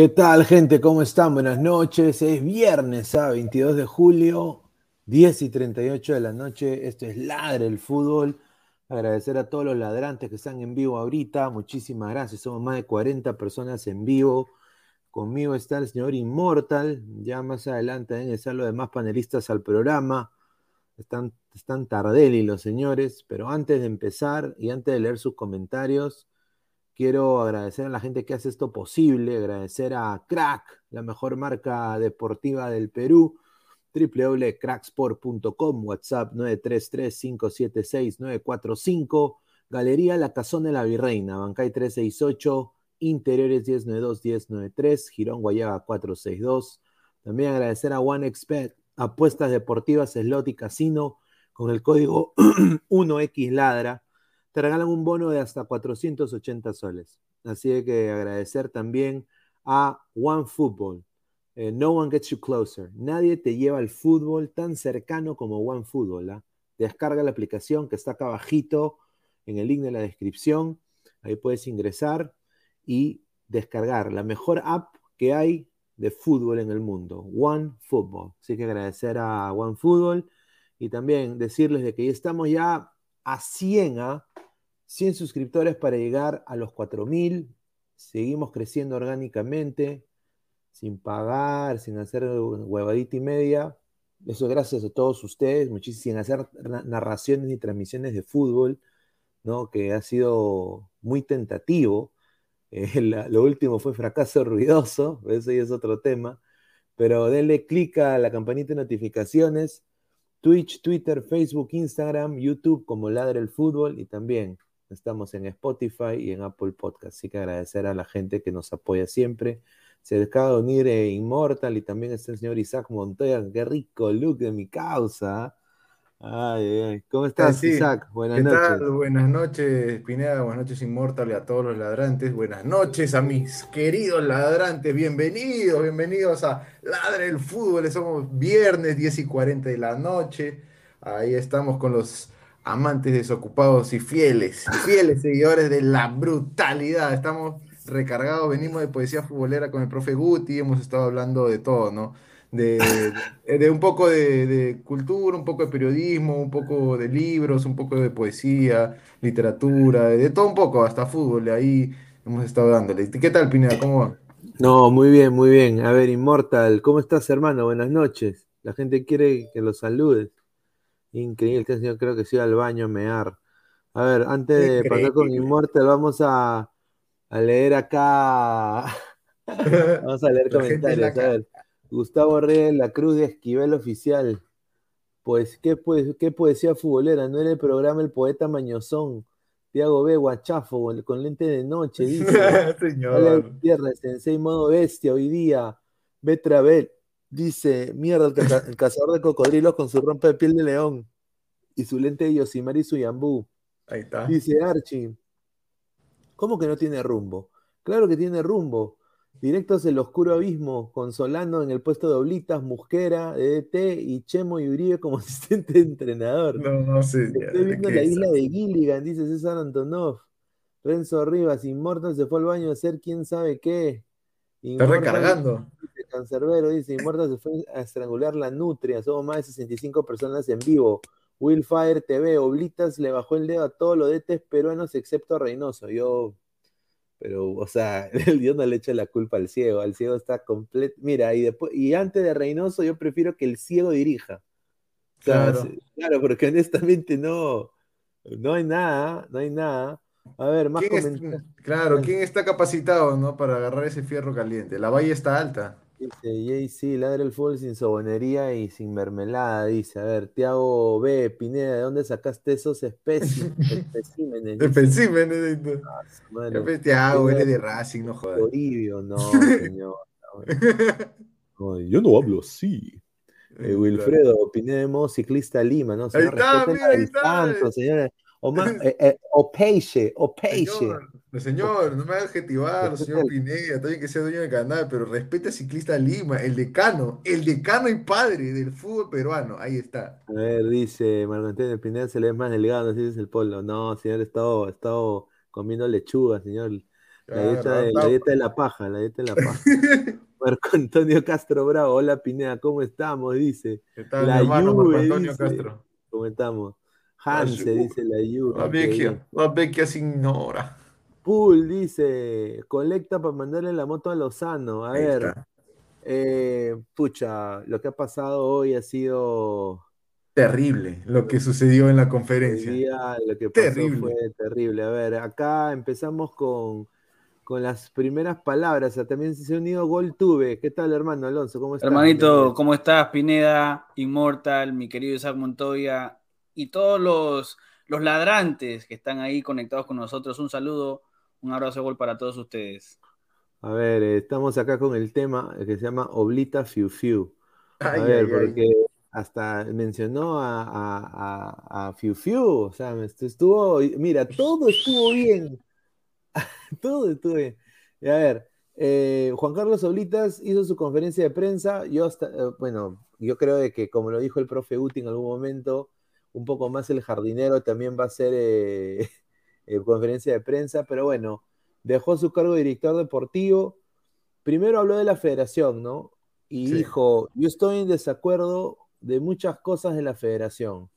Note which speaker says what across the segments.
Speaker 1: ¿Qué tal, gente? ¿Cómo están? Buenas noches. Es viernes, ¿ah? 22 de julio, 10 y 38 de la noche. Esto es Ladre el Fútbol. Agradecer a todos los ladrantes que están en vivo ahorita. Muchísimas gracias. Somos más de 40 personas en vivo. Conmigo está el señor Inmortal. Ya más adelante deben estar los demás panelistas al programa. Están, están Tardelli los señores. Pero antes de empezar y antes de leer sus comentarios, Quiero agradecer a la gente que hace esto posible, agradecer a Crack, la mejor marca deportiva del Perú, www.cracksport.com, WhatsApp 933-576-945, Galería La Cazón de la Virreina, Bancay 368, Interiores 1092-1093, Girón Guayaga 462. También agradecer a OneXpet, apuestas deportivas, slot y casino, con el código 1X Ladra te regalan un bono de hasta 480 soles. Así que agradecer también a OneFootball. Eh, no one gets you closer. Nadie te lleva al fútbol tan cercano como OneFootball. ¿ah? Descarga la aplicación que está acá abajito en el link de la descripción. Ahí puedes ingresar y descargar la mejor app que hay de fútbol en el mundo, OneFootball. Así que agradecer a OneFootball y también decirles de que estamos ya a 100, a 100 suscriptores para llegar a los 4000. Seguimos creciendo orgánicamente, sin pagar, sin hacer huevadita y media. Eso gracias a todos ustedes, muchísimo, sin hacer narraciones ni transmisiones de fútbol, ¿no? que ha sido muy tentativo. Eh, lo último fue fracaso ruidoso, eso ya es otro tema. Pero denle clic a la campanita de notificaciones Twitch, Twitter, Facebook, Instagram, YouTube como Ladre el Fútbol y también estamos en Spotify y en Apple Podcast. Así que agradecer a la gente que nos apoya siempre. Se acaba de unir eh, Immortal y también está el señor Isaac Montoya. Qué rico look de mi causa. Ay, ay. ¿Cómo estás, Isaac?
Speaker 2: Buenas ¿Qué noches. Tal? Buenas noches, Pineda. Buenas noches, Immortal, y a todos los ladrantes. Buenas noches a mis queridos ladrantes. Bienvenidos, bienvenidos a Ladre el Fútbol. Somos viernes 10 y 40 de la noche. Ahí estamos con los amantes desocupados y fieles, fieles seguidores de la brutalidad. Estamos recargados, venimos de poesía futbolera con el profe Guti, hemos estado hablando de todo, ¿no? De, de un poco de, de cultura, un poco de periodismo, un poco de libros, un poco de poesía, literatura, de todo un poco, hasta fútbol, ahí hemos estado dándole. ¿Qué tal, Pineda? ¿Cómo va?
Speaker 1: No, muy bien, muy bien. A ver, Inmortal, ¿cómo estás, hermano? Buenas noches. La gente quiere que lo saludes. Increíble, este señor creo que se iba al baño a mear. A ver, antes de pasar con. Inmortal, vamos a, a leer acá. Vamos a leer comentarios. A ver, Gustavo Reyes, la Cruz de Esquivel Oficial. Pues, ¿qué, pues, qué poesía futbolera? No era el programa El Poeta Mañozón. Tiago B, guachafo, con- lente de noche, dice.
Speaker 2: Señor.
Speaker 1: Gutiérrez, Sensei modo bestia hoy día. Betravel dice: Mierda, el, caza- el cazador de cocodrilos con su rompe de piel de león y su lente de Yosimar y su yambú.
Speaker 2: Ahí está.
Speaker 1: Dice Archie: ¿Cómo que no tiene rumbo? Claro que tiene rumbo. Directo hacia el oscuro abismo, con Solano en el puesto de Oblitas, Musquera, de DT y Chemo y Uribe como asistente de entrenador.
Speaker 2: No, no sé.
Speaker 1: Estoy viendo
Speaker 2: ¿qué
Speaker 1: la isla de Gilligan, dice César Antonov. Renzo Rivas, Immortal se fue al baño a hacer quién sabe qué.
Speaker 2: Está recargando.
Speaker 1: dice Cancerbero dice, Immortal se fue a estrangular la nutria. Somos más de 65 personas en vivo. Willfire TV, Oblitas le bajó el dedo a todos los DTs peruanos excepto a Reynoso. Yo, pero, o sea, yo no le echo la culpa al ciego. Al ciego está completo. Mira, y después, y antes de Reynoso, yo prefiero que el ciego dirija. O sea,
Speaker 2: Claro.
Speaker 1: claro, porque honestamente no, no hay nada, no hay nada. A ver, más
Speaker 2: ¿Quién es- claro, ¿quién está capacitado, no, para agarrar ese fierro caliente? La valla está alta.
Speaker 1: Dice JC, ladra el fútbol sin sobonería y sin mermelada. Dice, a ver, Tiago B, Pineda, ¿de dónde sacaste esos especímenes?
Speaker 2: Especímenes. Te hago, eres de Racing, no jodas.
Speaker 1: Toribio, no, señor. no. Yo no hablo así. Eh, Wilfredo, modo ciclista Lima, ¿no? Señor,
Speaker 2: está,
Speaker 1: respeten
Speaker 2: mira, ahí está.
Speaker 1: Santo, señora. O más, eh, eh, o Peixe, o Peixe.
Speaker 2: Señor, señor, no me haga adjetivar,
Speaker 1: Respeta
Speaker 2: señor Pineda, está bien que sea dueño del canal, pero respete a Ciclista Lima, el decano, el decano y padre del fútbol peruano, ahí está.
Speaker 1: A ver, dice Marco Antonio Pineda, se le ve más delgado, así es el polo. No, señor, he estado, he estado comiendo lechuga, señor. La
Speaker 2: Claro,
Speaker 1: dieta, de, la
Speaker 2: está-
Speaker 1: dieta de la paja, la dieta de la paja. Marco Antonio Castro Bravo, hola Pineda, ¿cómo estamos? Dice.
Speaker 2: ¿Qué tal,
Speaker 1: La
Speaker 2: mi hermano Marco
Speaker 1: Juve,
Speaker 2: Antonio
Speaker 1: dice.
Speaker 2: Castro?
Speaker 1: ¿Cómo estamos? Hanse,
Speaker 2: Juve.
Speaker 1: dice la Juve.
Speaker 2: La vecchia, la vecchia se ignora.
Speaker 1: Pool dice, colecta para mandarle la moto a Lozano. A
Speaker 2: Ahí
Speaker 1: ver, eh, pucha, lo que ha pasado hoy ha sido
Speaker 2: Terrible lo que sucedió en la conferencia.
Speaker 1: día lo que pasó
Speaker 2: Terrible.
Speaker 1: fue terrible. A ver, acá empezamos con, con las primeras palabras. Ah, También se ha unido Gol Tuve. ¿Qué tal, hermano Alonso? ¿Cómo estás?
Speaker 3: Hermanito. ¿cómo estás? Pineda, Immortal, mi querido Isaac Montoya y todos los, los ladrantes que están ahí conectados con nosotros. Un saludo, un abrazo de gol para todos ustedes.
Speaker 1: A ver, eh, estamos acá con el tema eh, que se llama Oblita Fiu Fiu. A
Speaker 2: Ay,
Speaker 1: ver,
Speaker 2: ay, ay.
Speaker 1: porque hasta mencionó a, a, a, a Fiu Fiu. O sea, estuvo, mira, todo estuvo bien. Todo estuvo bien. Y a ver, eh, Juan Carlos Oblitas hizo su conferencia de prensa. Yo hasta, eh, bueno, yo creo de que como lo dijo el profe Uti en algún momento, un poco más el jardinero también va a hacer eh, eh, conferencia de prensa, pero bueno, dejó su cargo de director deportivo. Primero habló de la federación, ¿no? Y
Speaker 2: Sí.
Speaker 1: dijo, yo estoy en desacuerdo de muchas cosas de la federación.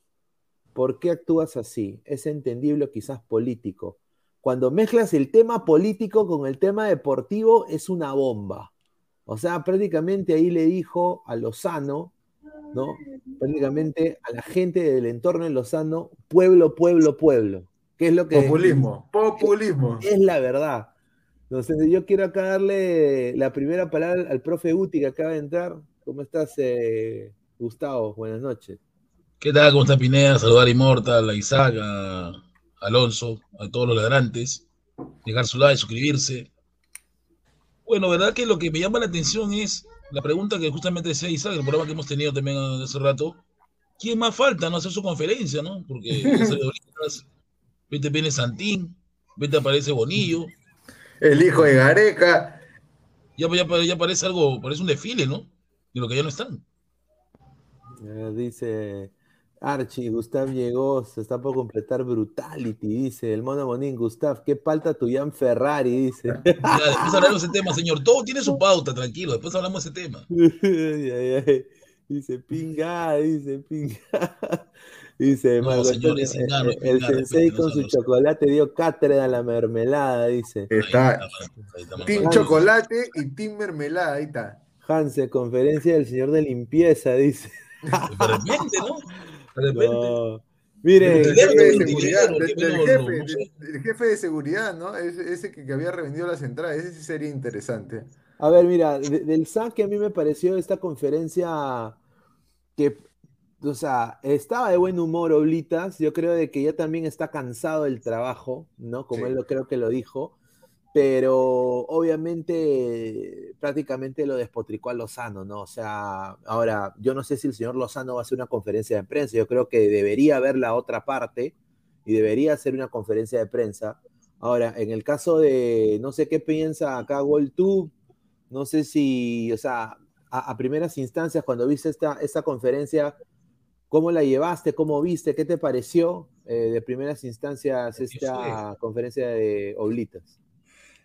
Speaker 1: ¿Por qué actúas así? Es entendible, quizás político. Cuando mezclas el tema político con el tema deportivo, es una bomba. O sea, prácticamente ahí le dijo a Lozano, ¿no? Prácticamente a la gente del entorno de Lozano, pueblo, pueblo, pueblo. ¿Qué es lo que
Speaker 2: Populismo, populismo.
Speaker 1: es la verdad. Entonces, yo quiero acá darle la primera palabra al profe Uti que acaba de entrar. ¿Cómo estás, eh, Gustavo? Buenas noches.
Speaker 4: ¿Qué tal? ¿Cómo está Pineda? Saludar a Immortal, a Isaac, a Alonso, a todos los ladrantes. Dejar su like, suscribirse. Bueno, verdad que lo que me llama la atención es la pregunta que justamente decía Isaac, el programa que hemos tenido también hace rato. ¿Quién más falta no hacer su conferencia, no? Porque vete viene Santín, vete aparece Bonillo,
Speaker 2: El hijo de Gareca.
Speaker 4: ya, ya, ya parece algo, parece un desfile, ¿no? De lo que ya no están.
Speaker 1: Eh, dice, Archie, Gustav llegó, se está por completar Brutality, dice el mono Monín. Gustav, ¿qué falta tu Jan Ferrari? Dice.
Speaker 4: Ya, después hablamos de ese tema, señor. Todo tiene su pauta, tranquilo. Después hablamos de ese tema.
Speaker 1: Dice pinga, dice pinga. Dice
Speaker 4: No,
Speaker 1: Marco eh,
Speaker 4: es
Speaker 1: el sensei con su chocolate dio cátedra a la mermelada, dice.
Speaker 2: Está
Speaker 4: Ahí está,
Speaker 2: Team. Chocolate y Team Mermelada, ahí está.
Speaker 1: Hanse, conferencia del señor de limpieza, dice.
Speaker 4: De repente, ¿no? De repente.
Speaker 1: No. Mire,
Speaker 2: Del jefe de seguridad, del, jefe,
Speaker 4: no sé.
Speaker 2: del- del jefe de seguridad, ¿no? Ese, ese que, que había revendido las entradas, ese sí sería interesante.
Speaker 1: A ver, mira, de- del saque a mí me pareció esta conferencia que, o sea, estaba de buen humor Oblitas, yo creo de que ya también está cansado del trabajo, ¿no? Como
Speaker 2: Sí.
Speaker 1: él lo creo que lo dijo, pero obviamente prácticamente lo despotricó a Lozano, ¿no? O sea, ahora, yo no sé si el señor Lozano va a hacer una conferencia de prensa, yo creo que debería ver la otra parte y debería hacer una conferencia de prensa. Ahora, en el caso de, no sé qué piensa acá GolTube, no sé si, o sea, a, a primeras instancias, cuando viste esta, esta conferencia, ¿cómo la llevaste? ¿Cómo viste? ¿Qué te pareció eh, de primeras instancias
Speaker 4: ¿Qué
Speaker 1: esta conferencia de Oblitas?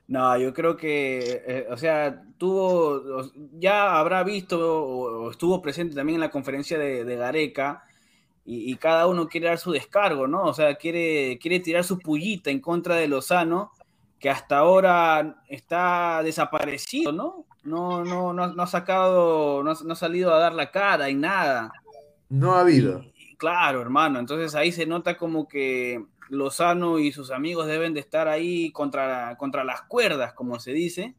Speaker 3: No, yo creo que, eh, o sea, tuvo, ya habrá visto o, o estuvo presente también en la conferencia de, de Gareca y, y cada uno quiere dar su descargo, ¿no? O sea, quiere, quiere tirar su pullita en contra de Lozano, que hasta ahora está desaparecido, ¿no? No, no, no, no ha sacado, no, ha- no ha salido a dar la cara en nada.
Speaker 2: No ha habido.
Speaker 3: Y- Claro, hermano. Entonces ahí se nota como que Lozano y sus amigos deben de estar ahí contra, contra las cuerdas, como se dice.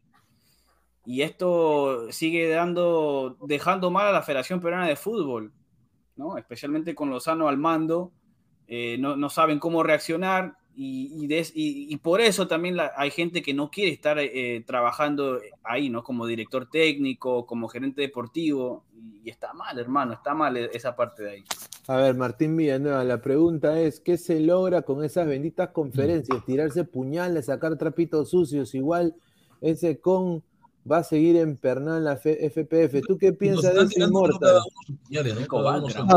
Speaker 3: Y esto sigue dando, dejando mal a la Federación Peruana de Fútbol, ¿no? Especialmente con Lozano al mando. eh, no, no saben cómo reaccionar y, y, de- y- y por eso también la- hay gente que no quiere estar eh, trabajando ahí, ¿no? Como director técnico, como gerente deportivo. Y, está mal, hermano, está mal e- esa parte de ahí.
Speaker 1: A ver, Martín Villanueva, la pregunta es, ¿qué se logra con esas benditas conferencias? Tirarse puñales, sacar trapitos sucios, igual ese con va a seguir empernado en la F- FPF. ¿Tú qué piensas de
Speaker 3: Background.
Speaker 4: su-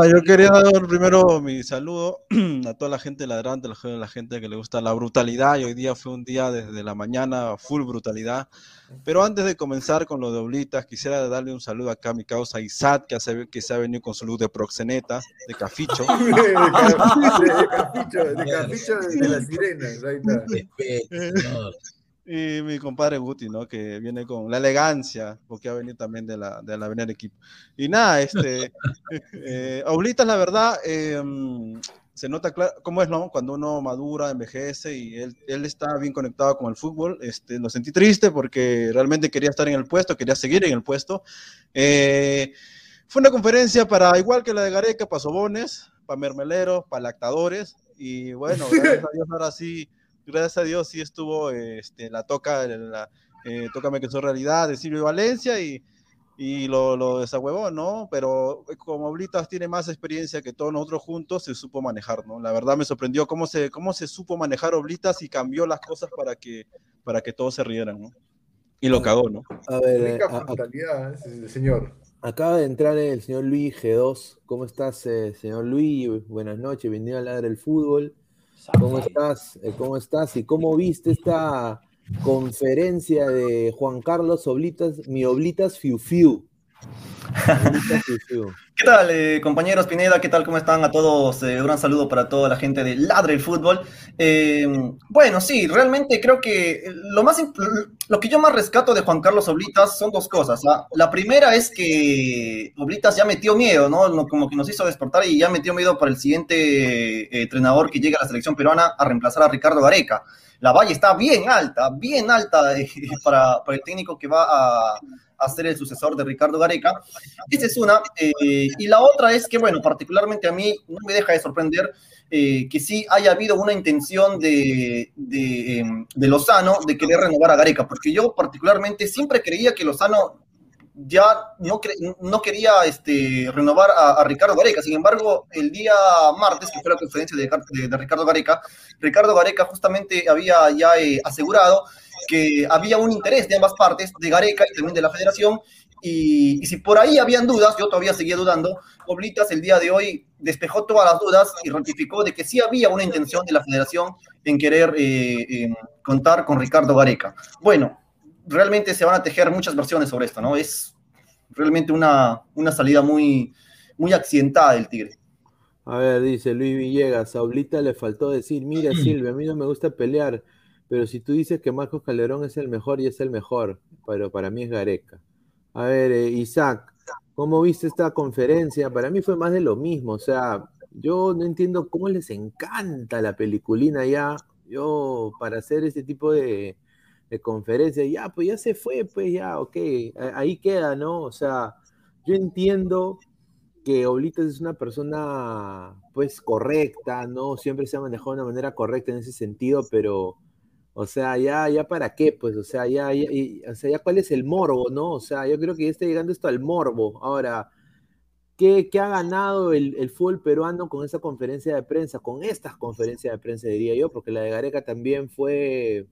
Speaker 5: Ah, yo quería dar primero mi saludo a toda la gente ladrante, a la gente que le gusta la brutalidad. Y hoy día fue un día desde la mañana full brutalidad. Pero antes de comenzar con lo de Oblitas, quisiera darle un saludo acá a mi causa Isat, que, hace- que se ha venido con su luz de proxeneta, de caficho.
Speaker 2: de, ca- de- de capicho, de capicho de, de las sirenas, ahí está.
Speaker 5: Y mi compadre Guti, ¿no? Que viene con la elegancia, porque ha venido también de la, de la Avenida Equipo. Y nada, este, eh, Oblitas, la verdad, eh, se nota claro cómo es, ¿no? Cuando uno madura, envejece y él, él está bien conectado con el fútbol. Este, lo sentí triste porque realmente quería estar en el puesto, quería seguir en el puesto. Eh, fue una conferencia para, igual que la de Gareca, para sobones, para mermeleros, para lactadores. Y bueno, gracias a Dios, ahora sí, gracias a Dios sí estuvo este, la toca, la, eh, Tócame que soy realidad de Silvio Valencia y, y lo, lo desahuevó, ¿no? Pero eh, como Oblitas tiene más experiencia que todos nosotros juntos, se supo manejar, ¿no? La verdad me sorprendió cómo se, cómo se supo manejar Oblitas y cambió las cosas para que, para que todos se rieran, ¿no? Y lo cagó, ¿no?
Speaker 1: A ver,
Speaker 2: Rica
Speaker 1: a-
Speaker 2: señor.
Speaker 1: acaba de entrar el señor Luis G2. ¿Cómo estás, eh, señor Luis? Buenas noches, bienvenido a Ladra el Fútbol. ¿Cómo estás? Eh, ¿Cómo estás? ¿Y cómo viste esta conferencia de Juan Carlos Oblitas, mi Oblitas Fiu Fiu?
Speaker 6: ¿Qué tal, eh, compañeros Pineda? ¿Qué tal? ¿Cómo están? A todos, eh, un gran saludo para toda la gente de Ladre el Fútbol. Eh, bueno, sí, realmente creo que lo, más, lo que yo más rescato de Juan Carlos Oblitas son dos cosas. ¿ah? La primera es que Oblitas ya metió miedo, ¿no? Como que nos hizo despertar y ya metió miedo para el siguiente entrenador que llega a la selección peruana a reemplazar a Ricardo Gareca. La valla está bien alta, bien alta para, para el técnico que va a, a ser el sucesor de Ricardo Gareca. Esa es una. eh, y la otra es que, bueno, particularmente a mí no me deja de sorprender eh, que sí haya habido una intención de, de, em, de Lozano de querer renovar a Gareca, porque yo particularmente siempre creía que Lozano ya no, no quería este, renovar a, a Ricardo Gareca. Sin embargo, el día martes, que fue la conferencia de, de- de Ricardo Gareca, Ricardo Gareca justamente había ya eh, asegurado que había un interés de ambas partes, de Gareca y también de la federación, y, y si por ahí habían dudas, yo todavía seguía dudando, Oblitas el día de hoy despejó todas las dudas y ratificó de que sí había una intención de la federación en querer eh, eh, contar con Ricardo Gareca. Bueno, realmente se van a tejer muchas versiones sobre esto, ¿no? Es realmente una, una salida muy, muy accidentada del Tigre.
Speaker 1: A ver, dice Luis Villegas, a Oblita le faltó decir, mira Silvia, a mí no me gusta pelear, pero si tú dices que Marcos Calderón es el mejor y es el mejor, pero para mí es Gareca. A ver, eh, Isaac, ¿cómo viste esta conferencia? Para mí fue más de lo mismo, o sea, yo no entiendo cómo les encanta la peliculina ya, yo para hacer este tipo de, de conferencias, ya, pues ya se fue, pues ya, ok, ahí queda, ¿no? O sea, yo entiendo que Oblitas es una persona, pues, correcta, ¿no? Siempre se ha manejado de una manera correcta en ese sentido, pero, o sea, ya, ya para qué, pues, o sea, ya, ya, o sea, ya cuál es el morbo, ¿no? O sea, yo creo que ya está llegando esto al morbo. Ahora, ¿qué, qué ha ganado el, el, fútbol peruano con esa conferencia de prensa, con estas conferencias de prensa, diría yo? Porque la de Gareca también fue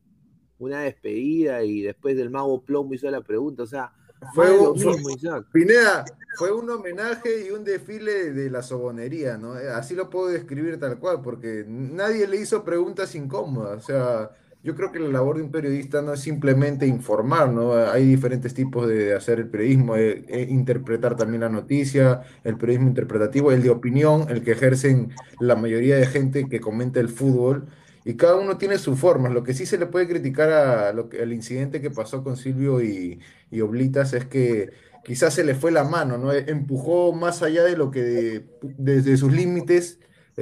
Speaker 1: una despedida y después del mago Plomo hizo la pregunta, o sea,
Speaker 2: fue un, mismo, Pineda, fue un homenaje y un desfile de la sobonería, ¿no? Eh, así lo puedo describir tal cual, porque nadie le hizo preguntas incómodas. O sea, yo creo que la labor de un periodista no es simplemente informar, ¿no? Hay diferentes tipos de hacer el periodismo, eh, eh, interpretar también la noticia, el periodismo interpretativo, el de opinión, el que ejercen la mayoría de gente que comenta el fútbol y cada uno tiene su forma. Lo que sí se le puede criticar al incidente que pasó con Silvio y, y, Oblitas es que quizás se le fue la mano, ¿no? Empujó más allá de lo que desde sus límites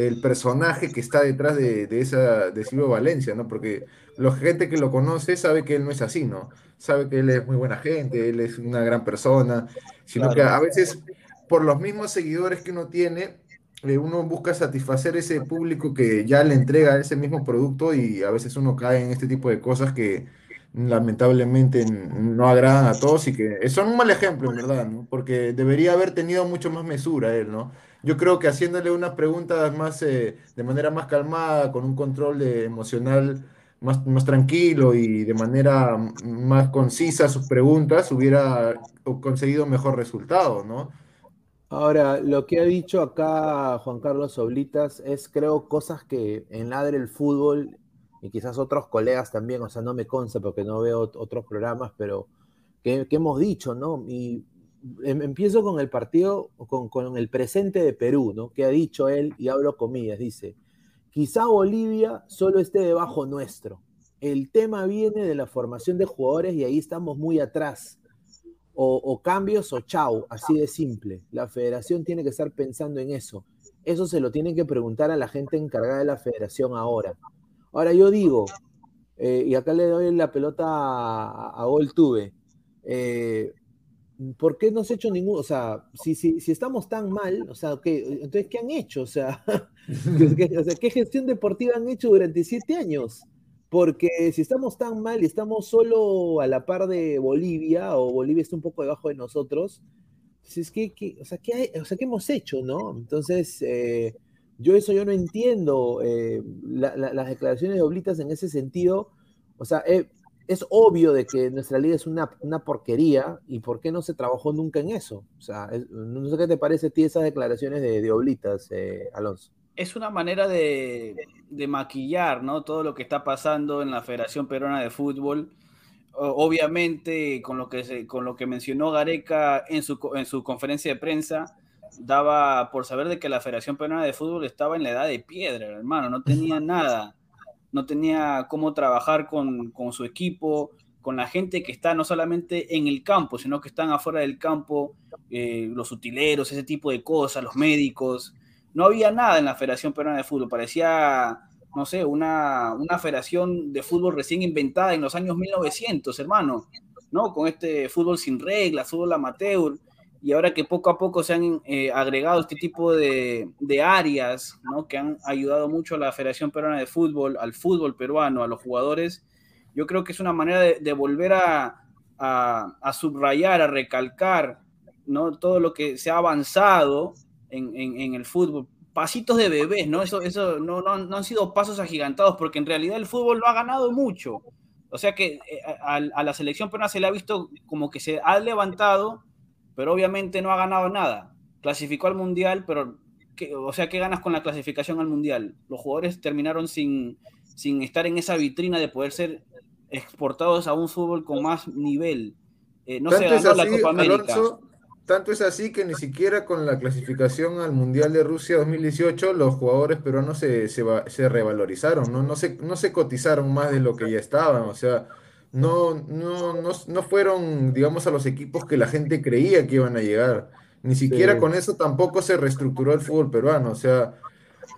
Speaker 2: el personaje que está detrás de, de, esa de Silvio Valencia, ¿no? Porque la gente que lo conoce sabe que él no es así, ¿no? Sabe que él es muy buena gente, él es una gran persona, sino que a veces por los mismos seguidores que uno tiene, eh, uno busca satisfacer ese público que ya le entrega ese mismo producto y a veces uno cae en este tipo de cosas que lamentablemente no agradan a todos y que son un mal ejemplo, en verdad, ¿no? Porque debería haber tenido mucho más mesura él, ¿no? Yo creo que haciéndole unas preguntas más, eh, de manera más calmada, con un control de, emocional más, más tranquilo y de manera más concisa sus preguntas, hubiera conseguido mejor resultado, ¿no?
Speaker 1: Ahora, lo que ha dicho acá Juan Carlos Oblitas es, creo, cosas que en Ladre el Fútbol y quizás otros colegas también, o sea, no me consta porque no veo otros programas, pero que, que hemos dicho, ¿no? Empiezo con el partido, con, el presente de Perú, ¿no? Que ha dicho él, y hablo comillas, dice, quizá Bolivia solo esté debajo nuestro. El tema viene de la formación de jugadores y ahí estamos muy atrás o, cambios o chau, así de simple. La federación tiene que estar pensando en eso. Eso se lo tienen que preguntar a la gente encargada de la federación ahora. Ahora yo digo, eh, y acá le doy la pelota a, a Tuve, eh, ¿por qué no se ha hecho ningún, o sea, si, si, si estamos tan mal, o sea, ¿qué, entonces, ¿qué han hecho? O sea, ¿qué, o sea, ¿qué gestión deportiva han hecho durante siete años? Porque si estamos tan mal y estamos solo a la par de Bolivia, o Bolivia está un poco debajo de nosotros, es que, o, sea, ¿qué o sea, ¿qué hemos hecho, no? Entonces, eh, yo eso yo no entiendo eh, la, la, las declaraciones de Oblitas en ese sentido. O sea, eh, es obvio de que nuestra liga es una, una, porquería y por qué no se trabajó nunca en eso. O sea, no sé qué te parece a ti esas declaraciones de, de Oblitas, Alonso
Speaker 3: es una manera de, de, maquillar ¿no? todo lo que está pasando en la Federación Peruana de Fútbol. Obviamente, con lo que, se, con lo que mencionó Gareca en su, en su conferencia de prensa, daba por saber de que la Federación Peruana de Fútbol estaba en la edad de piedra, hermano, no tenía nada, no tenía cómo trabajar con, con su equipo, con la gente que está no solamente en el campo, sino que están afuera del campo, eh, los utileros, ese tipo de cosas, los médicos no había nada en la Federación Peruana de Fútbol, parecía, no sé, una, una federación de fútbol recién inventada en los años 1900, hermano, ¿no? Con este fútbol sin reglas, fútbol amateur, y ahora que poco a poco se han eh, agregado este tipo de, de, áreas, ¿no? Que han ayudado mucho a la Federación Peruana de Fútbol, al fútbol peruano, a los jugadores, yo creo que es una manera de, volver a, a, subrayar, a recalcar, ¿no? Todo lo que se ha avanzado en, en, el fútbol. Pasitos de bebés, ¿no? Eso, eso no, no, no, han sido pasos agigantados, porque en realidad el fútbol lo ha ganado mucho. O sea que eh, a, la selección peruana se le ha visto como que se ha levantado, pero obviamente no ha ganado nada. Clasificó al mundial, pero ¿qué- o sea, ¿qué ganas con la clasificación al Mundial? Los jugadores terminaron sin, sin estar en esa vitrina de poder ser exportados a un fútbol con más nivel. Eh, no se
Speaker 2: Tanto
Speaker 3: ganó la Copa América.
Speaker 2: Alonso, tanto es así que ni siquiera con la clasificación al Mundial de Rusia 2018 los jugadores peruanos se, se, se revalorizaron, ¿no? No se, no se cotizaron más de lo que ya estaban, o sea, no, no, no, no fueron, digamos, a los equipos que la gente creía que iban a llegar. Ni siquiera
Speaker 7: Sí.
Speaker 2: con eso tampoco se reestructuró el fútbol peruano, o sea,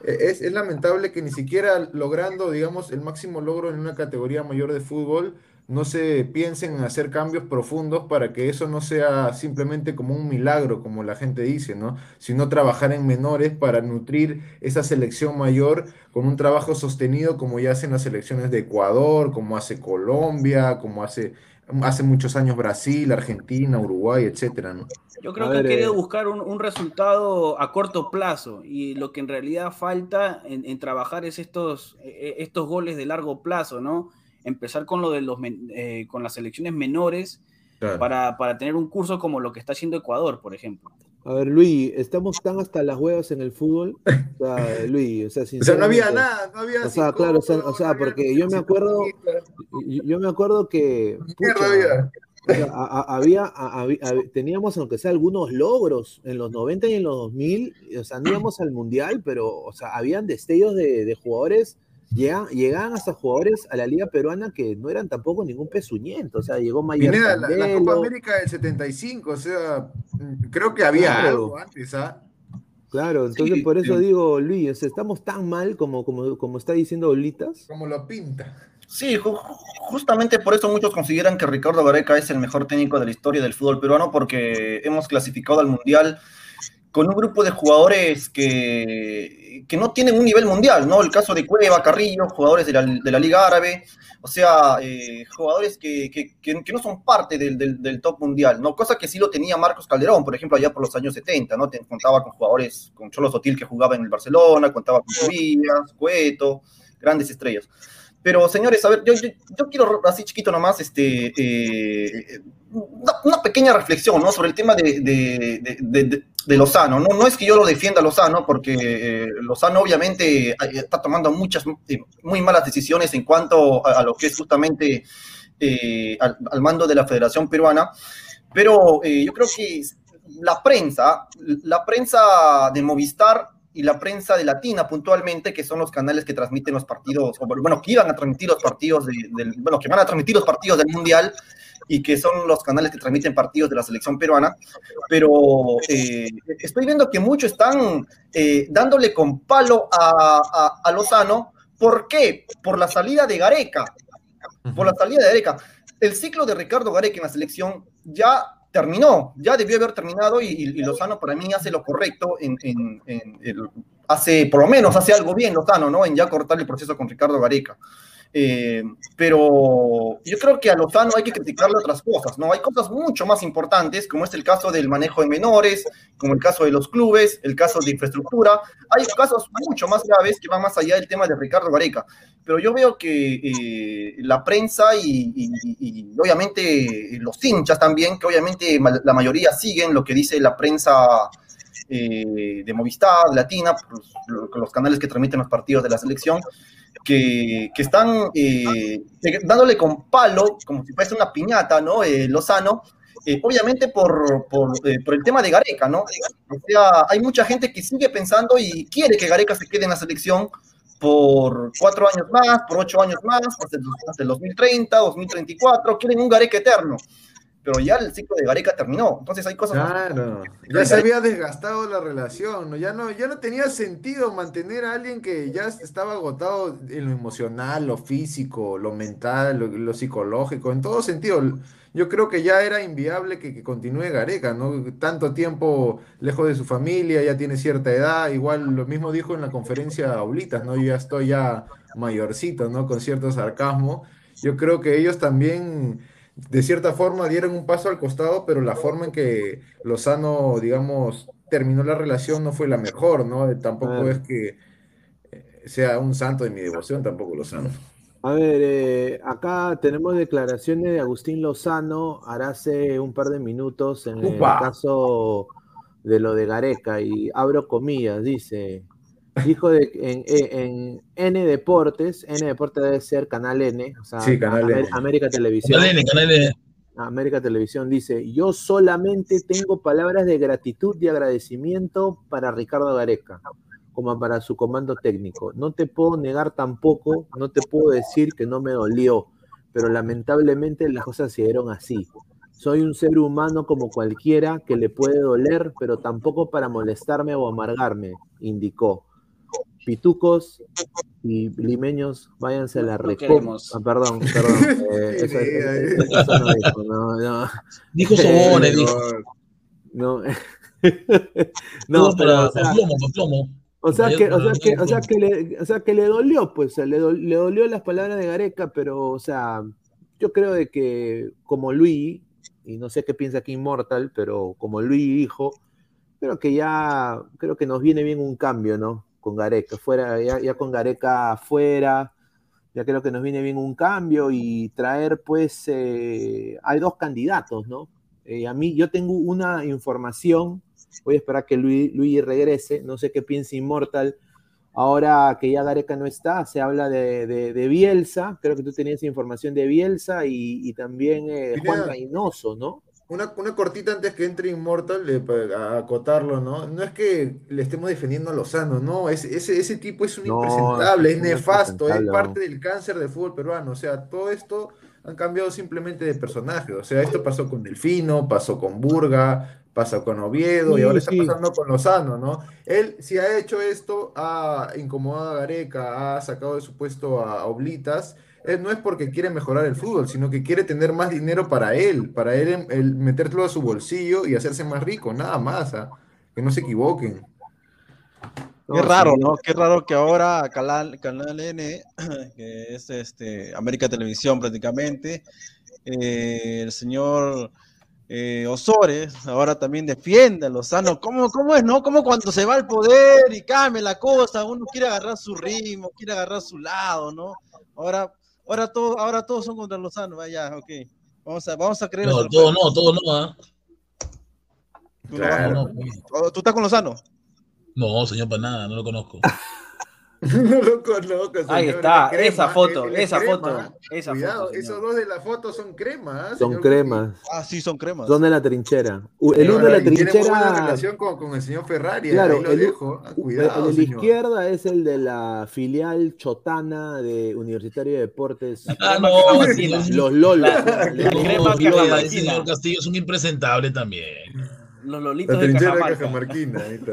Speaker 2: e- es, es lamentable que ni siquiera logrando, digamos, el máximo logro en una categoría mayor de fútbol, no se piensen en hacer cambios profundos para que eso no sea simplemente como un milagro, como la gente dice, ¿no? Sino trabajar en menores para nutrir esa selección mayor con un trabajo sostenido como ya hacen las selecciones de Ecuador, como hace Colombia, como hace, hace muchos años Brasil, Argentina, Uruguay, etcétera, ¿no?
Speaker 3: Yo creo
Speaker 7: A
Speaker 3: que
Speaker 7: ver,
Speaker 3: han querido
Speaker 7: eh,
Speaker 3: buscar un, un resultado a corto plazo y lo que en realidad falta en, en trabajar es estos, eh, estos goles de largo plazo, ¿no? Empezar con lo de los men- eh, con las selecciones menores
Speaker 2: Claro.
Speaker 3: para, para tener un curso como lo que está haciendo Ecuador, por ejemplo.
Speaker 7: A ver, Luis, estamos tan hasta las huevas en el fútbol. O sea, Luis, o sea,
Speaker 2: O sea, no había nada, no había
Speaker 7: O sea, claro, o sea, o sea, porque yo me acuerdo, yo, me acuerdo que pucha,
Speaker 2: había.
Speaker 7: o sea, a- a- había, a- teníamos aunque sea algunos logros en los 90 y en los 2000, y, o sea, no íbamos al mundial, pero, o sea, habían destellos de, de jugadores, llegan, llegaban hasta jugadores a la liga peruana que no eran tampoco ningún pezuñento, o sea, llegó Mayer
Speaker 2: Pineda, la, la Copa América del 75, o sea, mm, creo que había
Speaker 7: Claro.
Speaker 2: algo antes, ¿ah?
Speaker 7: claro, entonces
Speaker 2: Sí,
Speaker 7: por eso
Speaker 2: sí.
Speaker 7: digo, Luis, o sea, estamos tan mal como, como, como está diciendo Olitas.
Speaker 2: Como lo pinta.
Speaker 6: Sí, ju- justamente por eso muchos consideran que Ricardo Gareca es el mejor técnico de la historia del fútbol peruano porque hemos clasificado al Mundial con un grupo de jugadores que, que no tienen un nivel mundial, ¿no? El caso de Cueva, Carrillo, jugadores de la, de la Liga Árabe, o sea, eh, jugadores que, que- que- no son parte del, del- top mundial, ¿no? Cosa que sí lo tenía Marcos Calderón, por ejemplo, allá por los años 70, ¿no? Contaba con jugadores, con Cholo Sotil que jugaba en el Barcelona, contaba con Tobias, Cueto, grandes estrellas. Pero, señores, a ver, yo, yo, quiero así chiquito nomás, este, eh, una, una pequeña reflexión, ¿no? Sobre el tema de, de- de- Lozano, ¿no? No es que yo lo defienda a Lozano, porque eh, Lozano obviamente eh, está tomando muchas, eh, muy malas decisiones en cuanto a, lo que es justamente al, mando de la Federación Peruana, pero yo creo que la prensa, la prensa de Movistar y la prensa de Latina puntualmente, que son los canales que transmiten los partidos, o bueno, que iban a transmitir los partidos, de- del, bueno, que van a transmitir los partidos del Mundial y que son los canales que transmiten partidos de la selección peruana, pero eh, estoy viendo que muchos están eh, dándole con palo a, a, a Lozano. ¿Por qué? Por la salida de Gareca. Por la salida de Gareca. El ciclo de Ricardo Gareca en la selección ya terminó, ya debió haber terminado y, y- Lozano para mí hace lo correcto en, en- en el- hace, por lo menos hace algo bien Lozano, ¿no? En ya cortar el proceso con Ricardo Gareca. Eh, pero yo creo que a Lozano hay que criticarle otras cosas, ¿no? Hay cosas mucho más importantes, como es el caso del manejo de menores, como el caso de los clubes, el caso de infraestructura. Hay casos mucho más graves que van más allá del tema de Ricardo Gareca. Pero yo veo que eh, la prensa y, obviamente los hinchas también, que obviamente la mayoría siguen lo que dice la prensa eh, de Movistar, Latina, pues, lo- los canales que transmiten los partidos de la selección, que, que están eh, dándole con palo, como si fuese una piñata, ¿no? Eh, Lozano, eh, obviamente por, por, eh, por el tema de Gareca, ¿no? O sea, hay mucha gente que sigue pensando y quiere que Gareca se quede en la selección por cuatro años más, por ocho años más, el, hasta el 2030, 2034, quieren un Gareca eterno. Pero ya el ciclo de Gareca terminó, entonces hay cosas...
Speaker 2: Claro, ya se había desgastado la relación, ¿no? Ya no, ya no tenía sentido mantener a alguien que ya estaba agotado en lo emocional, lo físico, lo mental, lo, lo psicológico, en todo sentido. Yo creo que ya era inviable que, que continúe Gareca, ¿no? Tanto tiempo lejos de su familia, ya tiene cierta edad, igual lo mismo dijo en la conferencia Aulitas, ¿no? Yo ya estoy ya mayorcito, ¿no? Con cierto sarcasmo. Yo creo que ellos también de cierta forma dieron un paso al costado, pero la forma en que Lozano, digamos, terminó la relación no fue la mejor, ¿no? Tampoco es que eh, sea un santo de mi devoción, tampoco Lozano.
Speaker 7: A ver, eh, acá tenemos declaraciones de Agustín Lozano, hará hace un par de minutos en el caso
Speaker 1: de lo de Gareca y abro comillas, dice, dijo de, en, en N Deportes, N Deportes debe ser Canal N, o sea,
Speaker 2: Sí, Canal
Speaker 1: Amer-
Speaker 2: N.
Speaker 1: América Televisión.
Speaker 4: Canal N, Canal N.
Speaker 1: América Televisión dice, yo solamente tengo palabras de gratitud y agradecimiento para Ricardo Gareca, como para su comando técnico. No te puedo negar tampoco, no te puedo decir que no me dolió, pero lamentablemente las cosas se dieron así. Soy un ser humano como cualquiera que le puede doler, pero tampoco para molestarme o amargarme, indicó. Pitucos y limeños, váyanse a la
Speaker 3: No queremos.
Speaker 1: Ah, perdón, perdón. eh, eso- eso- eso no dijo, no, no.
Speaker 4: Dijo Sobones, dijo.
Speaker 1: No,
Speaker 4: No,
Speaker 1: no, pero, o sea,
Speaker 4: plomo,
Speaker 1: o sea que, o sea que, o sea que le, o sea que le dolió, pues, le dolió las palabras de Gareca, pero, o sea, yo creo de que como Luis, y no sé qué piensa aquí Immortal, pero como Luis dijo, creo que ya, creo que nos viene bien un cambio, ¿no? Con Gareca, fuera, ya, ya con Gareca afuera, ya creo que nos viene bien un cambio y traer, pues, eh, hay dos candidatos, ¿no? Eh, a mí, yo tengo una información, voy a esperar que Luis, Luis regrese, no sé qué piensa Immortal, ahora que ya Gareca no está, se habla de, de- de Bielsa, creo que tú tenías información de Bielsa y, y también eh, Juan. Reynoso, ¿no?
Speaker 2: Una, una cortita antes que entre Immortal, de- para acotarlo, ¿no? No es que le estemos defendiendo a Lozano, no, ese, ese, ese tipo es un
Speaker 1: No,
Speaker 2: impresentable,
Speaker 1: es
Speaker 2: es nefasto, es parte del cáncer del fútbol peruano, o sea, todo esto han cambiado simplemente de personaje, o sea, esto pasó con Delfino, pasó con Burga, pasó con Oviedo y
Speaker 1: Sí,
Speaker 2: ahora está
Speaker 1: sí.
Speaker 2: pasando con Lozano, ¿no? Él, si ha hecho esto, ha incomodado a Gareca, ha sacado de su puesto a Oblitas, eh, no es porque quiere mejorar el fútbol, sino que quiere tener más dinero para él, para él em- el meterlo a su bolsillo y hacerse más rico, nada más, ¿ah? Que no se equivoquen.
Speaker 5: Qué raro. ¿no? Qué raro que ahora Canal, Canal N, que es este, América Televisión prácticamente, eh, el señor eh, Osores ahora también defiende a Lozano. ¿Cómo, ¿Cómo es, no? Como cuando se va al poder y cambia la cosa, uno quiere agarrar su ritmo, quiere agarrar su lado, ¿no? Ahora, ahora, todo, ahora todos son contra Lozano, vaya, ok. Vamos a, vamos a creer.
Speaker 4: No,
Speaker 5: nuestro
Speaker 4: todo
Speaker 5: juego.
Speaker 4: no, todo no, ¿ah?
Speaker 5: Tú, vas
Speaker 2: Claro.
Speaker 4: No, no,
Speaker 5: Oh, ¿Tú estás con Lozano?
Speaker 4: no, señor, para nada, no lo conozco.
Speaker 2: No lo conozco,
Speaker 3: Ahí
Speaker 2: señor,
Speaker 3: está,
Speaker 2: él es
Speaker 3: esa
Speaker 2: crema,
Speaker 3: foto, esa
Speaker 2: crema.
Speaker 3: foto, esa
Speaker 2: Cuidado,
Speaker 3: foto,
Speaker 2: esos dos de la foto son crema, ¿ah,
Speaker 1: Son
Speaker 2: señor
Speaker 1: cremas,
Speaker 5: Ah, sí, son cremas.
Speaker 1: son de la trinchera. El uno de la
Speaker 2: y tiene buena
Speaker 1: trinchera,
Speaker 2: relación con, con el señor Ferrari,
Speaker 1: Claro,
Speaker 2: ahí lo
Speaker 1: el-
Speaker 2: dejo. ah,
Speaker 1: el
Speaker 2: Cuidado,
Speaker 1: de la
Speaker 2: señor.
Speaker 1: izquierda es el de la filial chotana de Universitario de Deportes.
Speaker 4: Ah,
Speaker 3: crema
Speaker 4: no.
Speaker 1: Los Lolos.
Speaker 3: La- la
Speaker 1: Los-
Speaker 3: crema
Speaker 4: ese señor Castillo es un impresentable también.
Speaker 3: Los
Speaker 2: La
Speaker 3: lolitos de
Speaker 2: trinchera de. Cajamarquina, ahí está.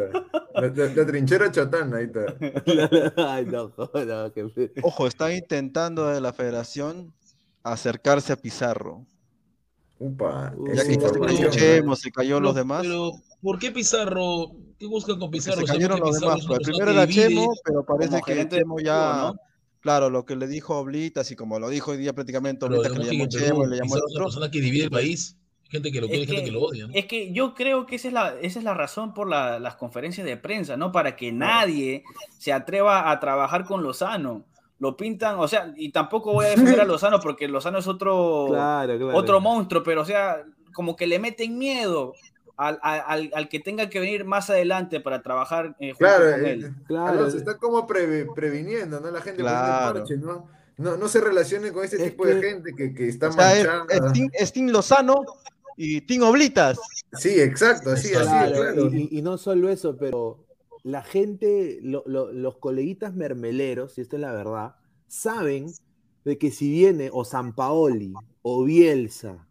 Speaker 2: La, la- la trinchera chotana, ahí está.
Speaker 1: Ay, no, no, que-
Speaker 5: Ojo, están intentando de la federación acercarse a Pizarro.
Speaker 2: Upa,
Speaker 5: Ya que. Chemo, se cayó los demás.
Speaker 4: Pero, ¿por qué Pizarro? ¿Qué buscan con Pizarro?
Speaker 5: se cayeron los demás.
Speaker 4: una
Speaker 5: pues. Primero era. Chemo, pero parece que Chemo ya, claro, lo que le dijo Oblitas y como lo dijo hoy día prácticamente Oblitas que le llamó Chemo y le llamó el
Speaker 4: es una persona que divide el país. Gente que lo quiere,
Speaker 3: Es
Speaker 4: hay gente
Speaker 3: que,
Speaker 4: que lo odia. ¿no?
Speaker 3: es que yo creo que esa es la, esa es la razón por la- las conferencias de prensa, ¿no? Para que nadie se atreva a trabajar con Lozano. Lo pintan, o sea, y tampoco voy a defender a Lozano porque Lozano es otro,
Speaker 1: Claro, claro.
Speaker 3: otro monstruo, pero o sea, como que le meten miedo al, al- al- que tenga que venir más adelante para trabajar eh, junto
Speaker 2: Claro,
Speaker 3: con
Speaker 2: eh,
Speaker 3: él.
Speaker 1: Claro.
Speaker 2: Alonso, está como preve- previniendo, ¿no? La gente
Speaker 5: Claro.
Speaker 2: parche, ¿no? No, no se relacione con este
Speaker 1: Es
Speaker 2: tipo de
Speaker 1: que-
Speaker 2: gente que, que está
Speaker 5: O sea,
Speaker 2: manchada.
Speaker 5: es es Lozano y Team Oblitas.
Speaker 2: Sí, exacto, así, así,
Speaker 1: Claro, y, y- y no solo eso, pero la gente, lo- lo- los coleguitas mermeleros, y esto es la verdad, saben de que si viene o San Paoli, o Bielsa,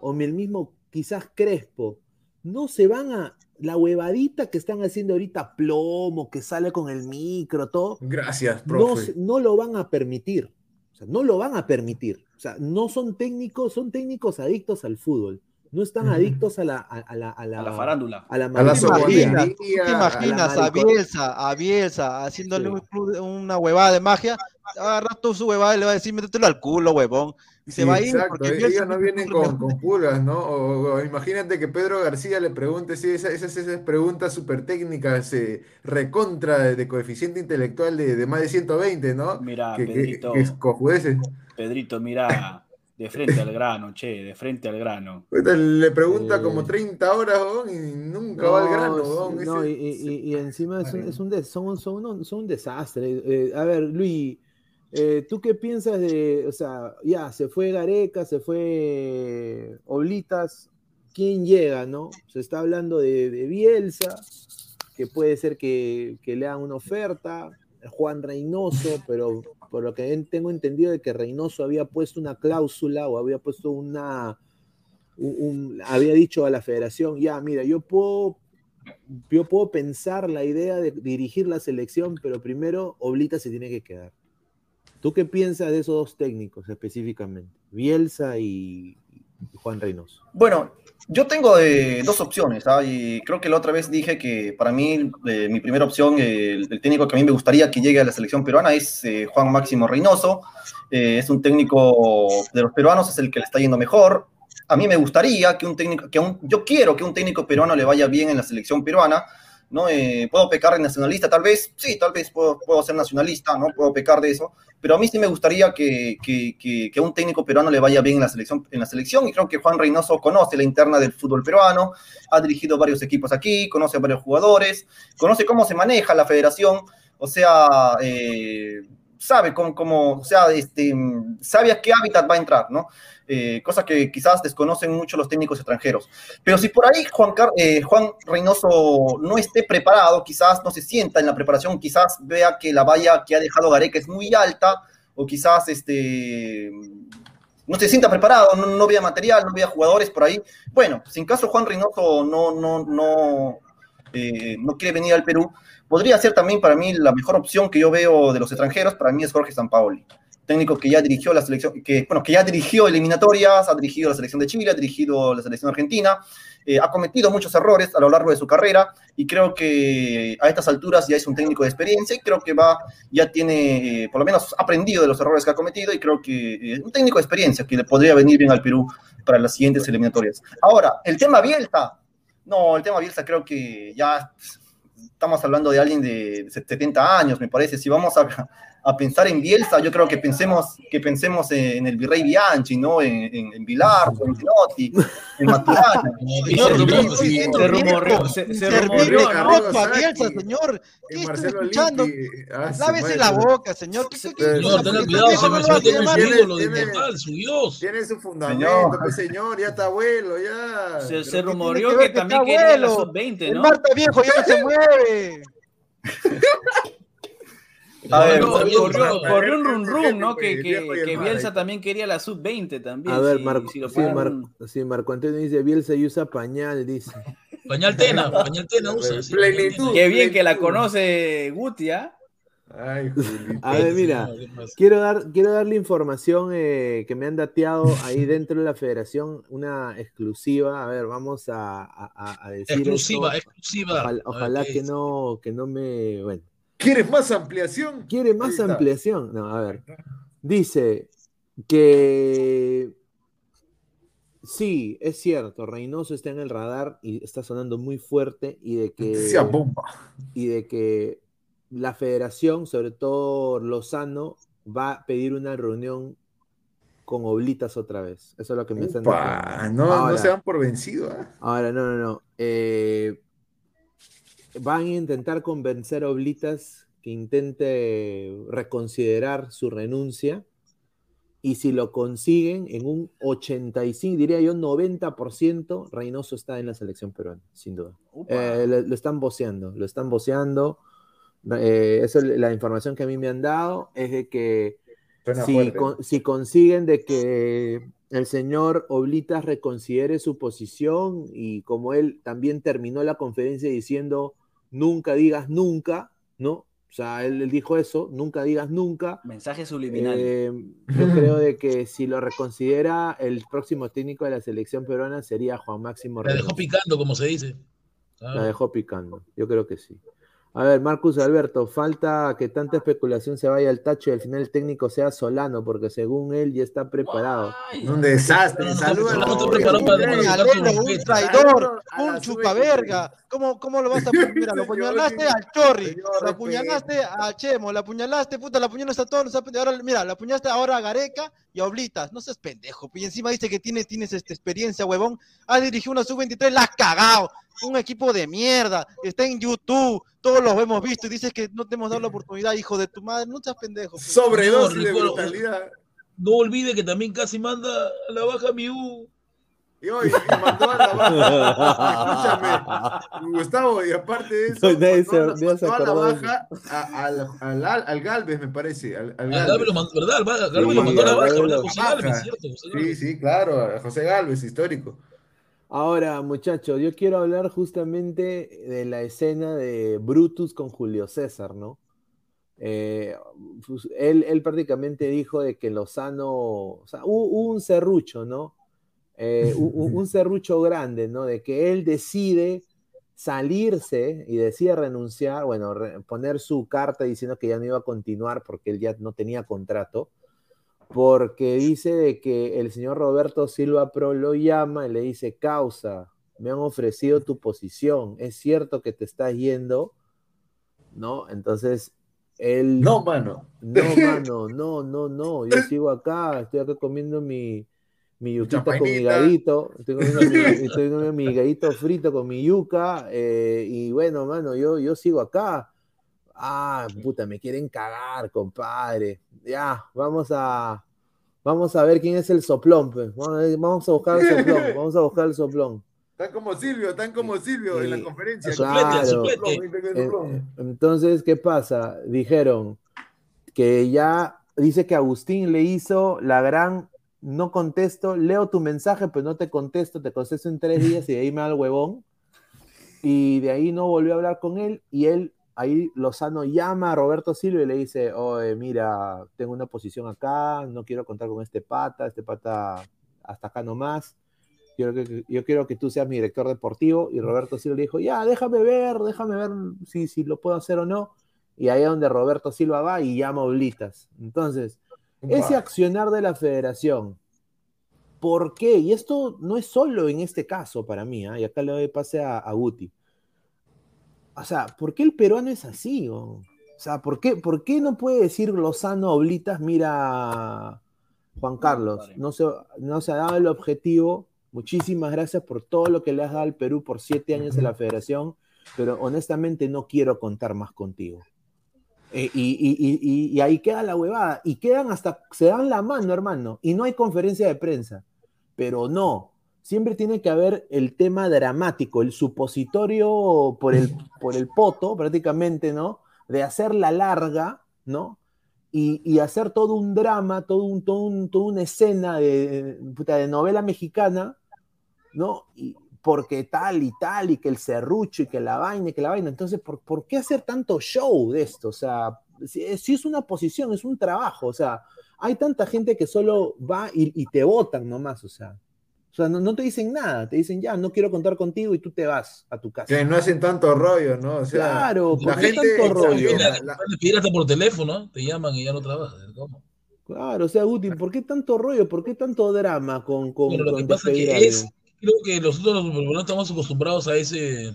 Speaker 1: o el mismo quizás Crespo, no se van a la huevadita que están haciendo ahorita, plomo, que sale con el micro, todo,
Speaker 2: Gracias,
Speaker 1: no,
Speaker 2: profe.
Speaker 1: se- no lo van a permitir. O sea, no lo van a permitir. O sea, no son técnicos, son técnicos adictos al fútbol. No están adictos a la, a, a la, a la,
Speaker 3: A la farándula.
Speaker 1: a la
Speaker 2: A la
Speaker 5: ¿Tú te
Speaker 2: a la
Speaker 5: imaginas a, Bielsa, a Bielsa haciéndole
Speaker 1: Sí.
Speaker 5: un club- una huevada de magia? Agarra toda su huevada y le va a decir, métetelo al culo, huevón. Y se va a ir
Speaker 2: exacto,
Speaker 5: porque
Speaker 2: ellos
Speaker 5: Bielsa
Speaker 2: no vienen con, con pulgas, ¿no? O, o imagínate que Pedro García le pregunte si esas, esas, esas preguntas súper técnicas, eh, recontra de, de coeficiente intelectual de, de más de 120, ¿no?
Speaker 3: Mira,
Speaker 2: Que, que,
Speaker 3: Pedrito,
Speaker 2: que es cojudeces.
Speaker 3: Pedrito, mira, De frente al grano, che, de frente al grano.
Speaker 2: Ahorita Le pregunta
Speaker 1: Eh.
Speaker 2: como 30 horas, y nunca va al grano,
Speaker 1: no,
Speaker 2: ese-
Speaker 1: y, y- y encima es un, es un des- son, un- son, un, son un desastre. Eh, a ver, Luis, eh, ¿tú qué piensas de, o sea, ya, se fue Gareca, se fue Oblitas, ¿quién llega, no? Se está hablando de, de Bielsa, que puede ser que, que le hagan una oferta, Juan Reynoso, pero por lo que tengo entendido de que Reynoso había puesto una cláusula o había puesto una, un- un- había dicho a la federación, ya, mira, yo puedo, yo puedo pensar la idea de dirigir la selección, pero primero Oblita se tiene que quedar. ¿Tú qué piensas de esos dos técnicos específicamente? Bielsa y Juan Reynoso.
Speaker 6: Bueno, yo tengo eh, dos opciones. ¿ah? Y creo que la otra vez dije que para mí eh, mi primera opción, eh, el, técnico que a mí me gustaría que llegue a la selección peruana es Juan Máximo Reynoso. Es un técnico de los peruanos, es el que le está yendo mejor. A mí me gustaría que un técnico, que yo quiero que un técnico peruano le vaya bien en la selección peruana. ¿No? Eh, ¿Puedo pecar de nacionalista? Tal vez, sí, tal vez puedo, puedo ser nacionalista, ¿no? Puedo pecar de eso, pero a mí sí me gustaría que, que, que, a un técnico peruano le vaya bien en la, selección, en la selección y creo que Juan Reynoso conoce la interna del fútbol peruano, ha dirigido varios equipos aquí, conoce a varios jugadores, conoce cómo se maneja la federación, o sea, eh, sabe cómo, cómo, o sea, este, sabe a qué hábitat va a entrar, ¿no? Eh, cosa que quizás desconocen mucho los técnicos extranjeros. Pero si por ahí Juan, Car- eh, Juan Reynoso no esté preparado, quizás no se sienta en la preparación, quizás vea que la valla que ha dejado Gareca es muy alta, o quizás este, no se sienta preparado, no, no vea material, no vea jugadores por ahí. Bueno, si en caso Juan Reynoso no, no, no, eh, no quiere venir al Perú, podría ser también para mí la mejor opción que yo veo de los extranjeros, para mí es Jorge Sampaoli técnico que ya dirigió la selección, que, bueno, que ya dirigió eliminatorias, ha dirigido la selección de Chile, ha dirigido la selección argentina, eh, ha cometido muchos errores a lo largo de su carrera y creo que a estas alturas ya es un técnico de experiencia y creo que va, ya tiene, eh, por lo menos aprendido de los errores que ha cometido y creo que es un técnico de experiencia que le podría venir bien al Perú para las siguientes eliminatorias. Ahora, el tema Bielsa, no, el tema Bielsa creo que ya estamos hablando de alguien de 70 años, me parece. Si vamos a, a pensar en Bielsa, yo creo que pensemos, que pensemos en el Virrey Bianchi, ¿no? En, en, en Vilar, en Pinotti, en Maturana.
Speaker 3: Se rumoreó, se rumoreó, se- se rumoreó, ¿no?
Speaker 5: Opa, Bielsa, señor. ¿Qué estoy escuchando?
Speaker 2: Ah,
Speaker 5: Lávese la boca, señor. ¿Qué, qué, qué-
Speaker 4: Señor, tenga cuidado, se me mete su ídolo de inmortal, su Dios.
Speaker 2: Tiene su fundamento,
Speaker 6: Señor.
Speaker 2: pues ya está abuelo, ya.
Speaker 3: Se,
Speaker 2: Pero
Speaker 3: se
Speaker 2: ¿qué
Speaker 3: rumoreó
Speaker 5: que
Speaker 3: que
Speaker 5: ver que
Speaker 3: también quería la
Speaker 5: abuelo?
Speaker 3: sub-20,
Speaker 5: El
Speaker 3: ¿no?
Speaker 5: Marta viejo ya no se mueve.
Speaker 6: A ver,
Speaker 3: Corrió,
Speaker 4: bien,
Speaker 3: corrió- un rum rum, ¿no? Que. Bielsa también quería la sub-20 también.
Speaker 1: A ver,
Speaker 3: si-
Speaker 1: Marco,
Speaker 3: si lo
Speaker 1: sí, Marco, sí, Marco Antonio dice, Bielsa y usa pañal, dice.
Speaker 4: Pañal Tena, pañal Tena usa. sí,
Speaker 2: Plenitud.
Speaker 3: Qué bien que la conoce Guti, ¿ah?
Speaker 2: Ay.
Speaker 1: A ver, mira, quiero, dar, quiero darle información eh, que me han dateado ahí dentro de la federación, una exclusiva. A ver, vamos a, a- a- decir
Speaker 4: Exclusiva,
Speaker 1: esto.
Speaker 4: exclusiva.
Speaker 1: Ojalá,
Speaker 4: A ver,
Speaker 1: ojalá
Speaker 4: ¿qué
Speaker 1: que
Speaker 4: es?
Speaker 1: no, que no me... Bueno,
Speaker 2: ¿Quieres más ampliación?
Speaker 1: ¿quiere más ampliación? No, a ver. Dice que sí, es cierto, Reynoso está en el radar y está sonando muy fuerte y de que...
Speaker 2: Sea bomba.
Speaker 1: y de que la federación, sobre todo Lozano, va a pedir una reunión con Oblitas otra vez. Eso es lo que me están diciendo.
Speaker 2: no, no se dan por vencido. ¿ah?
Speaker 1: Ahora, no, no, no. Eh, van a intentar convencer a Oblitas que intente reconsiderar su renuncia. Y si lo consiguen, en un 85, diría yo 90%, Reynoso está en la selección peruana, sin duda. Eh, lo, lo están voceando, lo están voceando. Eh, eso es la información que a mí me han dado, es de que si, con- si consiguen de que el señor Oblitas reconsidere su posición y como él también terminó la conferencia diciendo nunca digas nunca, ¿no? O sea, él, él dijo eso, nunca digas nunca.
Speaker 3: Mensaje subliminal.
Speaker 1: Eh, yo creo de que si lo reconsidera, el próximo técnico de la selección peruana sería Juan Máximo
Speaker 4: La dejó
Speaker 1: Reynoso.
Speaker 4: picando, como se dice. Ah,
Speaker 1: La dejó picando, yo creo que sí. A ver, Marcus Alberto, falta que tanta especulación se vaya al tacho y al final el técnico sea Solano, porque según él ya está preparado.
Speaker 2: Un desastre. Saludos.
Speaker 5: un traidor, un chupaverga. ¿Cómo, ¿Cómo lo vas a poner? Mira, lo apuñalaste al Chorri, lo apuñalaste a Chemo, lo apuñalaste, puta, lo apuñalaste a todos. Ahora, mira, lo apuñalaste ahora a Gareca y a Oblitas. No seas pendejo. Y encima dice que tienes, tienes esta experiencia, huevón. Has dirigido una sub-23, la has cagado. Un equipo de mierda. Está en YouTube. Todos los hemos visto y dices que no te hemos dado la oportunidad, hijo de tu madre. No seas pendejo.
Speaker 2: Sobredosis de brutalidad.
Speaker 4: No olvide que también casi manda a la baja mi U.
Speaker 2: Y hoy mandó a la baja. Escúchame, Gustavo, y aparte de eso,
Speaker 1: No, nadie se-
Speaker 2: mandó a la- mandó a baja a- al, al, al, al Galvez, me parece. Al, al
Speaker 4: A Galvez lo mandó, ¿verdad? Al Galvez lo
Speaker 2: Sí,
Speaker 4: mandó a la baja,
Speaker 2: Galvez
Speaker 4: José
Speaker 2: baja.
Speaker 4: Galvez, ¿cierto? José
Speaker 2: Sí,
Speaker 4: Galvez.
Speaker 2: sí, claro, a José Galvez, histórico.
Speaker 1: Ahora, muchachos, yo quiero hablar justamente de la escena de Brutus con Julio César, ¿no? Eh, pues, él, él prácticamente dijo de que Lozano, o sea, hubo, hubo un serrucho, ¿no? Eh, un serrucho grande, ¿no? De que él decide salirse y decide renunciar, bueno, re- poner su carta diciendo que ya no iba a continuar porque él ya no tenía contrato porque dice de que el señor Roberto Silva Pro lo llama y le dice, causa, me han ofrecido tu posición, es cierto que te estás yendo, ¿no? Entonces, él...
Speaker 2: No, mano.
Speaker 1: No, mano, no, no, no, yo sigo acá, estoy acá comiendo mi, mi yuquita con mi
Speaker 2: champainita.
Speaker 1: gallito, estoy comiendo mi, gallito frito con mi yuca, eh, y bueno, mano, yo, yo sigo acá. Ah, puta, me quieren cagar, compadre. Ya, vamos a, vamos a ver quién es el soplón, pues. Vamos a, vamos a buscar el soplón, vamos a buscar el soplón.
Speaker 2: Están como Silvio, están como Silvio en la conferencia.
Speaker 1: Claro. Entonces, ¿qué pasa? Dijeron que ya dice que Agustín le hizo la gran no contesto, leo tu mensaje, pero no te contesto, te contesto en tres días y de ahí me da el huevón. Y de ahí no volvió a hablar con él y él, ahí Lozano llama a Roberto Silva y le dice, oye, mira, tengo una posición acá, no quiero contar con este pata, este pata hasta acá nomás. Que, yo quiero que tú seas mi director deportivo. Y Roberto Silva le dijo, ya, déjame ver, déjame ver si, si lo puedo hacer o no. Y ahí es donde Roberto Silva va y llama a Oblitas. Entonces, ese accionar de la federación, ¿por qué? Y esto no es solo en este caso para mí, ¿ah? y acá le doy pase a, a Guti. O sea, ¿por qué el peruano es así? O sea, ¿por qué, ¿por qué no puede decir Lozano Oblitas, mira, Juan Carlos, no se, no se ha dado el objetivo. Muchísimas gracias por todo lo que le has dado al Perú por siete años en la federación, pero honestamente no quiero contar más contigo. Eh, y, y- y- y- ahí queda la huevada. Y quedan hasta, se dan la mano, hermano. Y no hay conferencia de prensa. Pero no. Siempre tiene que haber el tema dramático, el supositorio por el, por el poto, prácticamente, ¿no? De hacer la larga, ¿no? Y, y hacer todo un drama, todo un, todo un- toda una escena de, puta, de novela mexicana, ¿no? Y porque tal y tal, y que el serrucho, y que la vaina, y que la vaina. Entonces, ¿por, por qué hacer tanto show de esto? O sea, si, si es una posición, es un trabajo, o sea, hay tanta gente que solo va y, y te votan nomás, o sea. O sea, no, no te dicen nada, te dicen ya, no quiero contar contigo y tú te vas a tu casa.
Speaker 2: Que no hacen tanto rollo, ¿no? O sea,
Speaker 1: Claro,
Speaker 2: la
Speaker 1: ¿por qué
Speaker 2: gente
Speaker 1: tanto rollo?
Speaker 2: la-
Speaker 4: hasta por teléfono, te llaman y ya no trabajas. ¿cómo?
Speaker 1: Claro, o sea, útil, ¿por qué tanto rollo? ¿Por qué tanto drama con, con,
Speaker 4: Bueno, lo
Speaker 1: con
Speaker 4: que pasa que es? Creo que nosotros los estamos acostumbrados a ese,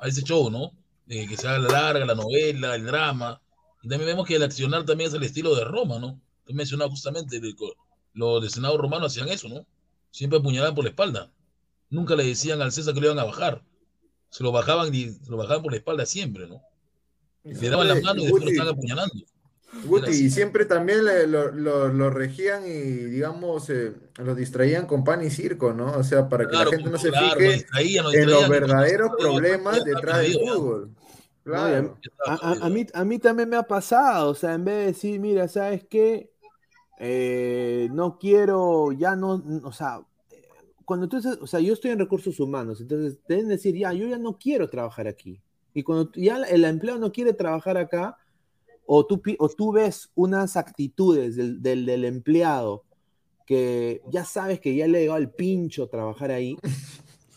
Speaker 4: a ese show, ¿no? De que se haga la larga, la novela, el drama. Y también vemos que el accionar también es el estilo de Roma, ¿no? Tú mencionabas justamente co- los de Senado romano hacían eso, ¿no? Siempre apuñalaban por la espalda. Nunca le decían al César que lo iban a bajar. Se lo bajaban y se lo bajaban por la espalda siempre, ¿no? Le daban la mano y después lo estaban apuñalando.
Speaker 2: Guti, y siempre también le- lo, lo- lo regían y, digamos, eh, lo distraían con pan y circo, ¿no? O sea, para que
Speaker 4: Claro,
Speaker 2: la gente no se
Speaker 4: claro, lo
Speaker 2: fije
Speaker 4: distraían, lo
Speaker 2: en los verdaderos problemas detrás del fútbol.
Speaker 1: A-
Speaker 2: Claro.
Speaker 1: a, a- a mí, a mí también me ha pasado, o sea, en vez de decir, mira, ¿sabes qué? Eh, no quiero, ya no, o sea, cuando tú o sea, yo estoy en recursos humanos, entonces deben decir, ya, yo ya no quiero trabajar aquí. Y cuando ya el empleado no quiere trabajar acá, o tú, o tú ves unas actitudes del, del, del empleado que ya sabes que ya le ha llegado el pincho trabajar ahí,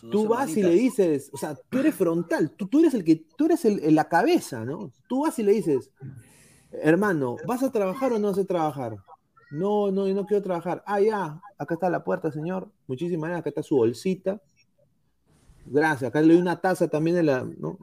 Speaker 1: Tú vas y le dices, o sea, tú eres frontal, tú, tú eres el que, tú eres el, el- la cabeza, ¿no? Tú vas y le dices, hermano, ¿vas a trabajar o no vas a trabajar? No, no, yo no quiero trabajar. Ah, ya, acá está la puerta, señor. Muchísimas gracias, acá está su bolsita. Gracias, acá le doy una taza también de la, ¿no?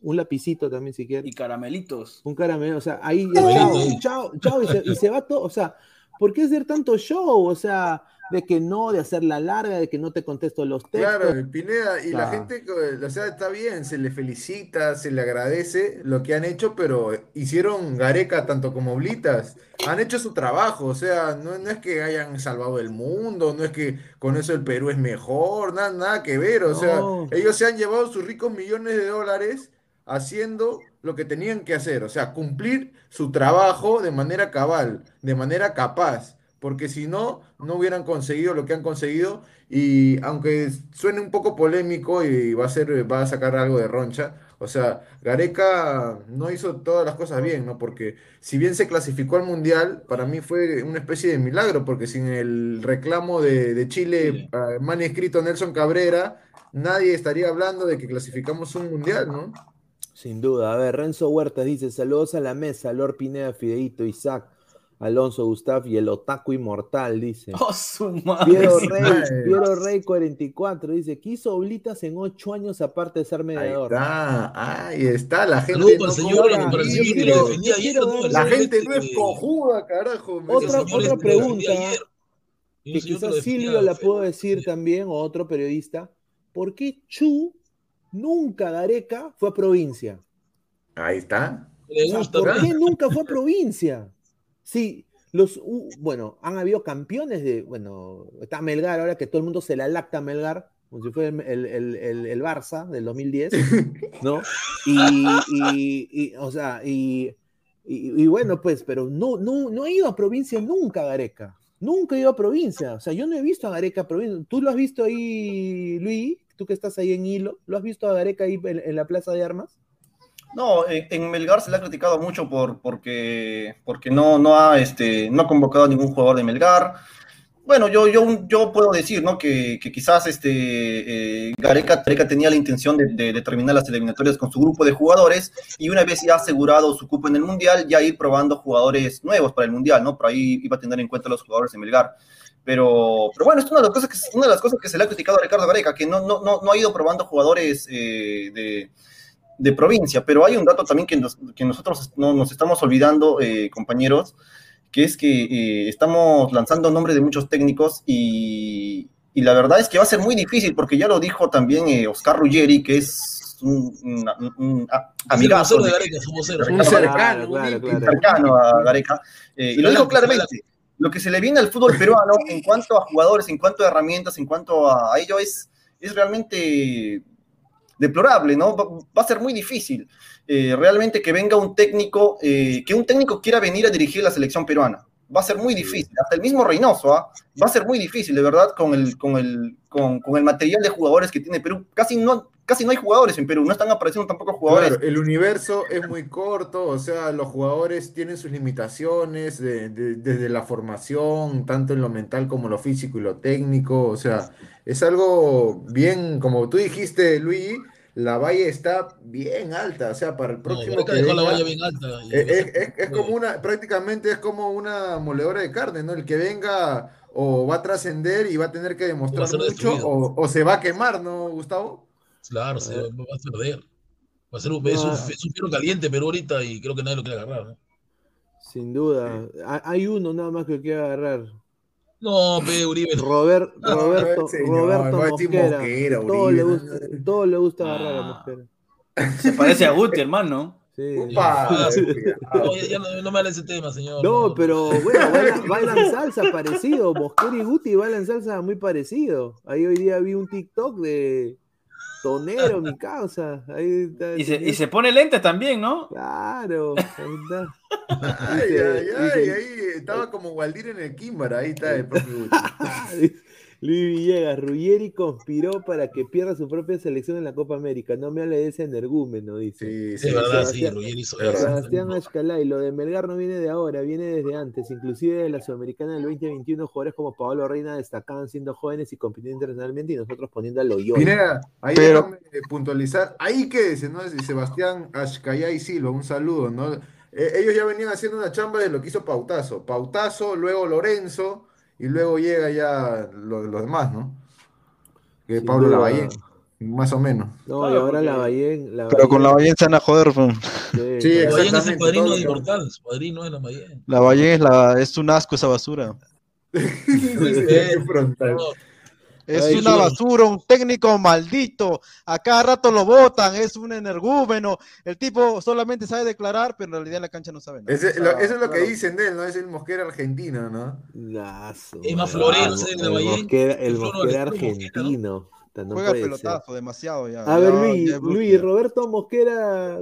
Speaker 1: Un lapicito también si quiere.
Speaker 3: Y caramelitos.
Speaker 1: Un caramelo, o sea, ahí ya, chao, chao, chao, y se, y se va todo, o sea, ¿por qué hacer tanto show? O sea, de que no, de hacer la larga, de que no te contesto los textos.
Speaker 2: Claro, Pineda, y la
Speaker 1: Claro.
Speaker 2: gente, que- o sea, está bien, se le felicita, se le agradece lo que han hecho, pero hicieron Gareca tanto como Blitas, han hecho su trabajo, o sea, no, no es que hayan salvado el mundo, no es que con eso el Perú es mejor, nada, nada que ver, o sea,
Speaker 1: No.
Speaker 2: ellos se han llevado sus ricos millones de dólares haciendo lo que tenían que hacer, o sea, cumplir su trabajo de manera cabal, de manera capaz, porque si no, no hubieran conseguido lo que han conseguido y aunque suene un poco polémico y va a ser, va a sacar algo de roncha, o sea, Gareca no hizo todas las cosas bien, ¿no? Porque si bien se clasificó al Mundial, para mí fue una especie de milagro, porque sin el reclamo de, de Chile,
Speaker 4: Chile.
Speaker 2: ah, mal escrito Nelson Cabrera, nadie estaría hablando de que clasificamos un Mundial, ¿no?
Speaker 1: Sin duda. A ver, Renzo Huertas dice: Saludos a la mesa, Lord Pineda, Fideito, Isaac, Alonso, Gustav y el Otaku Inmortal, dice.
Speaker 3: ¡Oh, su madre!
Speaker 1: Piero Rey,
Speaker 2: madre.
Speaker 1: Piero Rey 44 dice: ¿Qué hizo Oblitas en ocho años aparte de ser
Speaker 2: Ahí
Speaker 1: mediador?
Speaker 2: está, ahí está, la gente no La gente no es cojuda, carajo.
Speaker 1: Otra- otra
Speaker 4: este
Speaker 1: pregunta, Que quizás Silvio la puedo decir también, o otro periodista. ¿Por qué Chu nunca Gareca fue a provincia?
Speaker 2: Ahí está.
Speaker 4: Le gusta,
Speaker 1: ¿Por qué nunca fue a provincia? Sí, los, bueno, han habido campeones de, bueno, está Melgar ahora que todo el mundo se la lacta a Melgar, como si fuera el, el, el- el- Barça del 2010, ¿no? Y, y- y, o sea, y, y- y bueno, pues, pero no, no, no ha ido a provincia nunca Gareca, nunca ha ido a provincia, o sea, yo no he visto a Gareca a provincia, ¿tú lo has visto ahí, Luis? Tú que estás ahí en Hilo, ¿lo has visto a Gareca ahí en, en la Plaza de Armas?
Speaker 6: No, en, en Melgar se le ha criticado mucho por, porque, porque no, no, ha, este, no ha convocado a ningún jugador de Melgar. Bueno, yo, yo, yo puedo decir ¿no? que, que quizás este, eh, Gareca, Gareca tenía la intención de, de- de terminar las eliminatorias con su grupo de jugadores y una vez ya asegurado su cupo en el Mundial, ya ir probando jugadores nuevos para el Mundial, ¿no? Por ahí iba a tener en cuenta los jugadores de Melgar. Pero, pero bueno, es una de las cosas que, una de las cosas que se le ha criticado a Ricardo Gareca, que no, no, no, no ha ido probando jugadores eh, de, de provincia. Pero hay un dato también que, nos- que nosotros no, nos estamos olvidando, eh, compañeros, que es que eh, estamos lanzando nombres de muchos técnicos y, y la verdad es que va a ser muy difícil, porque ya lo dijo también eh, Oscar Ruggeri, que es un, un- un- amigazo
Speaker 4: de Gareca,
Speaker 2: cercano, un
Speaker 1: claro,
Speaker 2: íntimo.
Speaker 1: claro.
Speaker 6: cercano a Gareca, eh, y lo dijo claramente. Lo que se le viene al fútbol peruano en cuanto a jugadores, en cuanto a herramientas, en cuanto a, a ello es, es realmente deplorable, ¿no? Va, va a ser muy difícil eh, realmente que venga un técnico, eh, que un técnico quiera venir a dirigir la selección peruana. Va a ser muy difícil, hasta el mismo Reynoso, ¿ah? va a ser muy difícil, de verdad, con el, con, el, con, con el material de jugadores que tiene Perú. Casi no, casi no hay jugadores en Perú, no están apareciendo tampoco jugadores.
Speaker 2: Claro, el universo es muy corto, o sea, los jugadores tienen sus limitaciones de- de- desde la formación, tanto en lo mental como lo físico y lo técnico, o sea, es algo bien, como tú dijiste, Luigi, la valla está bien alta, o sea, para el próximo que
Speaker 4: dejó la
Speaker 2: venga,
Speaker 4: valla bien alta. y
Speaker 2: eh,
Speaker 4: a
Speaker 2: es, es- es como una, prácticamente es como una moledora de carne, ¿no? El que venga o va a trascender y va a tener que demostrar mucho o se va a quemar, ¿no, Gustavo?
Speaker 4: Claro, se va va a perder. Va a ser un, es, un, es un fierro caliente, pero ahorita y creo que nadie lo quiere agarrar. ¿no?
Speaker 1: Sin duda. Ha- Hay uno nada más que quiero agarrar.
Speaker 4: No, pe, Uribe.
Speaker 1: Robert,
Speaker 2: No,
Speaker 1: Roberto,
Speaker 2: señor,
Speaker 1: Roberto Mosquera.
Speaker 2: Mosquera,
Speaker 1: Todo le gusta, todo le gusta agarrar a
Speaker 3: Ah.
Speaker 1: Mosquera.
Speaker 3: Se parece a Guti, hermano.
Speaker 1: Sí.
Speaker 2: Upa,
Speaker 4: Ah,
Speaker 2: cuidado.
Speaker 4: No, ya, ya no, no me hable de ese tema, señor.
Speaker 1: No, pero bueno, bailan, bailan salsa parecido. Mosquera y Guti bailan salsa muy parecido. Ahí hoy día vi un TikTok de Tonero, mi causa. Ahí está
Speaker 3: Y se, y se pone lentes también, ¿no?
Speaker 1: Claro, ahí está.
Speaker 2: Ay, ay, ay, ahí estaba como Waldir en el Kimbar, ahí está el profe Guti.
Speaker 1: Luis Villegas, Ruggeri conspiró para que pierda su propia selección en la Copa América. No me hable de ese energúmeno, dice.
Speaker 2: Sí,
Speaker 4: Es verdad, sí,
Speaker 1: Sebastián-
Speaker 4: Ruggeri hizo eso.
Speaker 1: Sebastián Ashkalay, lo de Melgar no viene de ahora, viene desde antes. Inclusive de la Sudamericana del 2021, jugadores como Pablo Reina destacaban siendo jóvenes y compitiendo internacionalmente y nosotros poniendo a Loyola.
Speaker 2: Pineda, ahí
Speaker 5: Pero-
Speaker 2: déjame puntualizar. Ahí quédese, ¿no? Y Sebastián Ashkayay Silva, un saludo, ¿no? Eh, ellos ya venían haciendo una chamba de lo que hizo Pautazo. Pautazo, luego Lorenzo, y luego llega ya lo- los demás, ¿no? Que
Speaker 1: Sin
Speaker 2: Pablo
Speaker 1: duda.
Speaker 2: Lavallén, más o menos.
Speaker 1: No,
Speaker 3: Claro,
Speaker 1: y ahora
Speaker 3: porque-
Speaker 1: la Ballén. La
Speaker 5: Pero con la Ballén se van a joder. pues.
Speaker 1: Sí,
Speaker 2: Sí.
Speaker 4: Lavallén es el padrino de
Speaker 2: lo
Speaker 4: su padrino es la Mayén.
Speaker 5: La Ballén es, la, es un asco esa basura.
Speaker 2: Qué frontal.
Speaker 5: Es
Speaker 1: Ay,
Speaker 5: una basura, un técnico maldito. A cada rato lo votan, es un energúmeno. El tipo solamente sabe declarar, pero en realidad en la cancha no sabe nada.
Speaker 2: Ese- lo- eso es lo que dicen de él, ¿no? Es el Mosquera argentino, ¿no?
Speaker 1: Nah, su
Speaker 4: Es más
Speaker 1: madre.
Speaker 4: Florense,
Speaker 1: El
Speaker 4: de Ballén,
Speaker 1: Mosquera, el Mosquera
Speaker 4: Alejandro Mosquera, ¿no?
Speaker 1: argentino. No
Speaker 5: Juega
Speaker 1: ser.
Speaker 5: pelotazo, demasiado ya.
Speaker 1: A ver,
Speaker 5: Ya-
Speaker 1: Luis,
Speaker 5: ya
Speaker 1: Luis. Roberto Mosquera,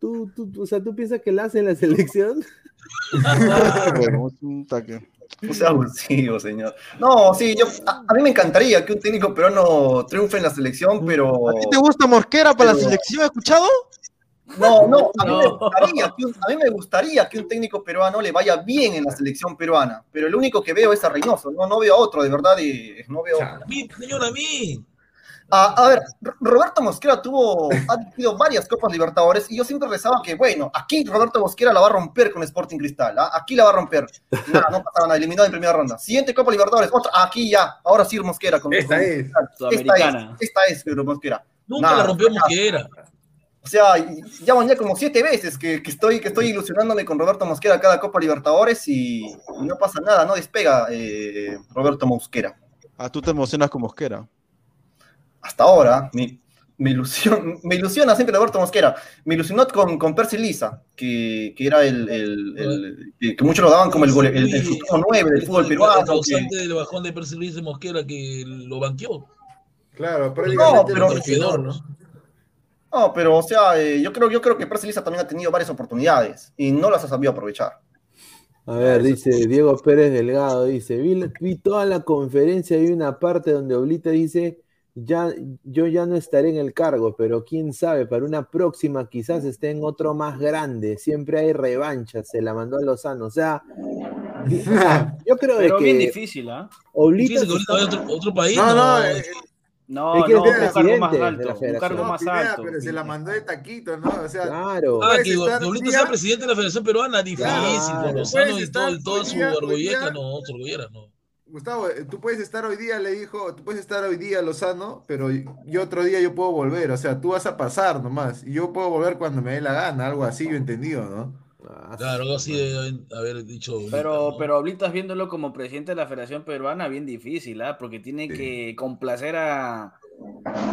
Speaker 1: ¿tú, tú, tú- o sea, ¿tú piensas que la hace en la selección?
Speaker 5: Bueno, es un taque.
Speaker 6: No sea abusivo, señor. No, sí, yo, a, a mí me encantaría que un técnico peruano triunfe en la selección, pero.
Speaker 5: ¿A ti te gusta Mosquera para la selección? ¿Has escuchado?
Speaker 6: No, no, a mí, me
Speaker 3: No.
Speaker 6: gustaría que un, a mí me gustaría que un técnico peruano le vaya bien en la selección peruana, pero el único que veo es a Reynoso, no, no veo a otro, de verdad, y no veo.
Speaker 4: A mí, señor, a mí.
Speaker 6: A, a ver, Roberto Mosquera tuvo, ha dirigido varias Copas Libertadores y yo siempre rezaba que, bueno, aquí Roberto Mosquera la va a romper con Sporting Cristal, ¿ah? aquí la va a romper. Nada, no pasaba nada, eliminado en primera ronda. Siguiente Copa Libertadores, otra, aquí ya, ahora sí Mosquera. Con,
Speaker 2: Esta
Speaker 6: con-
Speaker 2: es.
Speaker 6: Esta es, esta es Mosquera.
Speaker 4: Nunca
Speaker 6: Nada,
Speaker 4: la rompió Mosquera.
Speaker 6: O sea, ya van ya como siete veces que, que estoy, que estoy ilusionándome con Roberto Mosquera cada Copa Libertadores y, y no pasa nada, no despega eh, Roberto Mosquera.
Speaker 5: Ah, tú te emocionas con Mosquera.
Speaker 6: Hasta ahora, me, me, ilusiona, me ilusiona siempre Roberto Mosquera. Me ilusionó con, con Percy Lisa, que, que era el, el- el- que, que muchos lo daban como el, gole- el, el futuro 9 del fútbol
Speaker 4: El
Speaker 6: peruano. que-
Speaker 4: causante del bajón de Percy Luis de Mosquera que lo banqueó.
Speaker 2: Claro, prácticamente
Speaker 6: pero-
Speaker 2: lo mencionó, ¿no?
Speaker 6: No, pero o sea, eh, yo, creo, yo creo que Percy Lisa también ha tenido varias oportunidades y no las ha sabido aprovechar.
Speaker 1: A ver, dice Diego Pérez Delgado, dice, vi, vi toda la conferencia y una parte donde Oblita dice, ya, yo ya no estaré en el cargo, pero quién sabe, para una próxima quizás esté en otro más grande, siempre hay revancha, se la mandó a Lozano, o sea, yo creo de
Speaker 3: Pero bien
Speaker 1: que
Speaker 3: difícil, ¿ah?
Speaker 1: Oblita
Speaker 4: Difícil que
Speaker 1: se
Speaker 4: ahorita
Speaker 1: está-
Speaker 4: vaya a otro, otro país.
Speaker 2: No, no,
Speaker 4: no,
Speaker 2: eh,
Speaker 3: No,
Speaker 1: Es que
Speaker 3: no,
Speaker 1: es
Speaker 3: un cargo más alto, un cargo
Speaker 2: no,
Speaker 3: más
Speaker 2: Pineda,
Speaker 3: alto.
Speaker 2: pero se la mandó de taquito, ¿no? O sea,
Speaker 1: Claro.
Speaker 4: Ah, que
Speaker 2: día-
Speaker 4: sea presidente de la Federación Peruana, difícil,
Speaker 1: Claro.
Speaker 4: con Lozano y todo, su
Speaker 2: día-
Speaker 4: no, su argollera, no.
Speaker 2: Gustavo, eh, tú puedes estar hoy día, le dijo, tú puedes estar hoy día Lozano, pero yo otro día yo puedo volver, o sea, tú vas a pasar nomás, y yo puedo volver cuando me dé la gana, algo así, yo he entendido, ¿no?
Speaker 1: Ah,
Speaker 4: Claro, algo así debe haber- dicho. Oblita,
Speaker 3: Pero,
Speaker 4: ¿no?
Speaker 3: pero ahorita viéndolo como presidente de la Federación Peruana, bien difícil, ¿ah? Porque tiene
Speaker 2: Sí.
Speaker 3: que complacer a,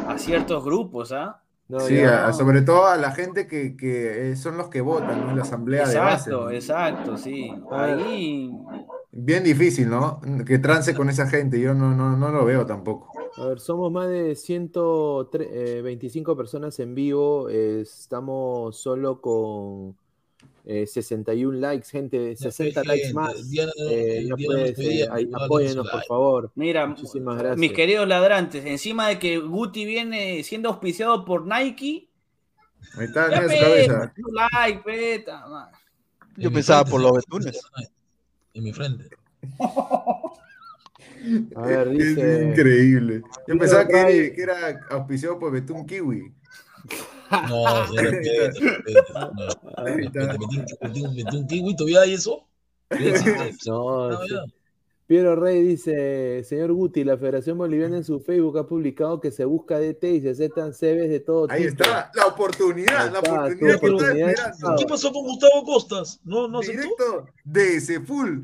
Speaker 3: a ciertos grupos, ¿ah?
Speaker 1: no,
Speaker 2: Sí, a- sobre todo a la gente que, que eh, son los que votan, ¿no? En la asamblea de base.
Speaker 3: Exacto,
Speaker 2: ¿no?
Speaker 3: exacto, sí. Ahí,
Speaker 2: Bien difícil, ¿no? Que trance con esa gente, yo no, no, no lo veo tampoco.
Speaker 1: A ver, somos más de 125 personas en vivo. eh, estamos solo con eh, 61 likes, gente.
Speaker 4: Ya,
Speaker 1: 60
Speaker 4: pues,
Speaker 1: likes
Speaker 4: gente,
Speaker 1: más. Eh, no
Speaker 4: Diana
Speaker 1: puede
Speaker 4: nos pedía
Speaker 1: ser, ahí,
Speaker 4: su
Speaker 1: por favor.
Speaker 3: mira,
Speaker 1: Muchísimas gracias.
Speaker 3: mis queridos ladrantes, encima de que Guti viene siendo auspiciado por Nike,
Speaker 2: Ahí está, mira su cabeza.
Speaker 3: like, peta.
Speaker 4: En
Speaker 5: Yo pensaba por los betunes.
Speaker 4: En mi frente.
Speaker 1: A ver,
Speaker 2: Es
Speaker 1: dice.
Speaker 2: increíble. Yo pensaba que, era- que era auspiciado por Betún Kiwi.
Speaker 4: No. No, un- metí un- metí un kiwi, ¿todavía hay eso?
Speaker 1: No,
Speaker 4: No,
Speaker 1: sí.
Speaker 4: ya.
Speaker 1: Piero Rey dice, señor Guti, la Federación Boliviana en su Facebook ha publicado que se busca DT y se aceptan CVs de todo
Speaker 2: Ahí
Speaker 1: tipo.
Speaker 2: está, la oportunidad,
Speaker 1: Ahí
Speaker 2: la
Speaker 1: está,
Speaker 2: oportunidad
Speaker 1: oportunidad.
Speaker 2: esperando.
Speaker 4: ¿Qué pasó con Gustavo Costas? ¿No, no?
Speaker 2: Directo de ese full.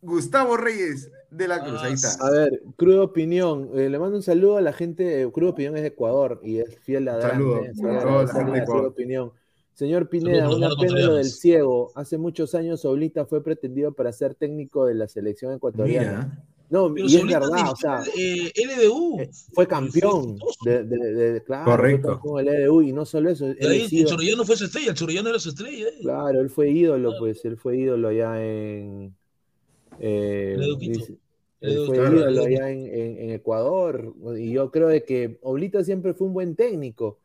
Speaker 2: Gustavo Reyes de la Cruz, ahí está.
Speaker 1: A ver, Crudo Opinión, eh, le mando un saludo a la gente, eh, Crudo Opinión es de Ecuador y es fiel a
Speaker 2: Saludo la gente de Ecuador.
Speaker 1: Crudo Opinión. Señor Pineda, una pena lo del ciego. Hace muchos años Oblita fue pretendido para ser técnico de la selección ecuatoriana.
Speaker 2: Mira,
Speaker 1: No,
Speaker 4: Pero
Speaker 1: y es
Speaker 4: Solita
Speaker 1: verdad, o sea,
Speaker 4: eh, LDU.
Speaker 1: eh, fue campeón de, de- de- claro, fue
Speaker 2: Correcto.
Speaker 1: campeón del EDU y no solo eso, él
Speaker 4: ahí el Chorrillano fue su estrella, el Chorrillano era su estrella. eh.
Speaker 1: claro, él fue ídolo, pues él fue ídolo allá en, Eh,
Speaker 4: El El
Speaker 1: él fue ídolo
Speaker 4: Claro, el
Speaker 1: allá en, en- en Ecuador. Y yo creo de que Oblita siempre fue un buen técnico.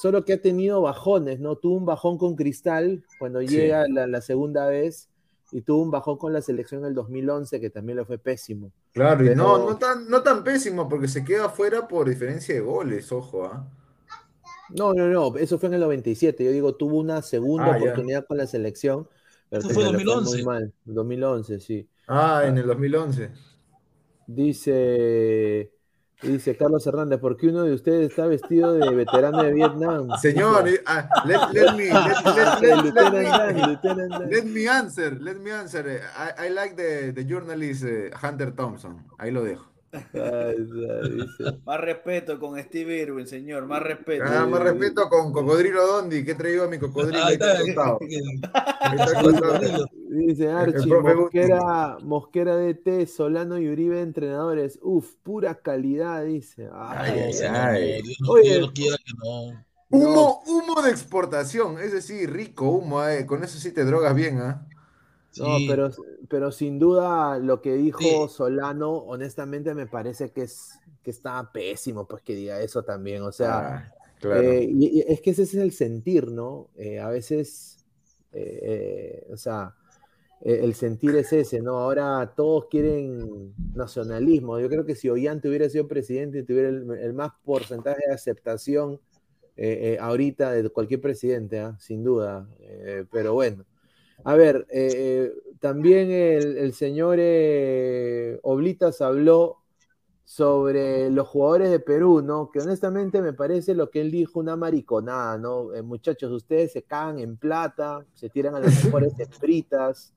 Speaker 1: Solo que ha tenido bajones, ¿no? Tuvo un bajón con Cristal cuando
Speaker 2: Sí.
Speaker 1: llega la, la segunda vez y tuvo un bajón con la selección en el 2011 que también le fue pésimo.
Speaker 2: Claro, y no, no tan, no tan pésimo porque se queda fuera por diferencia de goles, ojo, ¿ah?
Speaker 1: No, no, no, eso fue en el 97. Yo digo, tuvo una segunda
Speaker 2: Ah, ya.
Speaker 1: oportunidad con la selección. Pero
Speaker 4: fue
Speaker 1: le
Speaker 4: 2011.
Speaker 1: muy mal. 2011, sí.
Speaker 2: Ah, en el 2011.
Speaker 1: Dice, dice Carlos Hernández, ¿por qué uno de ustedes está vestido de veterano de Vietnam?
Speaker 2: Señor, ah, let, let me, let, let- me- answer, let me answer. eh, I, I like the, the journalist eh, Hunter Thompson. Ahí lo dejo.
Speaker 3: Más respeto con Steve Irwin, señor, más respeto.
Speaker 2: Ah, más respeto con Cocodrilo Dondi, que he traído a mi cocodrilo. Está
Speaker 4: está.
Speaker 1: Dice Archie. Mosquera, Mosquera DT, Solano y Uribe entrenadores. Uf, pura calidad, dice. Ay,
Speaker 2: Ay, ay.
Speaker 1: Oye.
Speaker 2: Humo, humo de exportación, ese sí, rico humo, eh, con eso sí te drogas bien, ¿ah?
Speaker 1: No, pero, pero sin duda lo que dijo
Speaker 4: Sí.
Speaker 1: Solano, honestamente me parece que es que está pésimo, pues que diga eso también. O sea,
Speaker 2: Ah, claro.
Speaker 1: eh, y, y es que ese es el sentir, ¿no? Eh, a veces, eh, o sea, eh, el sentir es ese, ¿no? Ahora todos quieren nacionalismo. Yo creo que si Ollanta hubiera sido presidente, tuviera el, el más porcentaje de aceptación ahorita de cualquier presidente, ¿ah? sin duda. Pero bueno. A ver, eh, eh, también el, el señor eh, Oblitas habló sobre los jugadores de Perú, ¿no? Que honestamente me parece lo que él dijo una mariconada, ¿no? Eh, muchachos, ustedes se cagan en plata, se tiran a las mejores fritas,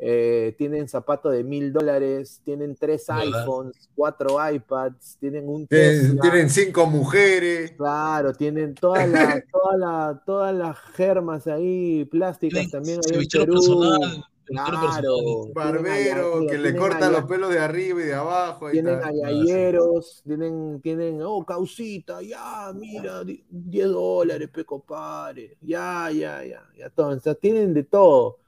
Speaker 1: eh, tienen zapatos de mil dólares, tienen tres
Speaker 4: ¿Verdad?
Speaker 1: iPhones, cuatro iPads, tienen un
Speaker 2: Tienen,
Speaker 1: Tesla.
Speaker 2: tienen cinco mujeres.
Speaker 1: Claro, tienen todas las toda la, todas las germas ahí, plásticas también ahí en Perú.
Speaker 4: personal,
Speaker 1: Claro,
Speaker 2: Barbero, que le corta los pelos de arriba y de abajo. Ahí
Speaker 1: Tienen agalleros, tienen, tienen, oh, causita, ya, mira, di- 10 dólares, pe compadre, ya, ya, ya, ya, entonces tienen de todo.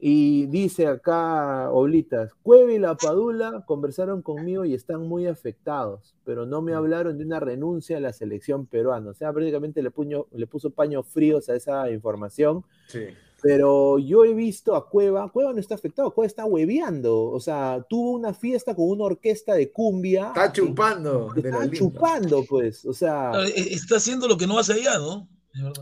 Speaker 1: Y dice acá, Oblitas, Cueva y la Padula conversaron conmigo y están muy afectados, pero no me hablaron de una renuncia a la selección peruana. O sea, prácticamente le, puño, le puso paños fríos a esa información.
Speaker 2: Sí.
Speaker 1: Pero yo he visto a Cueva, Cueva no está afectado, Cueva está hueveando. O sea, tuvo una fiesta con una orquesta de cumbia.
Speaker 2: Está chupando
Speaker 1: Está chupando, pues. O sea,
Speaker 4: Claro, e- Está haciendo lo que no hace allá, ¿no?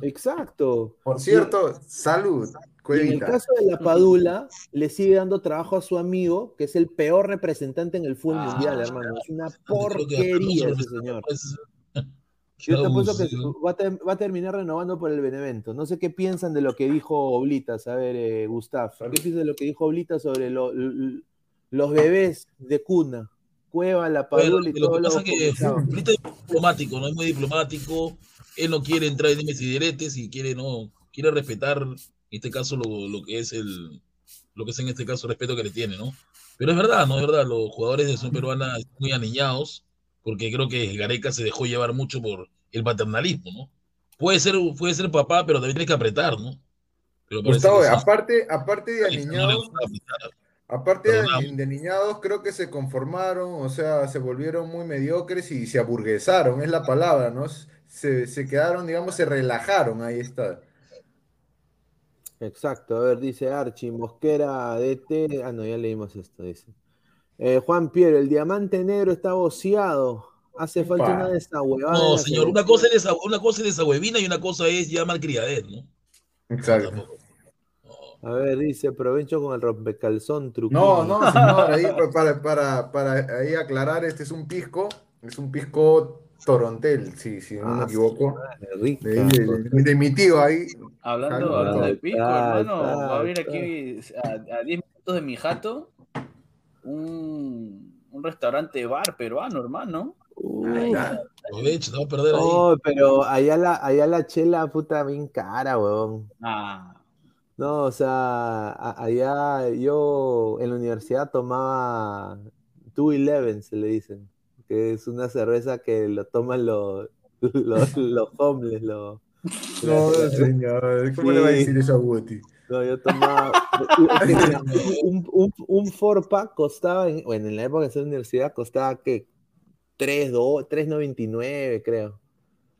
Speaker 1: Exacto.
Speaker 2: Por cierto, salud,
Speaker 1: Y en el caso de la Padula, le sigue dando trabajo a su amigo, que es el peor representante en el fútbol
Speaker 4: Ah,
Speaker 1: mundial, hermano. Es una
Speaker 4: que
Speaker 1: porquería ese señor. Yo te apuesto que va a, ter- va a terminar renovando por el Benevento. No sé qué piensan de lo que dijo Oblitas. A ver, eh, Gustav, ¿qué piensas de lo que dijo Oblitas sobre lo- los bebés de cuna? Cueva, la Padula y
Speaker 4: lo
Speaker 1: todo
Speaker 4: que
Speaker 1: lo
Speaker 4: pasa es que es diplomático, no es muy diplomático. Él no quiere entrar en dimes y diretes y quiere no quiere respetar en este caso lo, lo que es el lo que es en este caso el respeto que le tiene, ¿no? Pero es verdad, no es verdad, los jugadores de selección peruana están muy aniñados porque creo que Gareca se dejó llevar mucho por el paternalismo, ¿no? Puede ser puede ser papá, pero también tiene que apretar, ¿no? Pero
Speaker 2: Gustavo,
Speaker 4: que
Speaker 2: aparte, aparte de
Speaker 4: No
Speaker 2: aniñados,
Speaker 4: apretar.
Speaker 2: aparte de, de niñados, creo que se conformaron, o sea, se volvieron muy mediocres y se aburguesaron, es la palabra, ¿no? Se, se quedaron, digamos, se relajaron, ahí está.
Speaker 1: Exacto, a ver, dice Archie, Mosquera, DT. Ah, no, ya leímos esto, dice. Eh, Juan Piero, el diamante negro está boceado. Hace falta
Speaker 2: Upa.
Speaker 1: una desahuevada.
Speaker 4: No, señor, una cosa, es esa, una cosa es esa huevina y una cosa es ya malcriadez, ¿no?
Speaker 2: Exacto.
Speaker 1: A ver, dice, provecho con el rompecalzón truquillo.
Speaker 2: No, no, señor, ahí pa- para, para, para ahí aclarar, este es un pisco, es un pisco torontel, si, si no me
Speaker 1: Ah,
Speaker 2: equivoco.
Speaker 1: madre.
Speaker 2: De, de- de- de mi tío ahí.
Speaker 3: Hablando, de pico, hermano, va a abrir
Speaker 1: tal.
Speaker 3: aquí a, a 10 minutos de mi jato un, un restaurante bar peruano, hermano.
Speaker 4: Te va a perder ahí.
Speaker 1: No, pero allá la, allá la chela, puta, bien cara, weón.
Speaker 3: Ah,
Speaker 1: No, o sea, a- allá yo en la universidad tomaba Two Eleven, se le dicen, que es una cerveza que lo toman los, los, homeless, los,
Speaker 2: No, señor, ¿cómo le va a decir eso a Guti?
Speaker 1: No, yo tomaba. un, un, un four pack costaba, en- bueno, en la época de esa universidad costaba que 3, 3.99, creo.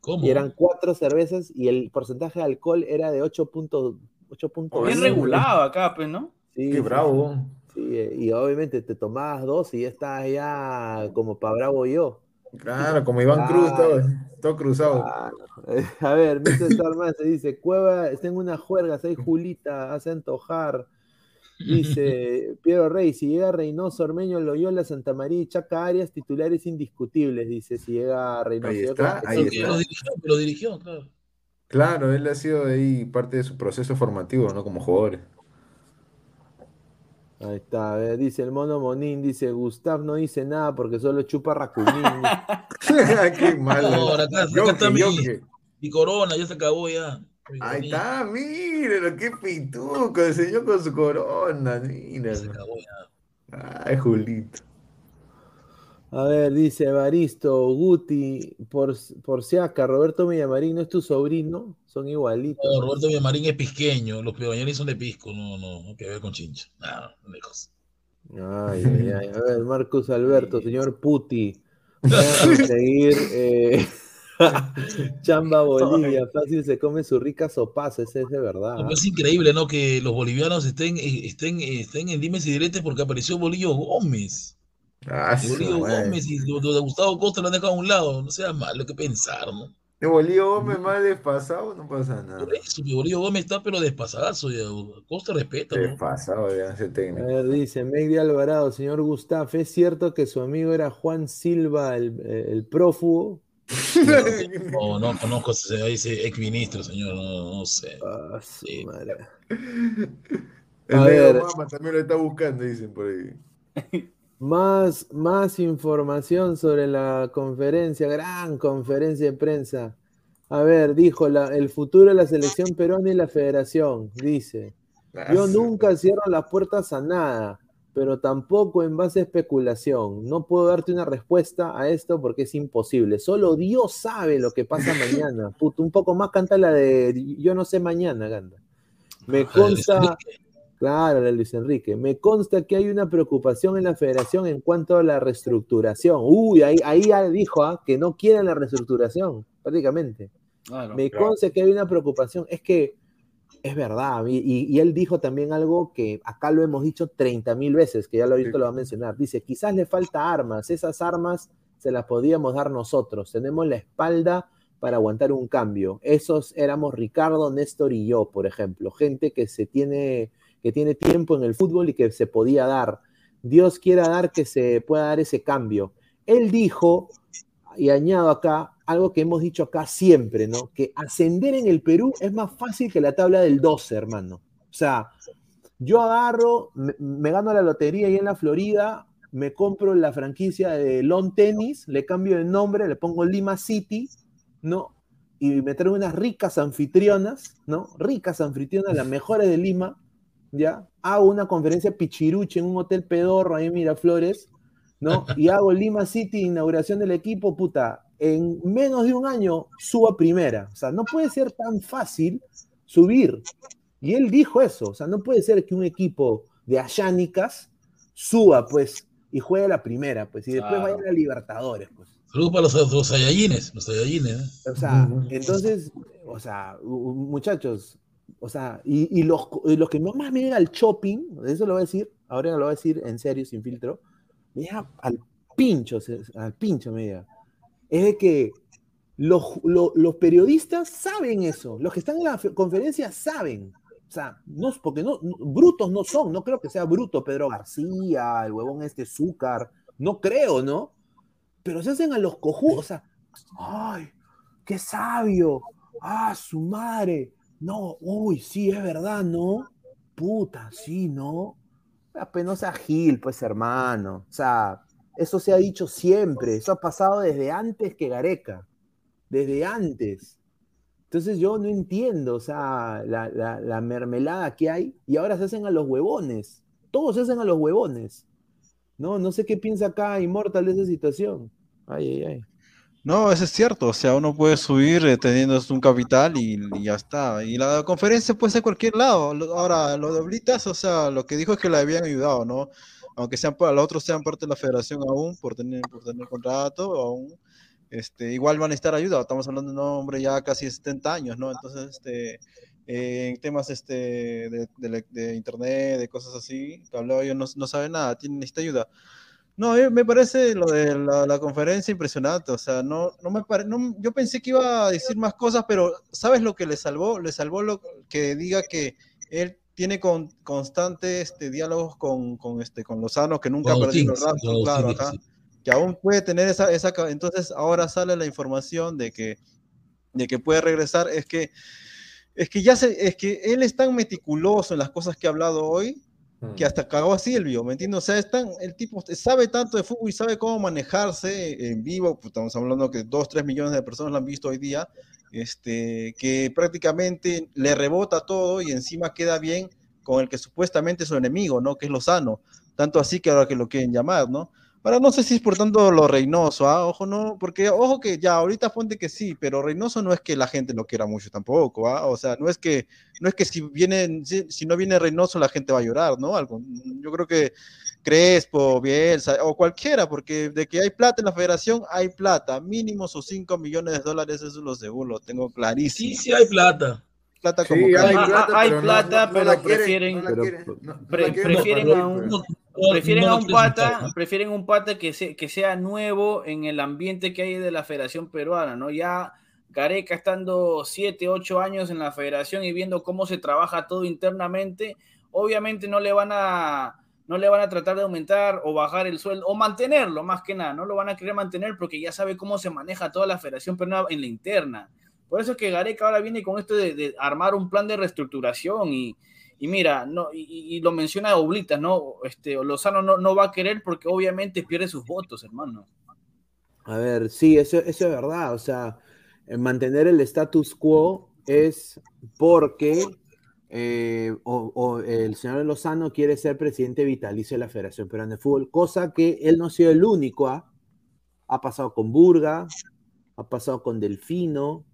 Speaker 4: ¿Cómo?
Speaker 1: Y eran cuatro cervezas y el porcentaje de alcohol era de 8.8.
Speaker 3: Bien regulado acá, pues, ¿no?
Speaker 1: Sí,
Speaker 2: Qué bravo.
Speaker 1: Sí, y obviamente te tomabas dos y ya estabas ya como para bravo yo.
Speaker 2: Claro, como Iván Cruz, todo, todo cruzado.
Speaker 1: A ver, Mr. Starman se dice, Cueva, está en una juerga, soy Julita, hace antojar. Dice Piero Rey, si llega Reynoso, Ormeño, Loyola, Santa María y Chaca Arias, titulares indiscutibles, dice, si llega Reynoso.
Speaker 2: Ahí está, está.
Speaker 4: lo dirigió, lo dirigió, claro.
Speaker 2: Claro, él ha sido ahí parte de su proceso formativo, ¿no? Como jugadores.
Speaker 1: Ahí está, a ver, dice el mono Monín, dice, Gustav no dice nada porque solo chupa Racunín.
Speaker 2: Qué malo.
Speaker 4: No, ahora acá, acá
Speaker 2: Yoke,
Speaker 4: está mi,
Speaker 2: Yoke.
Speaker 4: mi corona, ya se acabó ya.
Speaker 2: Ahí está, mírenlo, qué pituco, el señor con su corona, mira.
Speaker 4: Se acabó ya.
Speaker 2: Ay, Julito.
Speaker 1: A ver, dice Evaristo, Guti, por, por si acá, Roberto Villamarín no es tu sobrino, son igualitos.
Speaker 4: No, Roberto Villamarín es pisqueño, los pebañanes son de pisco, no, no, no que ver con chincha. Nada, lejos.
Speaker 1: Ay, ay, ay. A ver, Marcus Alberto, señor Puti, conseguir eh, Chamba Bolivia, fácil se come su rica sopaza, ese es de verdad.
Speaker 4: Es increíble, ¿no? Que los bolivianos estén, eh, estén, eh, estén en dimes y diretes porque apareció Bolillo Gómez.
Speaker 2: Ah,
Speaker 4: Bolillo. Gómez y lo, lo de Gustavo Costa lo han dejado a un lado. No sea malo que pensar, ¿no?
Speaker 2: De Bolívar Gómez más despasado, no pasa nada.
Speaker 4: Por eso, que Bolillo Gómez está pero despasadazo. Ya. Costa respeta, ¿no?
Speaker 2: Despasado ya ese
Speaker 1: A
Speaker 2: técnico.
Speaker 1: ver, dice Megdi Alvarado, señor Gustaf, ¿es cierto que su amigo era Juan Silva, el, el prófugo?
Speaker 4: No, no conozco ese, a ese ex ministro, señor, no, no sé.
Speaker 1: Ah, su madre.
Speaker 2: El
Speaker 1: A ver.
Speaker 2: Mama también lo está buscando, dicen por ahí.
Speaker 1: Más, más información sobre la conferencia, gran conferencia de prensa. A ver, dijo la- el futuro de la selección peruana y la federación. Dice, yo nunca cierro las puertas a nada, pero tampoco en base a especulación. No puedo darte una respuesta a esto porque es imposible. Solo Dios sabe lo que pasa mañana. Puto, un poco más canta la de yo no sé mañana, Ganda. Me consta, claro, Luis Enrique, me consta que hay una preocupación en la federación en cuanto a la reestructuración. Uy, ahí, ahí ya dijo ah, que no quieren la reestructuración, prácticamente. Me consta que hay una preocupación. Es que es verdad. Y, y- y él dijo también algo que acá lo hemos dicho 30 mil veces, que ya lo he visto, lo va a mencionar. Dice, quizás le falta armas. Esas armas se las podíamos dar nosotros. Tenemos la espalda para aguantar un cambio. Esos éramos Ricardo, Néstor y yo, por ejemplo. Gente que se tiene, que tiene tiempo en el fútbol y que se podía dar. Dios quiera dar que se pueda dar ese cambio. Él dijo, y añado acá, algo que hemos dicho acá siempre, ¿no? Que ascender en el Perú es más fácil que la tabla del 12, hermano. O sea, yo agarro, me, me gano la lotería ahí en la Florida, me compro la franquicia de Long Tennis, le cambio el nombre, le pongo Lima City, ¿no? Y me traigo unas ricas anfitrionas, ¿no? Ricas anfitrionas, las mejores de Lima, ¿ya? Hago una conferencia pichiruche en un hotel pedorro ahí en Miraflores, ¿no? Y hago Lima City, inauguración del equipo, puta, en menos de un año subo a primera. O sea, no puede ser tan fácil subir. Y él dijo eso, o sea, no puede ser que un equipo de Ayánicas suba, pues, y juegue a la primera, pues, y después
Speaker 4: Claro.
Speaker 1: vaya a la Libertadores, pues.
Speaker 4: Saludos para los, los los Saiyajines. ¿eh?
Speaker 1: O sea, entonces, o sea, muchachos, o sea, y, los, los que más me llega al shopping, eso lo voy a decir, ahora lo voy a decir en serio, sin filtro, me al pincho, al pincho me llega. Es de que los, lo- los periodistas saben eso, los que están en la fe- conferencia saben. O sea, no, porque no, no- brutos no son, no creo que sea bruto Pedro García, el huevón este Zúcar, no creo, ¿no? Pero se hacen a los cojudos, o sea, ¡ay! ¡Qué sabio! ¡Ah, su madre! No, uy, sí, es verdad, ¿no? Puta, sí, ¿no? Apenas sea Gil, pues, hermano. O sea, eso se ha dicho siempre. Eso ha pasado desde antes que Gareca. Desde antes. Entonces yo no entiendo, o sea, la, la- la mermelada que hay y ahora se hacen a los huevones. Todos se hacen a los huevones. No, no sé qué piensa acá Immortal de esa situación. Ay, ay, ay.
Speaker 5: No, eso es cierto. O sea, uno puede subir eh, teniendo un capital y, ya está. Y la conferencia puede ser cualquier lado. Ahora, lo de Oblitas, o sea, lo que dijo es que le habían ayudado, ¿no? Aunque sean, los otros sean parte de la federación aún, por tener, por tener contrato, aún, este, igual van a estar ayudados. Estamos hablando de un hombre ya casi 70 años, ¿no? Entonces, este, eh, en temas este, de, la- internet, de cosas así, Cableo yo no, no sabe nada, tiene, necesita ayuda. No, mí me parece lo de la, la conferencia impresionante, o sea, no, no me pare- no- yo pensé que iba a decir más cosas, pero ¿sabes lo que le salvó? Le salvó lo que diga que él tiene con, constante este, diálogos con, con, este, con Lozano, que nunca ha perdido el
Speaker 4: con
Speaker 5: claro, ajá, que aún puede tener esa, esa, entonces ahora sale la información de que, de que puede regresar, es que, es que ya se, es que él es tan meticuloso en las cosas que ha hablado hoy, que hasta cagó a Silvio, ¿me entiendes? O sea, es tan- el tipo sabe tanto de fútbol y sabe cómo manejarse en vivo, pues estamos hablando que 2, 3 millones de personas lo han visto hoy día, este, que prácticamente le rebota todo y encima queda bien con el que supuestamente es su enemigo, ¿no? Que es Lozano, tanto así que ahora que lo quieren llamar, ¿no? Ahora no sé si es por tanto lo Reynoso, ¿ah? Ojo, no, porque ojo que ya ahorita ponte que sí, pero Reynoso no es que la gente lo quiera mucho tampoco, ¿ah? O sea, no es que, no es que si viene, si, no viene Reynoso la gente va a llorar, ¿no? Algo, yo creo que Crespo, Bielsa o cualquiera, porque de que hay plata en la federación, hay plata, mínimo sus 5 millones de dólares, eso lo seguro, tengo clarísimo.
Speaker 4: Sí, sí hay plata.
Speaker 5: Plata
Speaker 2: Sí,
Speaker 5: como
Speaker 2: hay plata,
Speaker 3: hay
Speaker 2: pero
Speaker 3: plata,
Speaker 2: no- no
Speaker 3: pero
Speaker 2: quieren-
Speaker 3: prefieren-
Speaker 2: no la
Speaker 1: pero-
Speaker 3: Pre- prefieren a un- prefieren
Speaker 4: no
Speaker 3: a un pata, prefieren un pata que, se- que sea nuevo en el ambiente que hay de la Federación Peruana, ¿no? Ya Gareca estando 7, 8 años en la federación y viendo cómo se trabaja todo internamente, obviamente no le van a no le van a tratar de aumentar o bajar el sueldo o mantenerlo más que nada, no lo van a querer mantener porque ya sabe cómo se maneja toda la Federación Peruana en la interna. Por eso es que Gareca ahora viene con esto de, armar un plan de reestructuración y, mira, no, y, lo menciona Oblitas, ¿no? Este, Lozano no, no va a querer porque obviamente pierde sus votos, hermano.
Speaker 1: A ver, sí, eso, eso es verdad. O sea, eh, mantener el status quo es porque eh, o, el señor Lozano quiere ser presidente vitalicio de la Federación Peruana de Fútbol, cosa que él no ha sido el único. ¿ah? Ha pasado con Burga, ha pasado con Delfino,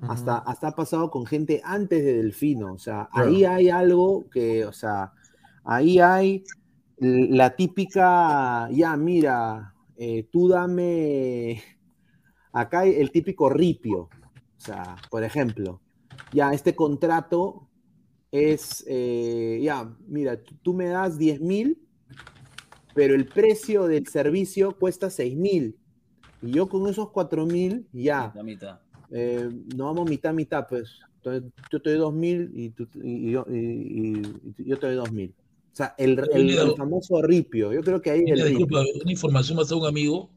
Speaker 1: hasta, hasta ha pasado con gente antes de Delfino. O sea,
Speaker 2: Claro.
Speaker 1: ahí hay algo que, o sea, ahí hay la típica, ya, mira, eh, tú dame, acá hay el típico ripio. O sea, por ejemplo, ya este contrato es, eh, ya, mira, tú, tú me das 10 mil, pero el precio del servicio cuesta 6 mil. Y yo con esos 4 mil, ya,
Speaker 3: La mitad.
Speaker 1: Eh, nos vamos mitad mitad, pues. Entonces, yo te doy dos mil y, tú- y yo, y- y- y yo te doy dos mil. O sea, el, el- el famoso ripio, yo creo que ahí
Speaker 4: Mira,
Speaker 1: el ripio.
Speaker 4: disculpa, una información más a un amigo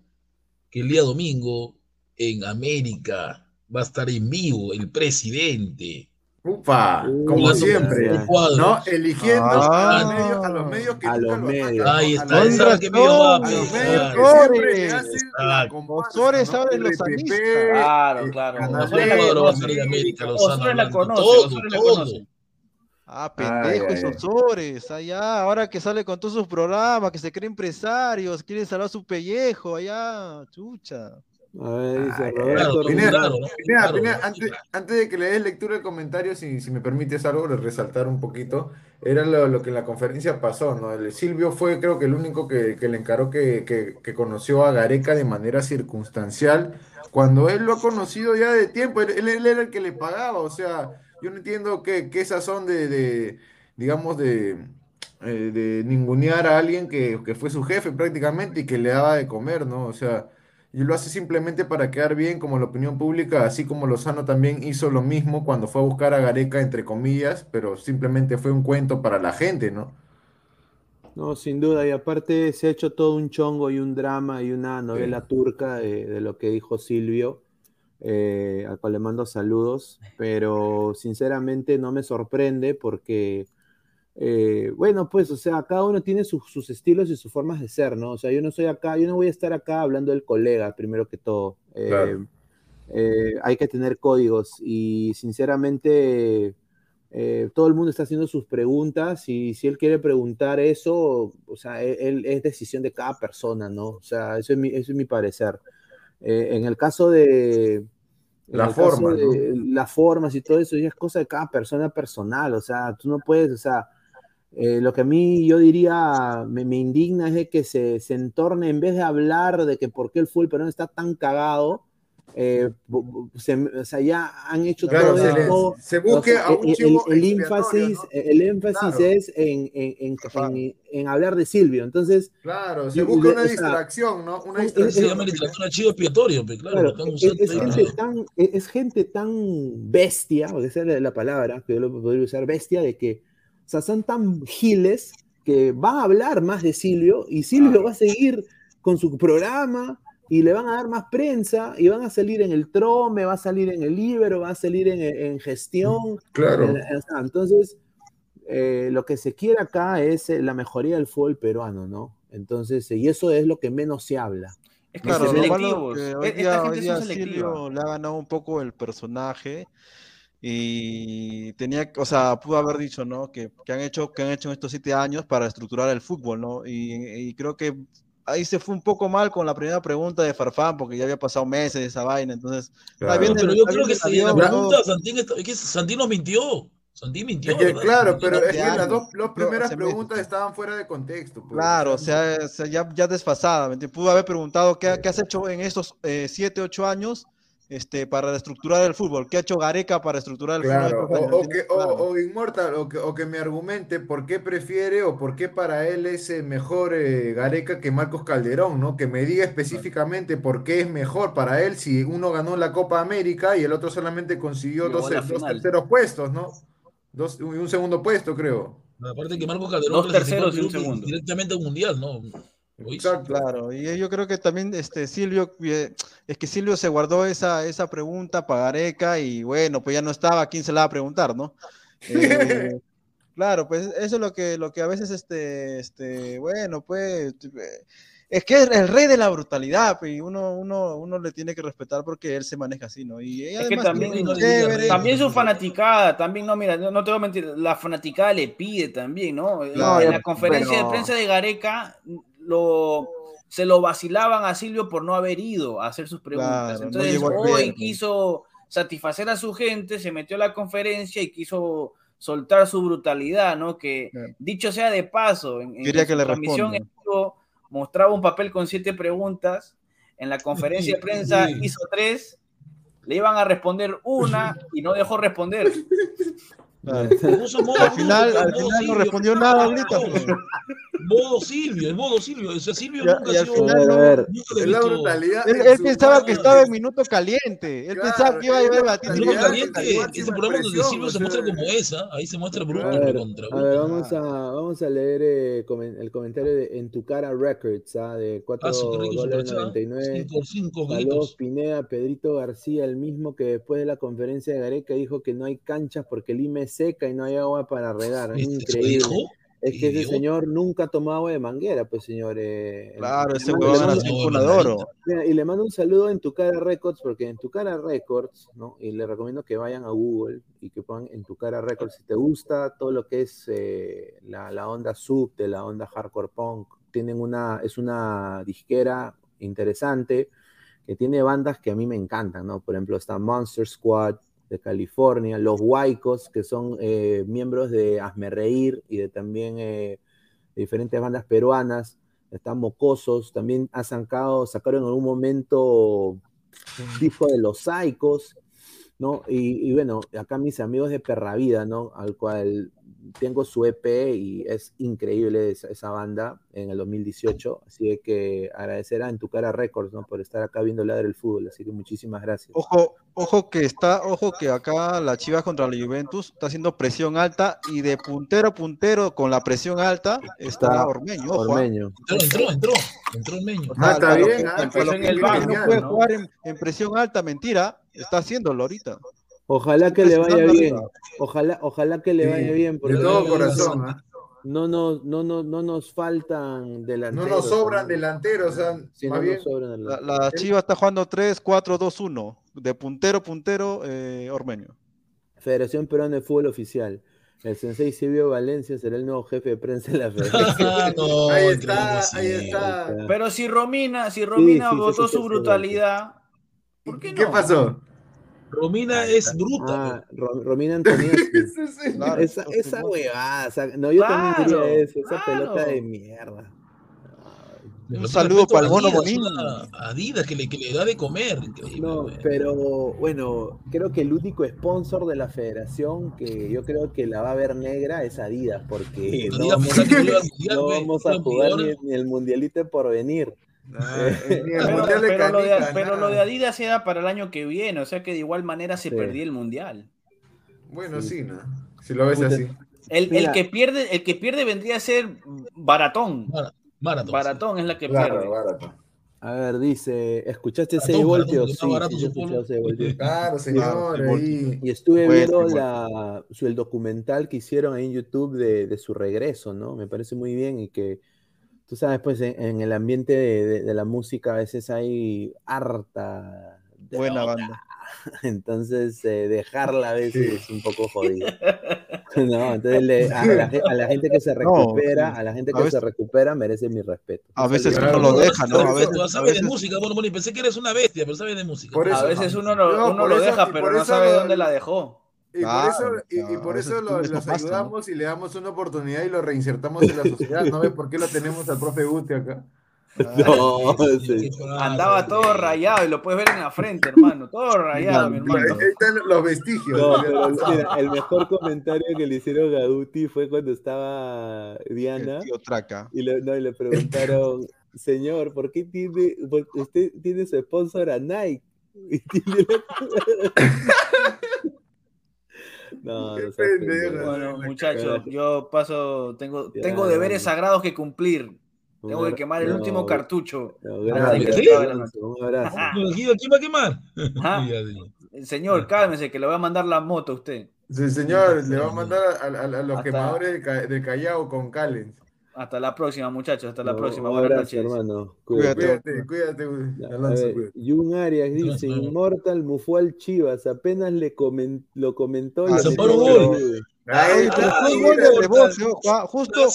Speaker 4: que el día domingo en América va a estar en vivo el presidente.
Speaker 2: Upa, como siempre. ¿no? Eligiendo
Speaker 5: Ah.
Speaker 2: a, los medios, a los medios que
Speaker 1: A los
Speaker 2: lo
Speaker 1: medios.
Speaker 4: Ahí
Speaker 2: ¿no?
Speaker 4: está,
Speaker 2: a los
Speaker 4: está
Speaker 2: medios,
Speaker 4: que medio va,
Speaker 2: a los
Speaker 4: pues,
Speaker 2: medios que siempre
Speaker 5: saben los
Speaker 2: RPP,
Speaker 5: anistas.
Speaker 3: Claro, claro.
Speaker 2: B,
Speaker 3: la conoce.
Speaker 4: Lozano
Speaker 3: la conoce.
Speaker 5: Ah, Ozores, allá, ahora que sale con todos sus programas, que se cree empresarios, quieren salvar su pellejo, allá, chucha.
Speaker 1: A ver, dice
Speaker 2: Ay,
Speaker 1: Roberto
Speaker 2: antes, antes de que le des lectura del comentario, si, si me permites algo, de resaltar un poquito, era lo, lo que en la conferencia pasó, ¿no? El Silvio fue creo que el único que, que le encaró que, que- que conoció a Gareca de manera circunstancial, cuando él lo ha conocido ya de tiempo, él, era el que le pagaba, o sea, yo no entiendo qué, qué sazón de, de, digamos, de, eh, de ningunear a alguien que, que fue su jefe prácticamente y que le daba de comer, ¿no? O sea... Y lo hace simplemente para quedar bien como la opinión pública, así como Lozano también hizo lo mismo cuando fue a buscar a Gareca, entre comillas, pero simplemente fue un cuento para la gente, ¿no?
Speaker 1: No, sin duda, y aparte se ha hecho todo un chongo y un drama y una novela turca de, de lo que dijo Silvio, eh, al cual le mando saludos, pero sinceramente no me sorprende porque, eh, bueno, pues, o sea, cada uno tiene sus- sus estilos y sus formas de ser, ¿no? O sea, yo no soy acá, yo no voy a estar acá hablando del colega, primero que todo. Eh,
Speaker 2: Claro.
Speaker 1: eh, hay que tener códigos y sinceramente eh, todo el mundo está haciendo sus preguntas y si él quiere preguntar eso, o sea, él, él- es decisión de cada persona, ¿no? O sea, eso es mi, eso es mi parecer. Eh, en el caso de... en
Speaker 2: La
Speaker 1: el caso
Speaker 2: forma,
Speaker 1: de Las formas y todo eso ya es cosa de cada persona personal, o sea, tú no puedes, o sea, eh, lo que a mí yo diría me, me indigna es de que se, se entorne, en vez de hablar de que por qué el fútbol peruano está tan cagado, eh, se- o sea, ya han hecho
Speaker 2: Claro,
Speaker 1: todo
Speaker 2: se le-
Speaker 1: esto.
Speaker 2: se busque
Speaker 1: o sea,
Speaker 2: a un
Speaker 1: el-
Speaker 2: chivo
Speaker 1: el, el énfasis,
Speaker 2: ¿no?
Speaker 1: el énfasis
Speaker 2: Claro.
Speaker 1: es en, en- en- en- en hablar de Silvio. Entonces,
Speaker 2: Claro, se busca una distracción, ¿no? Una
Speaker 1: es-
Speaker 4: Se
Speaker 2: distracción.
Speaker 4: llama literatura chivo expiatorio, pues, claro,
Speaker 1: Claro,
Speaker 4: están
Speaker 1: es,
Speaker 4: usando
Speaker 1: es gente tan, es gente tan bestia, porque esa es la palabra que yo lo podría usar, bestia, de que, sea, son tan giles que van a hablar más de Silvio y Silvio va a seguir con su programa y le van a dar más prensa y van a salir en el trome, va a salir en el libro, va a salir en, en gestión.
Speaker 2: Claro.
Speaker 1: en- en- entonces, eh, lo que se quiere acá es eh, la mejoría del fútbol peruano, ¿no? Entonces, eh, y eso es lo que menos se habla.
Speaker 3: Es que
Speaker 5: Claro,
Speaker 3: son
Speaker 5: lo malo
Speaker 3: selectivos.
Speaker 5: que hoy
Speaker 3: Esta gente
Speaker 5: hoy día. Silvio le ha ganado un poco el personaje y tenía, o sea, pudo haber dicho, ¿no? Que, que han hecho, que han hecho en estos siete años para estructurar el fútbol, ¿no? Y, y creo que ahí se fue un poco mal con la primera pregunta de Farfán, porque ya había pasado meses de esa vaina, entonces.
Speaker 2: Claro.
Speaker 5: bien
Speaker 4: pero yo creo que si la pregunta. Santín, es que Santín nos mintió. Santín mintió.
Speaker 2: Es que,
Speaker 4: ¿verdad?
Speaker 2: claro, pero es que las dos las
Speaker 5: Pero,
Speaker 2: primeras preguntas estaban fuera de contexto. pues,
Speaker 5: Claro, o
Speaker 2: sea,
Speaker 5: ya, ya desfasada. ¿me entiendes? Pudo haber preguntado qué, qué has hecho en estos eh, siete, ocho años este, para estructurar el fútbol. ¿Qué ha hecho Gareca para estructurar el
Speaker 2: Claro,
Speaker 5: fútbol?
Speaker 2: o, o que, o, o Inmortal, o que, o que me argumente por qué prefiere o por qué para él es eh, mejor eh, Gareca que Marcos Calderón, ¿no? Que me diga específicamente por qué es mejor para él si uno ganó la Copa América y el otro solamente consiguió
Speaker 3: Llegó
Speaker 2: dos, dos terceros puestos, ¿no? Dos, y un segundo puesto, creo.
Speaker 4: Aparte que Marcos Calderón
Speaker 3: Dos terceros y un segundo.
Speaker 4: directamente al mundial, ¿no?
Speaker 2: Exacto.
Speaker 5: Claro, y yo creo que también este Silvio, eh, es que Silvio se guardó esa, esa pregunta para Gareca y bueno, pues ya no estaba, ¿quién se la va a preguntar, no? Eh, claro, pues eso es lo que, lo que a veces, este, este, bueno, pues, eh, es que es el rey de la brutalidad, pues, y uno, uno, uno le tiene que respetar porque él se maneja así, ¿no? Y
Speaker 3: Es que también,
Speaker 4: no
Speaker 3: también su fanaticada, también, no, mira, no, no te voy a mentir, la fanaticada le pide también, ¿no? En-
Speaker 5: Claro,
Speaker 3: en la conferencia
Speaker 1: pero-
Speaker 3: de prensa de Gareca, lo, se lo vacilaban a Silvio por no haber ido a hacer sus preguntas.
Speaker 5: Claro,
Speaker 3: Entonces, hoy quiso satisfacer a su gente, se metió a la conferencia y quiso soltar su brutalidad, ¿no? Que
Speaker 5: Claro.
Speaker 3: dicho sea de paso, en,
Speaker 5: que
Speaker 3: en vivo, mostraba un papel con siete preguntas, en la conferencia de prensa hizo tres, le iban a responder una y no dejó responder.
Speaker 5: claro.
Speaker 4: Modo
Speaker 5: Al final, al
Speaker 4: modo
Speaker 5: final no respondió nada ahorita.
Speaker 4: Modo Silvio, el modo Silvio. O sea, Silvio
Speaker 5: Y a-
Speaker 4: nunca ha sido.
Speaker 5: final
Speaker 1: A
Speaker 5: no-
Speaker 1: a ver,
Speaker 4: nunca.
Speaker 5: Él, él pensaba que estaba en minuto caliente. Él
Speaker 2: Claro,
Speaker 5: pensaba que iba a llevar
Speaker 2: brutalidad en
Speaker 4: caliente, ese programa donde Silvio se muestra como esa, ahí se muestra bruto,
Speaker 1: A
Speaker 4: pero
Speaker 1: ver,
Speaker 4: contra
Speaker 1: a ver, vamos a, vamos a leer eh, comen- el comentario de En tu cara Records, ¿ah? de 4
Speaker 4: Ah, su qué rico
Speaker 1: dólares
Speaker 4: superchat.
Speaker 1: 99.
Speaker 4: Cinco, cinco
Speaker 1: Saludos. Pineda, Pedrito García, el mismo que después de la conferencia de Gareca dijo que no hay canchas porque el IME es seca y no hay agua para regar.
Speaker 4: ¿Eso
Speaker 1: Increíble. Es que ese señor nunca tomó agua de manguera, pues señor. eh,
Speaker 5: Claro, ese huevón
Speaker 1: le
Speaker 5: era
Speaker 1: y le mando un saludo en tu cara Records, porque en tu cara Records, ¿no? Y le recomiendo que vayan a Google y que pongan en tu cara Records. Si te gusta todo lo que es eh, la, la onda sub, de la onda hardcore punk, tienen una, es una disquera interesante que tiene bandas que a mí me encantan, ¿no? Por ejemplo, está Monster Squad de California, Los Huaicos, que son eh, miembros de Hazme Reír y de también eh, diferentes bandas peruanas están Mocosos, también ha sacado, sacaron en algún momento un disco de Los Saicos, ¿no? Y, y bueno, acá mis amigos de Perra Vida, ¿no? Al cual tengo su EP y es increíble esa, esa banda en el 2018, así que agradecer a En Tu Cara Records, ¿no? Por estar acá viendo Ladre el Fútbol, así que muchísimas gracias.
Speaker 5: Ojo, ojo que está, ojo que acá la Chivas contra la Juventus está haciendo presión alta y de puntero a puntero con la presión alta está
Speaker 1: Está
Speaker 5: Ormeño. Ojo, ¿ah?
Speaker 1: Ormeño.
Speaker 4: Entró, entró, entró. Entró el meño.
Speaker 2: Ah, está bien,
Speaker 5: que-
Speaker 2: ah,
Speaker 3: en el banco,
Speaker 5: no puede
Speaker 3: ¿no?
Speaker 5: jugar en, en presión alta, mentira, está haciéndolo ahorita.
Speaker 1: Ojalá que le vaya bien, ojalá, ojalá que le
Speaker 2: Sí,
Speaker 1: vaya bien,
Speaker 2: de
Speaker 1: porque
Speaker 2: todo
Speaker 1: no,
Speaker 2: corazón, ¿ah?
Speaker 1: no, nos, no, no, no nos faltan
Speaker 2: No
Speaker 1: delanteros.
Speaker 2: nos sobran
Speaker 1: ¿no?
Speaker 2: delanteros, o sea,
Speaker 1: Sí, no
Speaker 2: más bien.
Speaker 1: nos sobran
Speaker 5: La,
Speaker 1: delanteros.
Speaker 5: la Chivas está jugando 3-4-2-1, de puntero a puntero, eh, Ormeño.
Speaker 1: Federación Peruana de Fútbol Oficial. El sensei Silvio Valencia será el nuevo jefe de prensa de la federación.
Speaker 4: Ah, no,
Speaker 2: Ahí está, ahí está.
Speaker 3: Pero si Romina, si Romina
Speaker 1: sí, sí,
Speaker 3: votó su brutalidad, ¿por qué no?
Speaker 2: ¿Qué pasó?
Speaker 4: Romina es bruta.
Speaker 1: Ah, Ro- Romina Antoniazzi.
Speaker 2: Sí, sí.
Speaker 5: Claro,
Speaker 1: esa, esa huevada, o sea, no, yo también diría eso, esa
Speaker 3: claro.
Speaker 1: pelota de mierda.
Speaker 5: Un saludo para el mono
Speaker 4: una- Adidas que le, que le da de comer.
Speaker 1: No, pero bueno, creo que el único sponsor de la federación que yo creo que la va a ver negra es Adidas, porque no
Speaker 4: Adidas
Speaker 1: vamos,
Speaker 4: no
Speaker 1: a jugar ni, ni el mundialito por venir.
Speaker 2: Ah, el
Speaker 3: Pero, lo de, pero lo de Adidas era para el año que viene, o sea que de igual manera se
Speaker 1: Sí.
Speaker 3: perdía el mundial.
Speaker 2: Bueno, sí, ¿no? Si lo ves
Speaker 1: Puta,
Speaker 2: así.
Speaker 3: El, el que pierde, el que pierde vendría a ser Baratón.
Speaker 4: Maratón.
Speaker 3: Baratón es la que
Speaker 2: Claro,
Speaker 3: pierde.
Speaker 1: A ver, dice, ¿escuchaste
Speaker 4: Barato,
Speaker 1: 6
Speaker 4: barato,
Speaker 1: voltios? Sí, sí, yo
Speaker 4: su
Speaker 1: escuché
Speaker 4: polvo.
Speaker 1: 6 voltios.
Speaker 2: Claro, señor.
Speaker 1: Y estuve viendo la, su, el documental que hicieron ahí en YouTube de, de su regreso, ¿no? Me parece muy bien y que, tú sabes, pues en, en el ambiente de, de- de la música a veces hay harta de
Speaker 5: Buena banda.
Speaker 1: Entonces, eh, dejarla a veces es un poco jodido. No, entonces le- a, la, a la gente que se
Speaker 5: No,
Speaker 1: recupera,
Speaker 5: sí.
Speaker 1: a la gente que
Speaker 5: veces-
Speaker 1: se recupera merece mi respeto.
Speaker 5: A veces uno lo deja, ¿no? A veces, a
Speaker 4: sabes de música, bueno, bueno, pensé que eres una bestia, pero sabes de música.
Speaker 2: Por
Speaker 3: A
Speaker 2: eso-
Speaker 3: veces uno lo,
Speaker 2: No,
Speaker 3: uno lo
Speaker 2: eso-
Speaker 3: deja, pero no
Speaker 2: eso
Speaker 3: sabe dónde la dejó.
Speaker 2: Y por
Speaker 5: Claro,
Speaker 2: eso, y, y
Speaker 5: claro,
Speaker 2: por eso
Speaker 5: eso
Speaker 2: los
Speaker 5: pasa, ¿no?
Speaker 2: ayudamos y le damos una oportunidad y lo reinsertamos en la sociedad. ¿No ves por qué lo tenemos al profe Guti acá?
Speaker 1: No,
Speaker 4: Sí,
Speaker 3: Andaba todo rayado y lo puedes ver en la frente, hermano. Todo rayado, mi hermano.
Speaker 2: ahí están los vestigios.
Speaker 1: No, pero mira, el mejor comentario que le hicieron a Guti fue cuando estaba Diana
Speaker 5: El tío Traca.
Speaker 1: y le, no, y le preguntaron, señor, ¿por qué tiene, por- usted tiene su sponsor a Nike? Y tiene la- No,
Speaker 2: Qué
Speaker 1: no seas
Speaker 2: pendejo.
Speaker 1: pendejo.
Speaker 3: Bueno, muchachos, yo paso, tengo,
Speaker 1: Ya,
Speaker 3: tengo deberes sagrados que cumplir. Tengo que quemar el
Speaker 1: no,
Speaker 3: último cartucho.
Speaker 1: no,
Speaker 3: de.
Speaker 4: ¿Quién va a quemar?
Speaker 3: Señor, cálmese, que le voy a mandar la moto a usted.
Speaker 2: Sí, señor, le va a mandar a, a- a los
Speaker 3: Hasta-
Speaker 2: quemadores del Callao con Callens.
Speaker 3: Hasta la próxima, muchachos. Hasta la
Speaker 1: No,
Speaker 3: próxima.
Speaker 1: Un
Speaker 3: Buenas
Speaker 1: abrazo,
Speaker 3: noches.
Speaker 1: hermano.
Speaker 5: Cuídate.
Speaker 2: Cuídate, cuídate,
Speaker 1: a
Speaker 2: Alonso.
Speaker 1: ver,
Speaker 2: cuídate.
Speaker 1: Jun Arias dice,
Speaker 4: No, no.
Speaker 1: Inmortal mufó al Chivas, apenas le comen- lo comentó y
Speaker 5: Ah,
Speaker 1: le
Speaker 5: se
Speaker 4: paró
Speaker 1: gol.
Speaker 2: Ahí está,
Speaker 5: pero fue un
Speaker 2: mira,
Speaker 5: gol de
Speaker 4: Mortal.
Speaker 5: rebote, ojo, justo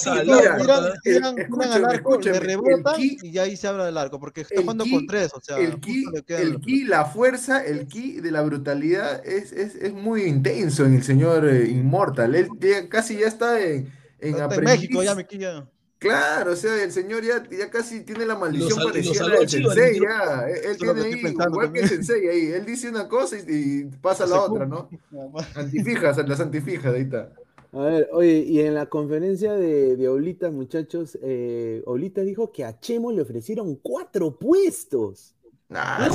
Speaker 5: tiran, al arco, le rebotan
Speaker 2: ki-
Speaker 5: y ahí se abre el arco, porque está jugando
Speaker 2: ki-
Speaker 5: con tres, o sea,
Speaker 2: el ki, el ki, la fuerza, el ki de la brutalidad es, es, es muy intenso en el señor eh, Inmortal. Él ya- casi ya está en, en
Speaker 5: Está en
Speaker 2: aprendiz.
Speaker 5: México, ya me quilla.
Speaker 2: Claro, o sea, el señor ya, ya casi tiene la maldición parecida a la del sensei, ya. Él, tiene ahí, igual que el sensei ahí. Él dice una cosa y, y pasa la otra. ¿no? Antifijas, las antifijas, ahí está.
Speaker 1: A ver, oye, y en la conferencia de, de Oblitas, muchachos, eh, Oblitas dijo que a Chemo le ofrecieron cuatro puestos.
Speaker 2: Nah,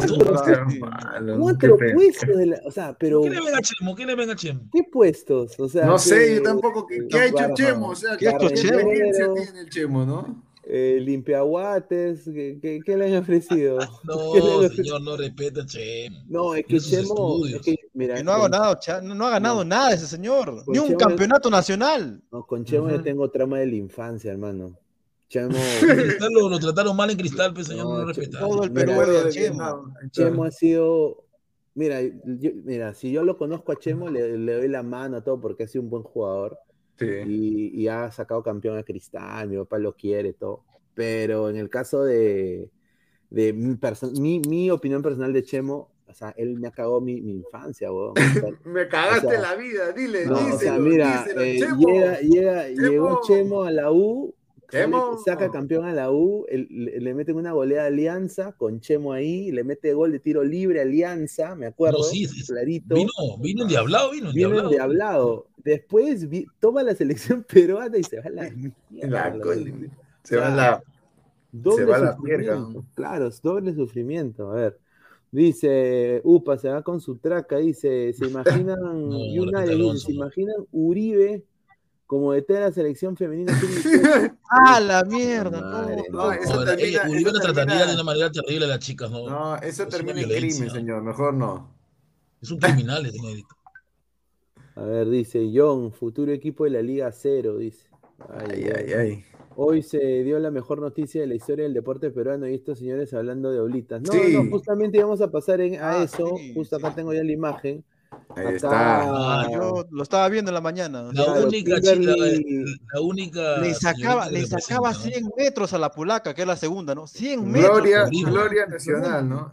Speaker 2: no
Speaker 1: Cuatro
Speaker 2: qué pena.
Speaker 1: puestos, de la- o sea, pero
Speaker 4: ¿Qué le ven a Chemo? ¿Qué le ven a Chemo?
Speaker 1: ¿qué puestos? O sea,
Speaker 2: No sé, yo tampoco. ¿Qué,
Speaker 1: eh,
Speaker 2: qué ha hecho
Speaker 1: Barra-
Speaker 2: Chemo? O sea,
Speaker 5: ¿Qué ha
Speaker 2: ¿qué,
Speaker 5: hecho
Speaker 2: qué
Speaker 5: Chemo?
Speaker 2: experiencia tiene el Chemo, no?
Speaker 1: eh, limpiaguates, ¿qué, qué, qué le han ofrecido? ¿Qué le han
Speaker 4: No, señor, no respeta a Chemo.
Speaker 1: No, es que Chemo, es que, mira,
Speaker 5: Que no ha ganado, no, no ha ganado nada ese señor,
Speaker 1: Con
Speaker 5: ni un
Speaker 1: Chemo-
Speaker 5: campeonato nacional.
Speaker 1: no, con Chemo yo
Speaker 5: Ujú.
Speaker 1: tengo trauma de la infancia, hermano. Chemo,
Speaker 4: En Cristal lo, lo trataron mal en Cristal, pues, señor,
Speaker 1: No,
Speaker 4: no respetaron.
Speaker 5: Todo el
Speaker 1: Mira,
Speaker 5: Perú
Speaker 2: Recuerdo
Speaker 5: odia a
Speaker 2: de
Speaker 5: Chemo.
Speaker 1: Chemo ha sido. Mira, yo- mira, si yo lo conozco a Chemo, le, le doy la mano a todo porque ha sido un buen jugador
Speaker 2: Sí.
Speaker 1: y, y ha sacado campeón a Cristal, mi papá lo quiere, todo. Pero en el caso de, de mi, perso- mi, mi opinión personal de Chemo, o sea, él me ha cagado mi, mi infancia, weón. O sea,
Speaker 2: Me cagaste
Speaker 1: O sea,
Speaker 2: la vida, dile,
Speaker 1: no,
Speaker 2: díselo,
Speaker 1: o sea, mira,
Speaker 2: díselo,
Speaker 1: eh,
Speaker 2: Chemo.
Speaker 1: llega, llega, llegó
Speaker 2: Chemo.
Speaker 1: Chemo a la U,
Speaker 2: Chemo.
Speaker 1: saca campeón a la U, el- le, le meten una goleada a Alianza con Chemo ahí, le mete gol de tiro libre a Alianza, me acuerdo,
Speaker 4: No, sí, sí,
Speaker 1: clarito.
Speaker 4: Vino, vino endiablado, vino endiablado.
Speaker 1: hablado. Después vi- toma la selección peruana y se va a la mierda.
Speaker 2: La
Speaker 1: la-
Speaker 2: col- Se va
Speaker 1: sea,
Speaker 2: la.
Speaker 1: Doble
Speaker 2: se va a la mierda.
Speaker 1: Claro, es doble sufrimiento. A ver. Dice, Upa, se va con su traca, dice, ¿se imaginan, y un
Speaker 4: repite
Speaker 1: área, dice, ¿se
Speaker 4: no.
Speaker 1: imaginan Uribe como de la selección femenina? sub-18?
Speaker 5: ¡Ah, la mierda!
Speaker 1: Madre,
Speaker 5: no,
Speaker 2: no,
Speaker 5: no.
Speaker 2: eso
Speaker 4: No,
Speaker 2: termina-
Speaker 4: eh, Uribe
Speaker 2: eso
Speaker 4: la trataría
Speaker 2: termina-
Speaker 4: de una manera terrible a las chicas, ¿no?
Speaker 2: No, eso
Speaker 4: Es
Speaker 2: termina en crimen, señor. Mejor no.
Speaker 4: Es un criminal ese negrito.
Speaker 1: A ver, dice, John, futuro equipo de la Liga Cero, dice. Ay,
Speaker 2: Ay, ay, ay.
Speaker 1: Hoy se dio la mejor noticia de la historia del deporte peruano y estos señores hablando de oblitas. No,
Speaker 2: Sí.
Speaker 1: no, justamente íbamos a pasar en- a
Speaker 5: Ah,
Speaker 1: eso,
Speaker 5: sí,
Speaker 1: justo acá tengo ya la imagen.
Speaker 2: Ahí está.
Speaker 5: Ah, yo lo estaba viendo en la mañana.
Speaker 4: La
Speaker 1: Claro,
Speaker 4: única chica, la única.
Speaker 5: Le sacaba, le sacaba
Speaker 4: representa,
Speaker 5: 100 metros a la polaca, que es la segunda, ¿no? 100 metros.
Speaker 2: Gloria, Nacional, ¿no?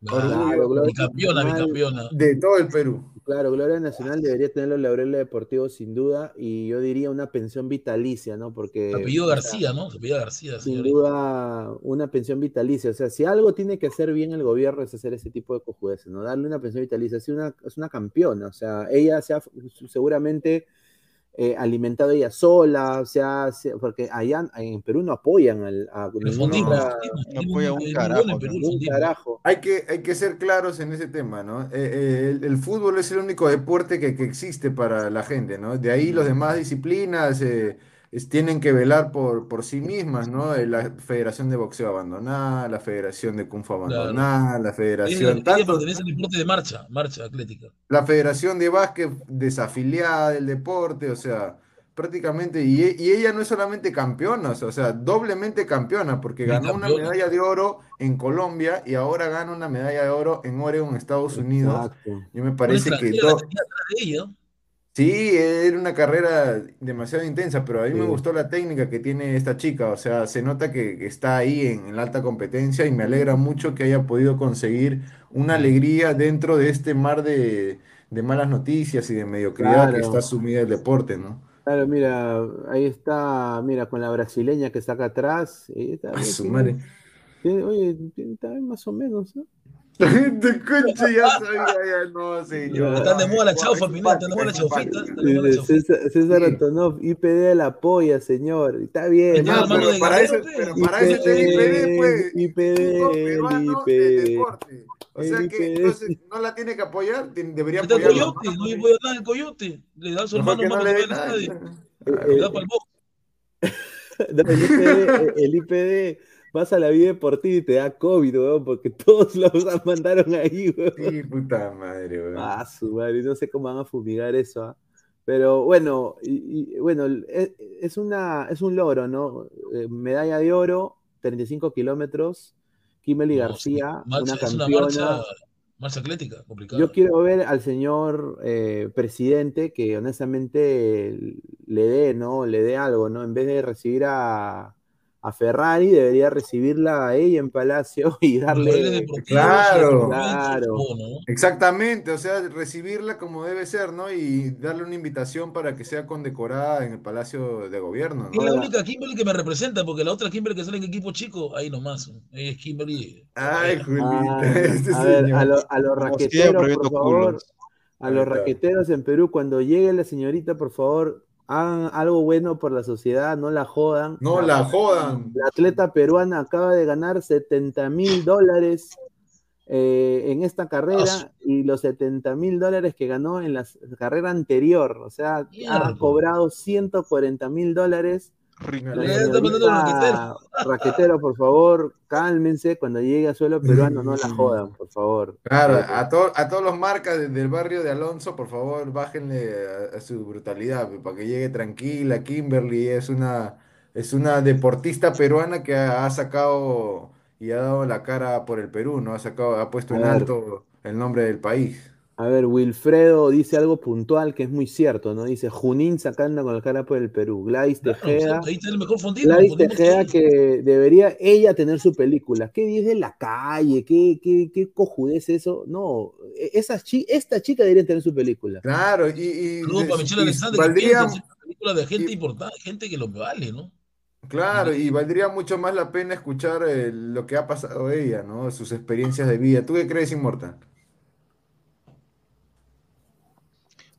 Speaker 4: ¿no?
Speaker 2: Orgullo.
Speaker 1: Claro, Gloria
Speaker 4: Bicampeona,
Speaker 1: Nacional.
Speaker 4: bicampeona.
Speaker 2: De todo el Perú.
Speaker 1: Claro, Gloria Nacional debería tener los laureles deportivos sin duda y yo diría una pensión vitalicia, ¿no? Porque
Speaker 4: Apellido García, ¿no? Apellido García,
Speaker 1: sin
Speaker 4: señorita.
Speaker 1: duda una pensión vitalicia, o sea, si algo tiene que hacer bien el gobierno es hacer ese tipo de cojudeces, ¿no? Darle una pensión vitalicia, es una, es una campeona, o sea, ella se ha seguramente eh, alimentado ella sola, o sea, se- porque allá en Perú no apoyan al, a ninguna
Speaker 5: no apoya un carajo,
Speaker 4: Perú.
Speaker 2: Hay que, hay que ser claros en ese tema, ¿no? Eh, eh, el, el fútbol es el único deporte que, que existe para la gente, ¿no? De ahí las demás disciplinas eh, es- tienen que velar por, por sí mismas, ¿no? Eh, La Federación de Boxeo abandonada, la Federación de Kung Fu abandonada, la Federación,
Speaker 4: ella
Speaker 2: tanto,
Speaker 4: pertenece al deporte de marcha, marcha atlética.
Speaker 2: la Federación de Básquet desafiliada del deporte, o sea, prácticamente, y, e- y ella no es solamente campeona, o sea, doblemente campeona, porque ganó una medalla de oro en Colombia y ahora gana una medalla de oro en Oregon, Estados Unidos.
Speaker 1: Exacto.
Speaker 2: Yo me parece que
Speaker 4: extranjera
Speaker 2: sí, era una carrera demasiado intensa, pero a mí me
Speaker 1: Sí.
Speaker 2: gustó la técnica que tiene esta chica, o sea, se nota que, que está ahí en, en la alta competencia y me alegra mucho que haya podido conseguir una alegría dentro de este mar de, de malas noticias y de mediocridad que
Speaker 1: Claro.
Speaker 2: está sumida el deporte, ¿no?
Speaker 1: Claro, mira, ahí está, mira, con la brasileña que está acá atrás.
Speaker 2: A
Speaker 1: también
Speaker 2: su
Speaker 1: tiene-
Speaker 2: madre.
Speaker 1: tiene- oye, tiene también más o menos, ¿no?
Speaker 2: De concha, ya sabía, ya no, señor.
Speaker 4: Están de moda la chaufa, Pineda, están de moda la chaufita.
Speaker 1: César. Antonov, IPD la apoya, señor. Está bien,
Speaker 2: pero para eso, pero para eso está el IPD, pues,
Speaker 1: IPD, IPD.
Speaker 2: O sea que entonces no la tiene que apoyar, debería
Speaker 4: Está el coyote, no hay apoyo nada el coyote. Le da a su hermano más
Speaker 2: le
Speaker 4: que
Speaker 2: nada.
Speaker 4: estadio. Le da para el box.
Speaker 1: No, el IPD, el IPD vas a la vida deportiva y te da COVID, weón, porque todos los mandaron ahí, weón.
Speaker 2: Sí, puta madre, weón.
Speaker 1: Ah, su madre, no sé cómo van a fumigar eso, ¿ah? Pero bueno, y, y, bueno, es, es una, es un logro, ¿no? Eh, medalla de oro, 35 kilómetros, Kimberly
Speaker 4: No,
Speaker 1: García,
Speaker 4: marcha-
Speaker 1: una
Speaker 4: es una
Speaker 1: campeona.
Speaker 4: marcha, marcha atlética, complicada.
Speaker 1: Yo quiero ver al señor eh, presidente que honestamente le dé, ¿no? Le dé algo, ¿no? En vez de recibir a, a Ferrari, debería recibirla a ella en Palacio y darle...
Speaker 2: Claro.
Speaker 1: Claro.
Speaker 2: Exactamente, o sea, recibirla como debe ser, ¿no? Y darle una invitación para que sea condecorada en el Palacio de Gobierno,
Speaker 4: Es
Speaker 2: ¿no?
Speaker 4: la
Speaker 1: Ahora-
Speaker 4: única Kimberly que me representa, porque la otra Kimberly que sale en equipo chico, ahí nomás. Ella es Kimberly.
Speaker 2: Ay, Julita,
Speaker 1: Ah,
Speaker 2: este
Speaker 1: a ver,
Speaker 2: señor.
Speaker 1: a, lo- a los raqueteros, por favor,
Speaker 5: culos.
Speaker 1: a los
Speaker 2: Ahí
Speaker 1: raqueteros en Perú, cuando llegue la señorita, por favor, hagan algo bueno por la sociedad, no la jodan.
Speaker 2: No la jodan.
Speaker 1: La atleta peruana acaba de ganar 70 mil dólares eh, en esta carrera y los 70 mil dólares que ganó en la carrera anterior. O sea, ha
Speaker 4: Mierda.
Speaker 1: cobrado 140 mil dólares. Señorita raquetero, por favor, cálmense. Cuando llegue a suelo peruano, no la jodan, por favor.
Speaker 2: Claro, a, to- a todos los marcas de- del barrio de Alonso, por favor, bájenle a, a su brutalidad, para que llegue tranquila. Kimberly es una, es una deportista peruana que ha, ha sacado y ha dado la cara por el Perú, ¿no? Ha sacado, ha puesto en alto el nombre del país.
Speaker 1: A ver, Wilfredo dice algo puntual que es muy cierto, ¿no? Dice Junín sacando con la cara por el Perú. Gladys
Speaker 4: Claro,
Speaker 1: Tejeda.
Speaker 4: ahí está el mejor fondido.
Speaker 1: Gladys Tejeda que debería ella tener su película. ¿Qué dice de la calle? ¿Qué, qué, qué cojudez eso? No, e- esa chi- esta chica debería tener su película.
Speaker 2: Claro, y, y,
Speaker 4: Saludos para Michelle Alexander, que
Speaker 2: valdría,
Speaker 4: una película de gente
Speaker 2: y-
Speaker 4: importante, gente que lo vale, ¿no?
Speaker 2: claro, y valdría mucho más la pena escuchar eh, lo que ha pasado ella, ¿no? Sus experiencias de vida. ¿Tú qué crees, Inmortal?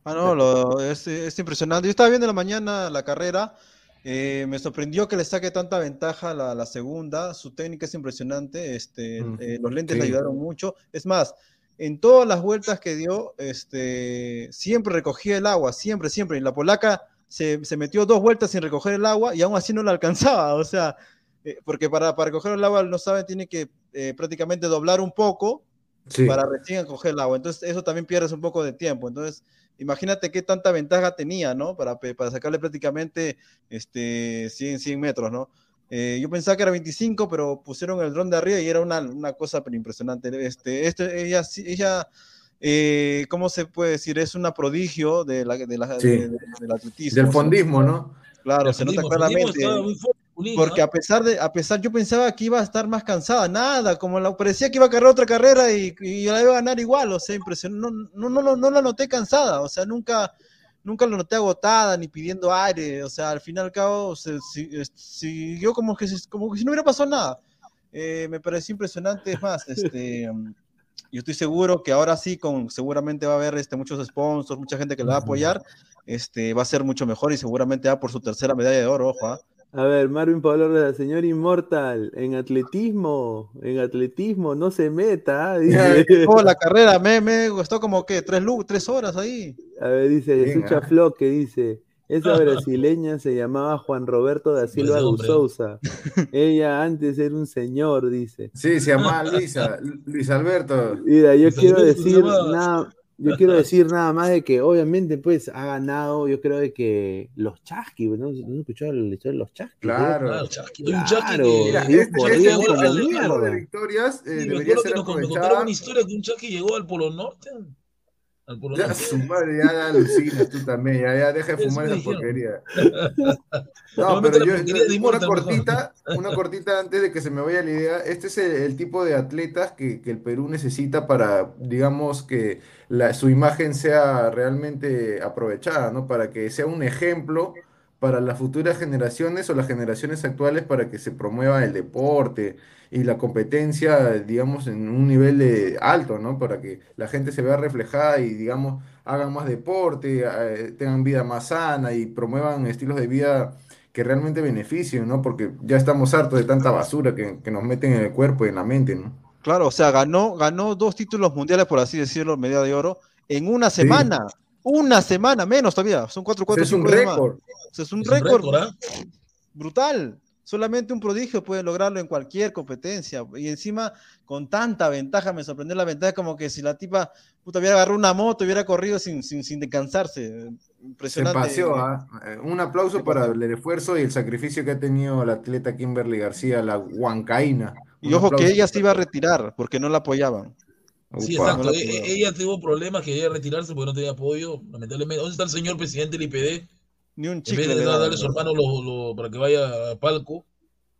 Speaker 5: Ah, no, lo- es, es impresionante. Yo estaba viendo en la mañana la carrera, eh, me sorprendió que le saque tanta ventaja la, la segunda, su técnica es impresionante, este,
Speaker 2: Mm,
Speaker 5: eh, los lentes le ayudaron mucho. Es más, en todas las vueltas que dio, este, siempre recogía el agua, siempre, siempre. Y la polaca se, se metió dos vueltas sin recoger el agua y aún así no la alcanzaba, o sea, eh, porque para, para recoger el agua, no saben, tiene que eh, prácticamente doblar un poco
Speaker 2: Sí.
Speaker 5: para recién coger el agua. Entonces, eso también pierdes un poco de tiempo. Entonces, imagínate qué tanta ventaja tenía, ¿no? Para, para sacarle prácticamente este, 100, 100 metros, ¿no? Eh, yo pensaba que era 25, pero pusieron el dron de arriba y era una, una cosa pero impresionante. Este, este, ella, ella eh, ¿cómo se puede decir? Es una prodigio de la, de la-
Speaker 2: Sí.
Speaker 5: de- de- del atletismo.
Speaker 2: Del fondismo, ¿no?
Speaker 5: Claro,
Speaker 4: El
Speaker 5: se nota
Speaker 4: fondismo,
Speaker 5: claramente. Porque a pesar de, a pesar, yo pensaba que iba a estar más cansada, nada, como la, parecía que iba a cargar otra carrera y, y la iba a ganar igual, o sea, impresionó, no, no, no, no la noté cansada, o sea, nunca, nunca la noté agotada ni pidiendo aire, o sea, al fin y al cabo se, eh, siguió como que, si- como que si no hubiera pasado nada. Eh, me pareció impresionante, es más, este, yo estoy seguro que ahora sí, con, seguramente va a haber este, muchos sponsors, mucha gente que la va a apoyar, este, va a ser mucho mejor y seguramente va por su tercera medalla de oro, ojo, ¿ah?
Speaker 1: A ver, Marvin Pablo la señor Inmortal, en atletismo, en atletismo, no se meta, ah, dice.
Speaker 5: Oh, la carrera, me, me costó como que tres, tres horas ahí.
Speaker 1: A ver, dice Jesús. Chaflo que dice, esa brasileña se llamaba Juan Roberto da Silva
Speaker 4: hombre.
Speaker 1: Souza. Ella antes era un señor, dice.
Speaker 2: Sí, se llamaba Luisa, Luis Alberto.
Speaker 1: Mira, yo
Speaker 4: Luis
Speaker 1: quiero
Speaker 4: Alberto
Speaker 1: decir nada, yo quiero decir nada más de que obviamente pues ha ganado, yo creo de que los chasqui, ¿no? ¿No escuchado la historia de los chasqui?
Speaker 2: Claro.
Speaker 4: Claro, Chasqui, un Chasqui
Speaker 1: Claro,
Speaker 4: que-
Speaker 2: este, este de victorias eh,
Speaker 4: Sí, me
Speaker 2: debería
Speaker 4: acuerdo
Speaker 2: ser
Speaker 4: que nos, nos contaron
Speaker 2: aprovechada.
Speaker 4: una historia que un Chucky llegó al Polo Norte.
Speaker 2: Ya, su madre, ya, ya alucinas tú también, ya, ya deja de fumar esa porquería.
Speaker 4: No,
Speaker 2: pero yo, una cortita, una cortita antes de que se me vaya la idea. Este es el, el tipo de atletas que, que el Perú necesita para, digamos, que la, su imagen sea realmente aprovechada, ¿no? Para que sea un ejemplo para las futuras generaciones o las generaciones actuales para que se promueva el deporte y la competencia, digamos, en un nivel de alto, ¿no? Para que la gente se vea reflejada y, digamos, hagan más deporte, eh, tengan vida más sana y promuevan estilos de vida que realmente beneficien, ¿no? Porque ya estamos hartos de tanta basura que, que nos meten en el cuerpo y en la mente, ¿no?
Speaker 5: Claro, o sea, ganó, ganó dos títulos mundiales, por así decirlo, medalla de oro, en una semana. Una semana, menos todavía. Son cuatro, cuatro,
Speaker 2: es un récord.
Speaker 5: O sea, es un
Speaker 4: Es un
Speaker 5: récord
Speaker 4: ¿ah?
Speaker 5: brutal. Solamente un prodigio puede lograrlo en cualquier competencia. Y encima, con tanta ventaja, me sorprendió la ventaja, como que si la tipa puta, hubiera agarrado una moto, hubiera corrido sin, sin, sin descansarse.
Speaker 2: Se
Speaker 5: Impresionante.
Speaker 2: paseó, ¿ah? Eh, Un aplauso para el esfuerzo y el sacrificio que ha tenido la atleta Kimberly García, la huancaína.
Speaker 5: Y ojo que ella se iba a retirar porque no la apoyaban.
Speaker 4: Sí,
Speaker 2: Upa.
Speaker 4: exacto.
Speaker 5: No
Speaker 4: E- Ella tuvo problemas, quería retirarse porque no tenía apoyo, lamentablemente. ¿Dónde está el señor presidente del IPD?
Speaker 5: Ni un
Speaker 4: En
Speaker 5: chicle
Speaker 4: vez de darle a su
Speaker 5: ¿no?
Speaker 4: hermano lo- lo- para que vaya a palco.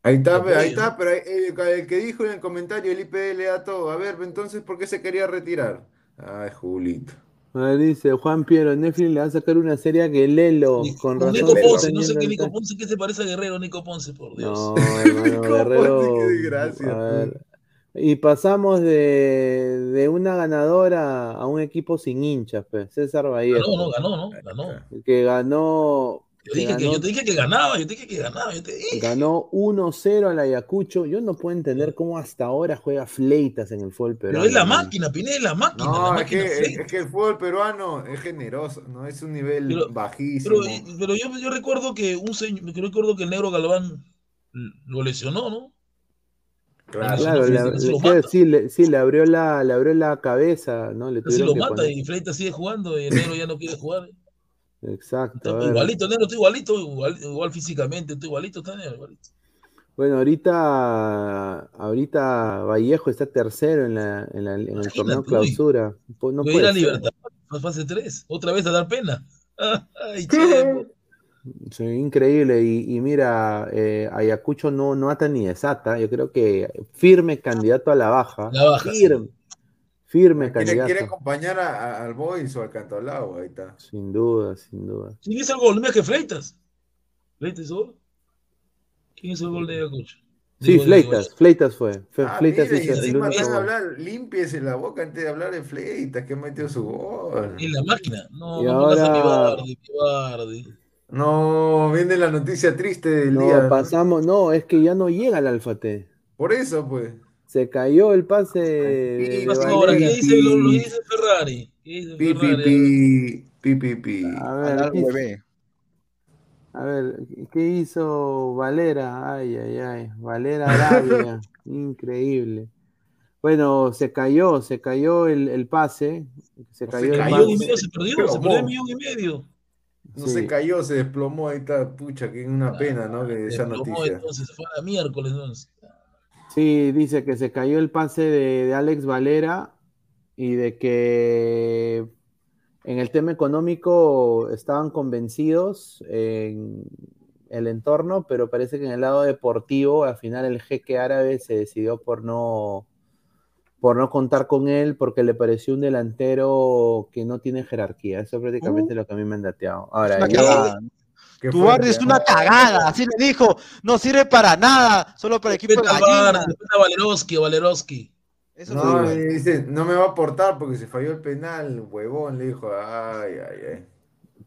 Speaker 2: Ahí está,
Speaker 4: Lo
Speaker 2: pe- ahí está, pero el, el que dijo en el comentario el IPD le da todo. A ver, entonces, ¿por qué se quería retirar? Ay, Julito.
Speaker 1: A ver, dice Juan Piero, Netflix le va a sacar una serie a Guelelo,
Speaker 4: Ni-
Speaker 1: con razón.
Speaker 4: Nico Ponce, no sé qué Nico Ponce, ¿qué se parece a Guerrero, Nico Ponce, por Dios?
Speaker 1: No, hermano,
Speaker 2: ¿Cómo
Speaker 1: Guerrero.
Speaker 2: así? Qué desgracia,
Speaker 1: a ver. Y pasamos de, de una ganadora a un equipo sin hinchas, pues, César Vallejo,
Speaker 4: Ganó, no, ganó, ¿no? Ganó.
Speaker 1: que ganó,
Speaker 4: Yo
Speaker 1: que
Speaker 4: dije que,
Speaker 1: ganó,
Speaker 4: yo te dije que ganaba, yo te dije que ganaba, yo te dije.
Speaker 1: ganó 1-0 al Ayacucho. Yo no puedo entender cómo hasta ahora juega Fleitas en el fútbol
Speaker 4: Pero
Speaker 1: peruano.
Speaker 4: es la máquina, Pineda, es la máquina, la
Speaker 2: es
Speaker 4: máquina
Speaker 2: que,
Speaker 4: Fleita.
Speaker 2: es que el fútbol peruano es generoso, no es un nivel
Speaker 4: Pero-
Speaker 2: bajísimo.
Speaker 4: Pero, pero yo, yo recuerdo que un señor, yo recuerdo que el negro Galván lo lesionó, ¿no?
Speaker 2: Claro.
Speaker 1: Claro,
Speaker 4: Casi
Speaker 1: le- sí, le, sí, le abrió la, le abrió la cabeza, ¿no? Le tuvieron
Speaker 4: lo
Speaker 1: que
Speaker 4: mata
Speaker 1: poner-
Speaker 4: y Fleita sigue jugando y el negro ya no quiere jugar.
Speaker 1: Exacto.
Speaker 4: Está igualito, el negro está igualito, igual, igual físicamente, está igualito, está negro, igualito.
Speaker 1: Bueno, ahorita, ahorita Vallejo está tercero en, la, en, la- en el
Speaker 4: Imagínate,
Speaker 1: torneo clausura. Pues no
Speaker 4: Puede ir a
Speaker 1: ser.
Speaker 4: Libertad, fase 3, otra vez a dar pena. Ay,
Speaker 1: Sí, increíble. Y, y mira, eh, Ayacucho no, no ata ni desata. Yo creo que firme candidato a la baja.
Speaker 4: La baja, sí.
Speaker 1: Firme, firme
Speaker 2: Quiere,
Speaker 1: candidato.
Speaker 2: quiere acompañar a- a- al Boys o al Cantolao, ahí está.
Speaker 1: Sin duda, sin duda.
Speaker 4: ¿Quién hizo el gol? Mira que Fleitas. ¿Fleitas gol? ¿Quién hizo el gol de Ayacucho?
Speaker 1: Sí,
Speaker 4: Digo,
Speaker 1: Fleitas,
Speaker 4: digo,
Speaker 1: Fleitas fue. Fe-
Speaker 2: Ah,
Speaker 1: Fleitas
Speaker 2: mira, y
Speaker 1: hizo el
Speaker 2: a
Speaker 1: gol.
Speaker 2: hablar, límpiese la boca antes de hablar de Fleitas, que metió su gol.
Speaker 4: En la máquina. No,
Speaker 1: Y
Speaker 4: no pongas a mi
Speaker 1: ahora-
Speaker 4: Bardi, mi Bardi.
Speaker 2: No, viene la noticia triste del
Speaker 1: No,
Speaker 2: día. ¿no?
Speaker 1: pasamos, no, es que ya no llega al Alfa T.
Speaker 2: Por eso, pues.
Speaker 1: Se cayó el pase de,
Speaker 4: ¿Qué
Speaker 1: de
Speaker 4: ahora? ¿Qué dice, lo, lo dice Ferrari? ¿Qué dice
Speaker 2: Pi, pi,
Speaker 4: Ferrari?
Speaker 2: pi, pi, pi, pi.
Speaker 1: A ver,
Speaker 5: Al
Speaker 1: ¿qué,
Speaker 5: bebé.
Speaker 1: a ver, ¿qué hizo Valera? Ay, ay, ay. Valera Arabia. Increíble. Bueno, se cayó, se cayó el, el pase. Se
Speaker 2: Se
Speaker 1: cayó el
Speaker 2: cayó
Speaker 4: Millón y
Speaker 1: pase.
Speaker 4: medio se perdió,
Speaker 2: Pero,
Speaker 4: se perdió el millón y medio.
Speaker 2: No
Speaker 1: Sí.
Speaker 2: se cayó, se desplomó, ahí está, pucha, que una pena, ¿no? Que
Speaker 4: Se
Speaker 2: esa noticia.
Speaker 4: entonces fue a miércoles. entonces.
Speaker 1: Sí, dice que se cayó el pase de, de Alex Valera y de que en el tema económico estaban convencidos en el entorno, pero parece que en el lado deportivo, al final el jeque árabe se decidió por no, por no contar con él, porque le pareció un delantero que no tiene jerarquía. Eso es prácticamente lo que a mí me han dateado. Ahora,
Speaker 5: cagada. Tu barrio es una cagada, así le dijo, no sirve para nada, solo para el equipo de gallina.
Speaker 4: Valeroski, Valeroski.
Speaker 2: No, y dice, no me va a aportar porque se falló el penal, huevón, le dijo, ay, ay, ay.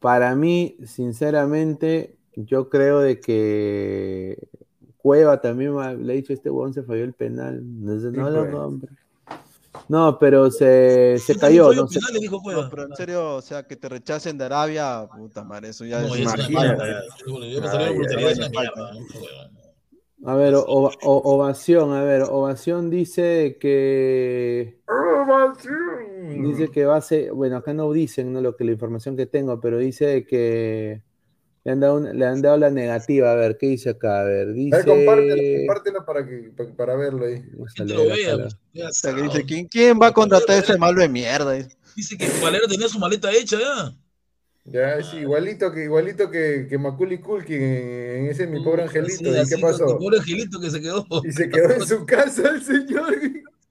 Speaker 1: Para mí, sinceramente, yo creo de que Cueva también le ha dicho este huevón se falló el penal. No, no lo
Speaker 2: pues.
Speaker 1: nombre. No, pero se, se cayó. No
Speaker 5: pero en serio, o sea, que te rechacen de Arabia, puta madre, eso ya
Speaker 4: No,
Speaker 5: es.
Speaker 1: A ver, o- o- o- ovación, a ver, ovación dice que dice que va a ser, bueno, acá no dicen ¿no? lo que la información que tengo, pero dice que le han dado, un- le han dado la negativa. A ver, ¿qué dice acá? A ver,
Speaker 2: A
Speaker 1: dice.
Speaker 2: ver, compártelo, compártelo para, que, para, para verlo ahí.
Speaker 1: Vamos a leer acá la-
Speaker 5: O sea, que dice, ¿quién, quién va a contratar a ese malo de mierda?
Speaker 4: Dice que Valero tenía su maleta hecha ya.
Speaker 2: Ya, es igualito que, igualito que, que Maculi Culkin en, en ese Mi Pobre Angelito.
Speaker 4: Sí,
Speaker 2: ¿Y
Speaker 4: así,
Speaker 2: qué pasó?
Speaker 4: tu Pobre angelito que se quedó.
Speaker 2: Y se quedó en su casa el señor.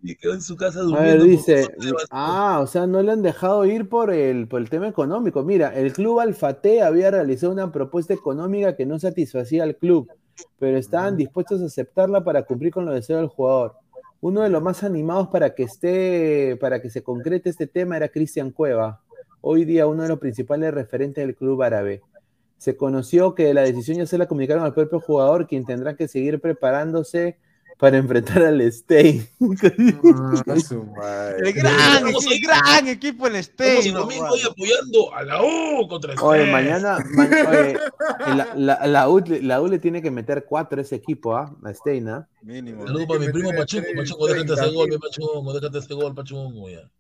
Speaker 4: Y quedó en su casa
Speaker 1: A ver, dice, ah, o sea, no le han dejado ir por el, por el tema económico. Mira, el club Alfate había realizado una propuesta económica que no satisfacía al club, pero estaban dispuestos a aceptarla para cumplir con los deseos del jugador. Uno de los más animados para que esté, para que se concrete este tema era Cristian Cueva, hoy día uno de los principales referentes del club árabe. Se conoció que la decisión ya se la comunicaron al propio jugador, quien tendrá que seguir preparándose para enfrentar al Stein.
Speaker 2: Ah, su madre.
Speaker 5: El gran, el gran equipo el Stay.
Speaker 4: el domingo hoy apoyando a la U contra el
Speaker 1: Oye,
Speaker 4: Stein.
Speaker 1: mañana, oye, la, la- la U, le- la U le tiene que meter cuatro a ese equipo, ¿ah? A Stein, ¿ah?
Speaker 5: Mínimo.
Speaker 4: Saludos para mi primo Pachungo. Pachungo, déjate ese gol, ve, Pachungo, déjate ese gol, Pachungo. Ya.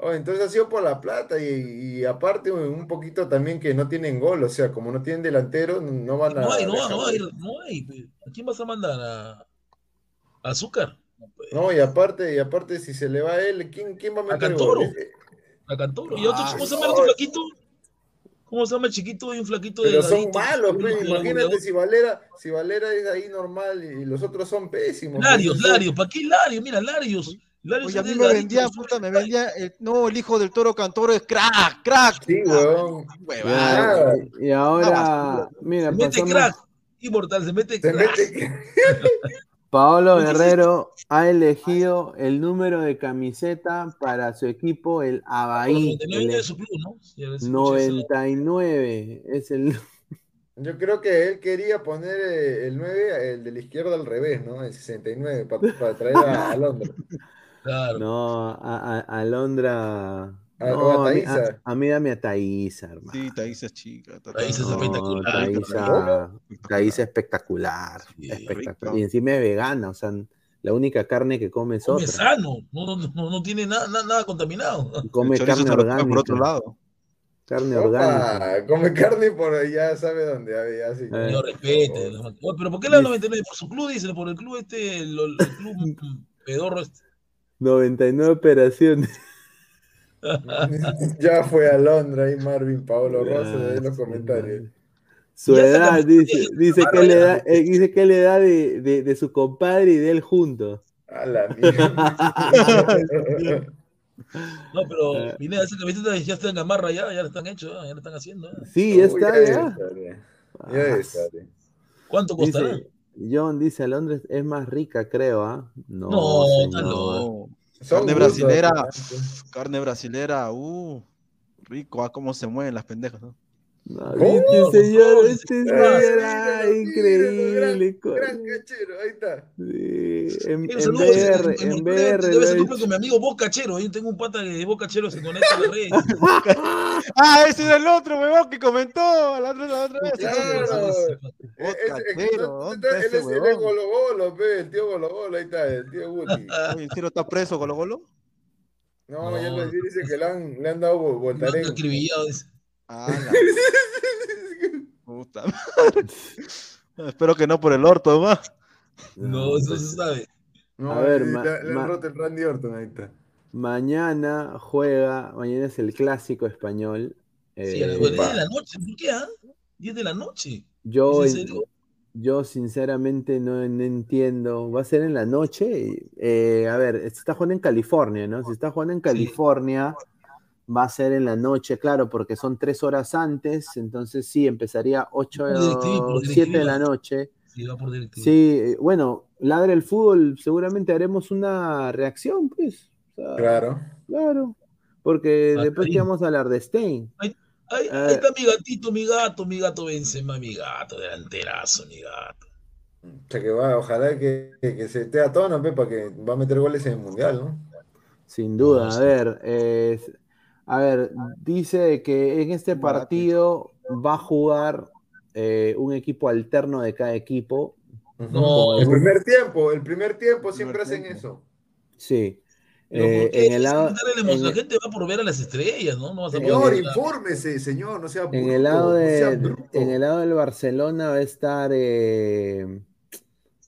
Speaker 2: Oh, entonces ha sido por la plata y, y aparte un poquito también que no tienen gol, o sea, como no tienen delantero, no van a
Speaker 4: No hay, no hay, no hay, no hay. ¿A quién vas a mandar? ¿A a Azúcar?
Speaker 2: No, y aparte, y aparte si se le va a él, ¿quién, quién va a
Speaker 4: A
Speaker 2: meter
Speaker 4: Cantoro.
Speaker 2: gol?
Speaker 4: A Cantoro. ¿Y otro,
Speaker 2: Ah,
Speaker 4: cómo se llama el otro flaquito? ¿Cómo se llama el chiquito y un flaquito de
Speaker 2: Pero son malos, pues, imagínate
Speaker 4: si
Speaker 2: Valera, si Valera es ahí normal y los otros son pésimos.
Speaker 4: Larios,
Speaker 2: pues,
Speaker 4: Larios, ¿para qué Larios? Mira, Larios. Larios
Speaker 5: Oye, a
Speaker 4: es
Speaker 5: mí me vendía, puta, me vendía, el- no, el hijo del toro Cantoro es crack, crack.
Speaker 2: Sí, weón.
Speaker 1: Y ahora, mira,
Speaker 4: Se mete
Speaker 1: pasamos-
Speaker 4: crack. Inmortal, se mete
Speaker 2: Se
Speaker 4: crack.
Speaker 2: mete
Speaker 1: Paolo Guerrero ha elegido el número de camiseta para su equipo, el Abaí.
Speaker 4: 99
Speaker 1: el
Speaker 4: de su club, ¿no? Sí, a ver si escuché eso.
Speaker 1: 99 es el.
Speaker 2: Yo creo que él quería poner eh, el 9, el de la izquierda al revés, ¿no? El 69, para traer a, a Londres.
Speaker 4: Claro.
Speaker 1: No, a, a- a Alondra.
Speaker 2: A-
Speaker 1: no,
Speaker 2: o a
Speaker 1: a, mí, a mí dame a Thaísa, hermano.
Speaker 5: Sí, Thaís es chica.
Speaker 4: Thaís es
Speaker 1: No,
Speaker 4: espectacular.
Speaker 1: Thaísa espectacular. espectacular.
Speaker 5: rico.
Speaker 1: Y encima es vegana, o sea, la única carne que come es
Speaker 4: Come
Speaker 1: otra.
Speaker 4: sano, no, no, no, no tiene nada, nada, nada contaminado.
Speaker 1: Come carne orgánica.
Speaker 5: por otro lado.
Speaker 1: Carne orgánica.
Speaker 2: Opa, come carne por allá, sabe dónde. ya, ya, sí.
Speaker 1: Eh.
Speaker 4: No respete. no. Oye, Pero ¿por qué la 99? Por su club, dicen, por el club este, el, el club pedorro este.
Speaker 1: 99 operaciones.
Speaker 2: Ya fue a Londres ahí Marvin Paolo Rosa en los comentarios.
Speaker 1: Su edad, dice, dice
Speaker 4: Ah,
Speaker 1: que le da, eh, dice que le da de, de, de su compadre y de él juntos.
Speaker 2: A la mierda.
Speaker 4: No, pero
Speaker 1: Eh.
Speaker 4: Pineda, esa camiseta ya está en gamarra, ya, ya la están hecho, ya la están haciendo. ya.
Speaker 1: Sí, ya está, ya.
Speaker 2: ya. Ya.
Speaker 4: ¿Cuánto costará?
Speaker 1: Dice, John dice, Londres es más rica, creo, ¿ah? No,
Speaker 4: No,
Speaker 1: señor.
Speaker 5: No.
Speaker 2: Son
Speaker 5: Carne
Speaker 2: gustos,
Speaker 5: brasilera,
Speaker 2: ¿no?
Speaker 5: carne brasilera, uh, rico, ah, cómo se mueven las pendejas. ¿no?
Speaker 1: No,
Speaker 2: ¿Cómo?
Speaker 1: viste, señor, este
Speaker 2: Ah,
Speaker 1: señor, ah,
Speaker 2: míralo,
Speaker 1: increíble.
Speaker 2: Gran, gran cachero, ahí está.
Speaker 1: Sí, en, en BR,
Speaker 4: en-
Speaker 1: BR
Speaker 4: Debe ser
Speaker 1: hecho.
Speaker 4: con mi amigo Boca Cachero. Yo tengo un pata de Boca Cachero se conecta a la red.
Speaker 5: Ah, ese era el otro, huevón, que comentó la otra, la otra vez.
Speaker 2: Claro. Eh, no,
Speaker 5: ¿dónde
Speaker 2: él es el? Golo Golo, pe, el tío Golo Golo, ahí está, el tío Guti.
Speaker 5: Oye, ¿en serio está preso Golo Golo?
Speaker 2: No,
Speaker 4: No.
Speaker 2: ya lo dice que le han, le han dado vo-
Speaker 4: Lo han
Speaker 2: voltaren.
Speaker 4: acribillado. dice.
Speaker 5: Ah, la puta madre. Espero que no por el orto, más.
Speaker 4: No, eso
Speaker 1: pues,
Speaker 4: se sabe.
Speaker 2: No,
Speaker 1: A ver,
Speaker 2: le,
Speaker 1: ma-
Speaker 2: le han roto el Randy Orton, ahí está.
Speaker 1: Mañana juega, mañana es el clásico español.
Speaker 4: Sí, a las
Speaker 1: Eh,
Speaker 4: 10 de la noche. ¿Por qué? ah? 10 de la noche.
Speaker 1: yo, yo sinceramente no, no entiendo. Va a ser en la noche. Eh, a ver, se está jugando en California, ¿no? Si está jugando en California, va a ser en la noche, claro, porque son tres horas antes. Entonces sí, empezaría 8
Speaker 4: Por DirecTV, por
Speaker 1: o 7 de la noche.
Speaker 4: Sí, va por DirecTV.
Speaker 1: Sí, bueno, ladra el fútbol, seguramente haremos una reacción, pues. O sea,
Speaker 2: Claro.
Speaker 1: Claro. Porque después
Speaker 4: ahí.
Speaker 1: que vamos a hablar de Stein.
Speaker 4: Ahí, ahí
Speaker 1: Ah.
Speaker 4: está mi gatito, mi gato, mi gato Benzema, mi gato, delanterazo, mi gato.
Speaker 2: O sea que va, ojalá que, que, que se esté a tono, pe, para que va a meter goles en el mundial, ¿no?
Speaker 1: Sin duda, a ver, eh, a ver, dice que en este partido va a jugar eh, un equipo alterno de cada equipo.
Speaker 4: No,
Speaker 2: el primer tiempo, el primer tiempo siempre
Speaker 5: Primer
Speaker 2: hacen
Speaker 5: tiempo.
Speaker 2: eso.
Speaker 1: Sí. Eh, en el lado,
Speaker 4: la
Speaker 1: en-
Speaker 4: La gente va por ver a las estrellas, ¿no? No vas a
Speaker 1: Señor,
Speaker 4: poder
Speaker 2: Señor, infórmese, señor, no sea bruto,
Speaker 1: en el lado
Speaker 2: no sea
Speaker 1: de, en el lado del Barcelona va a estar, eh,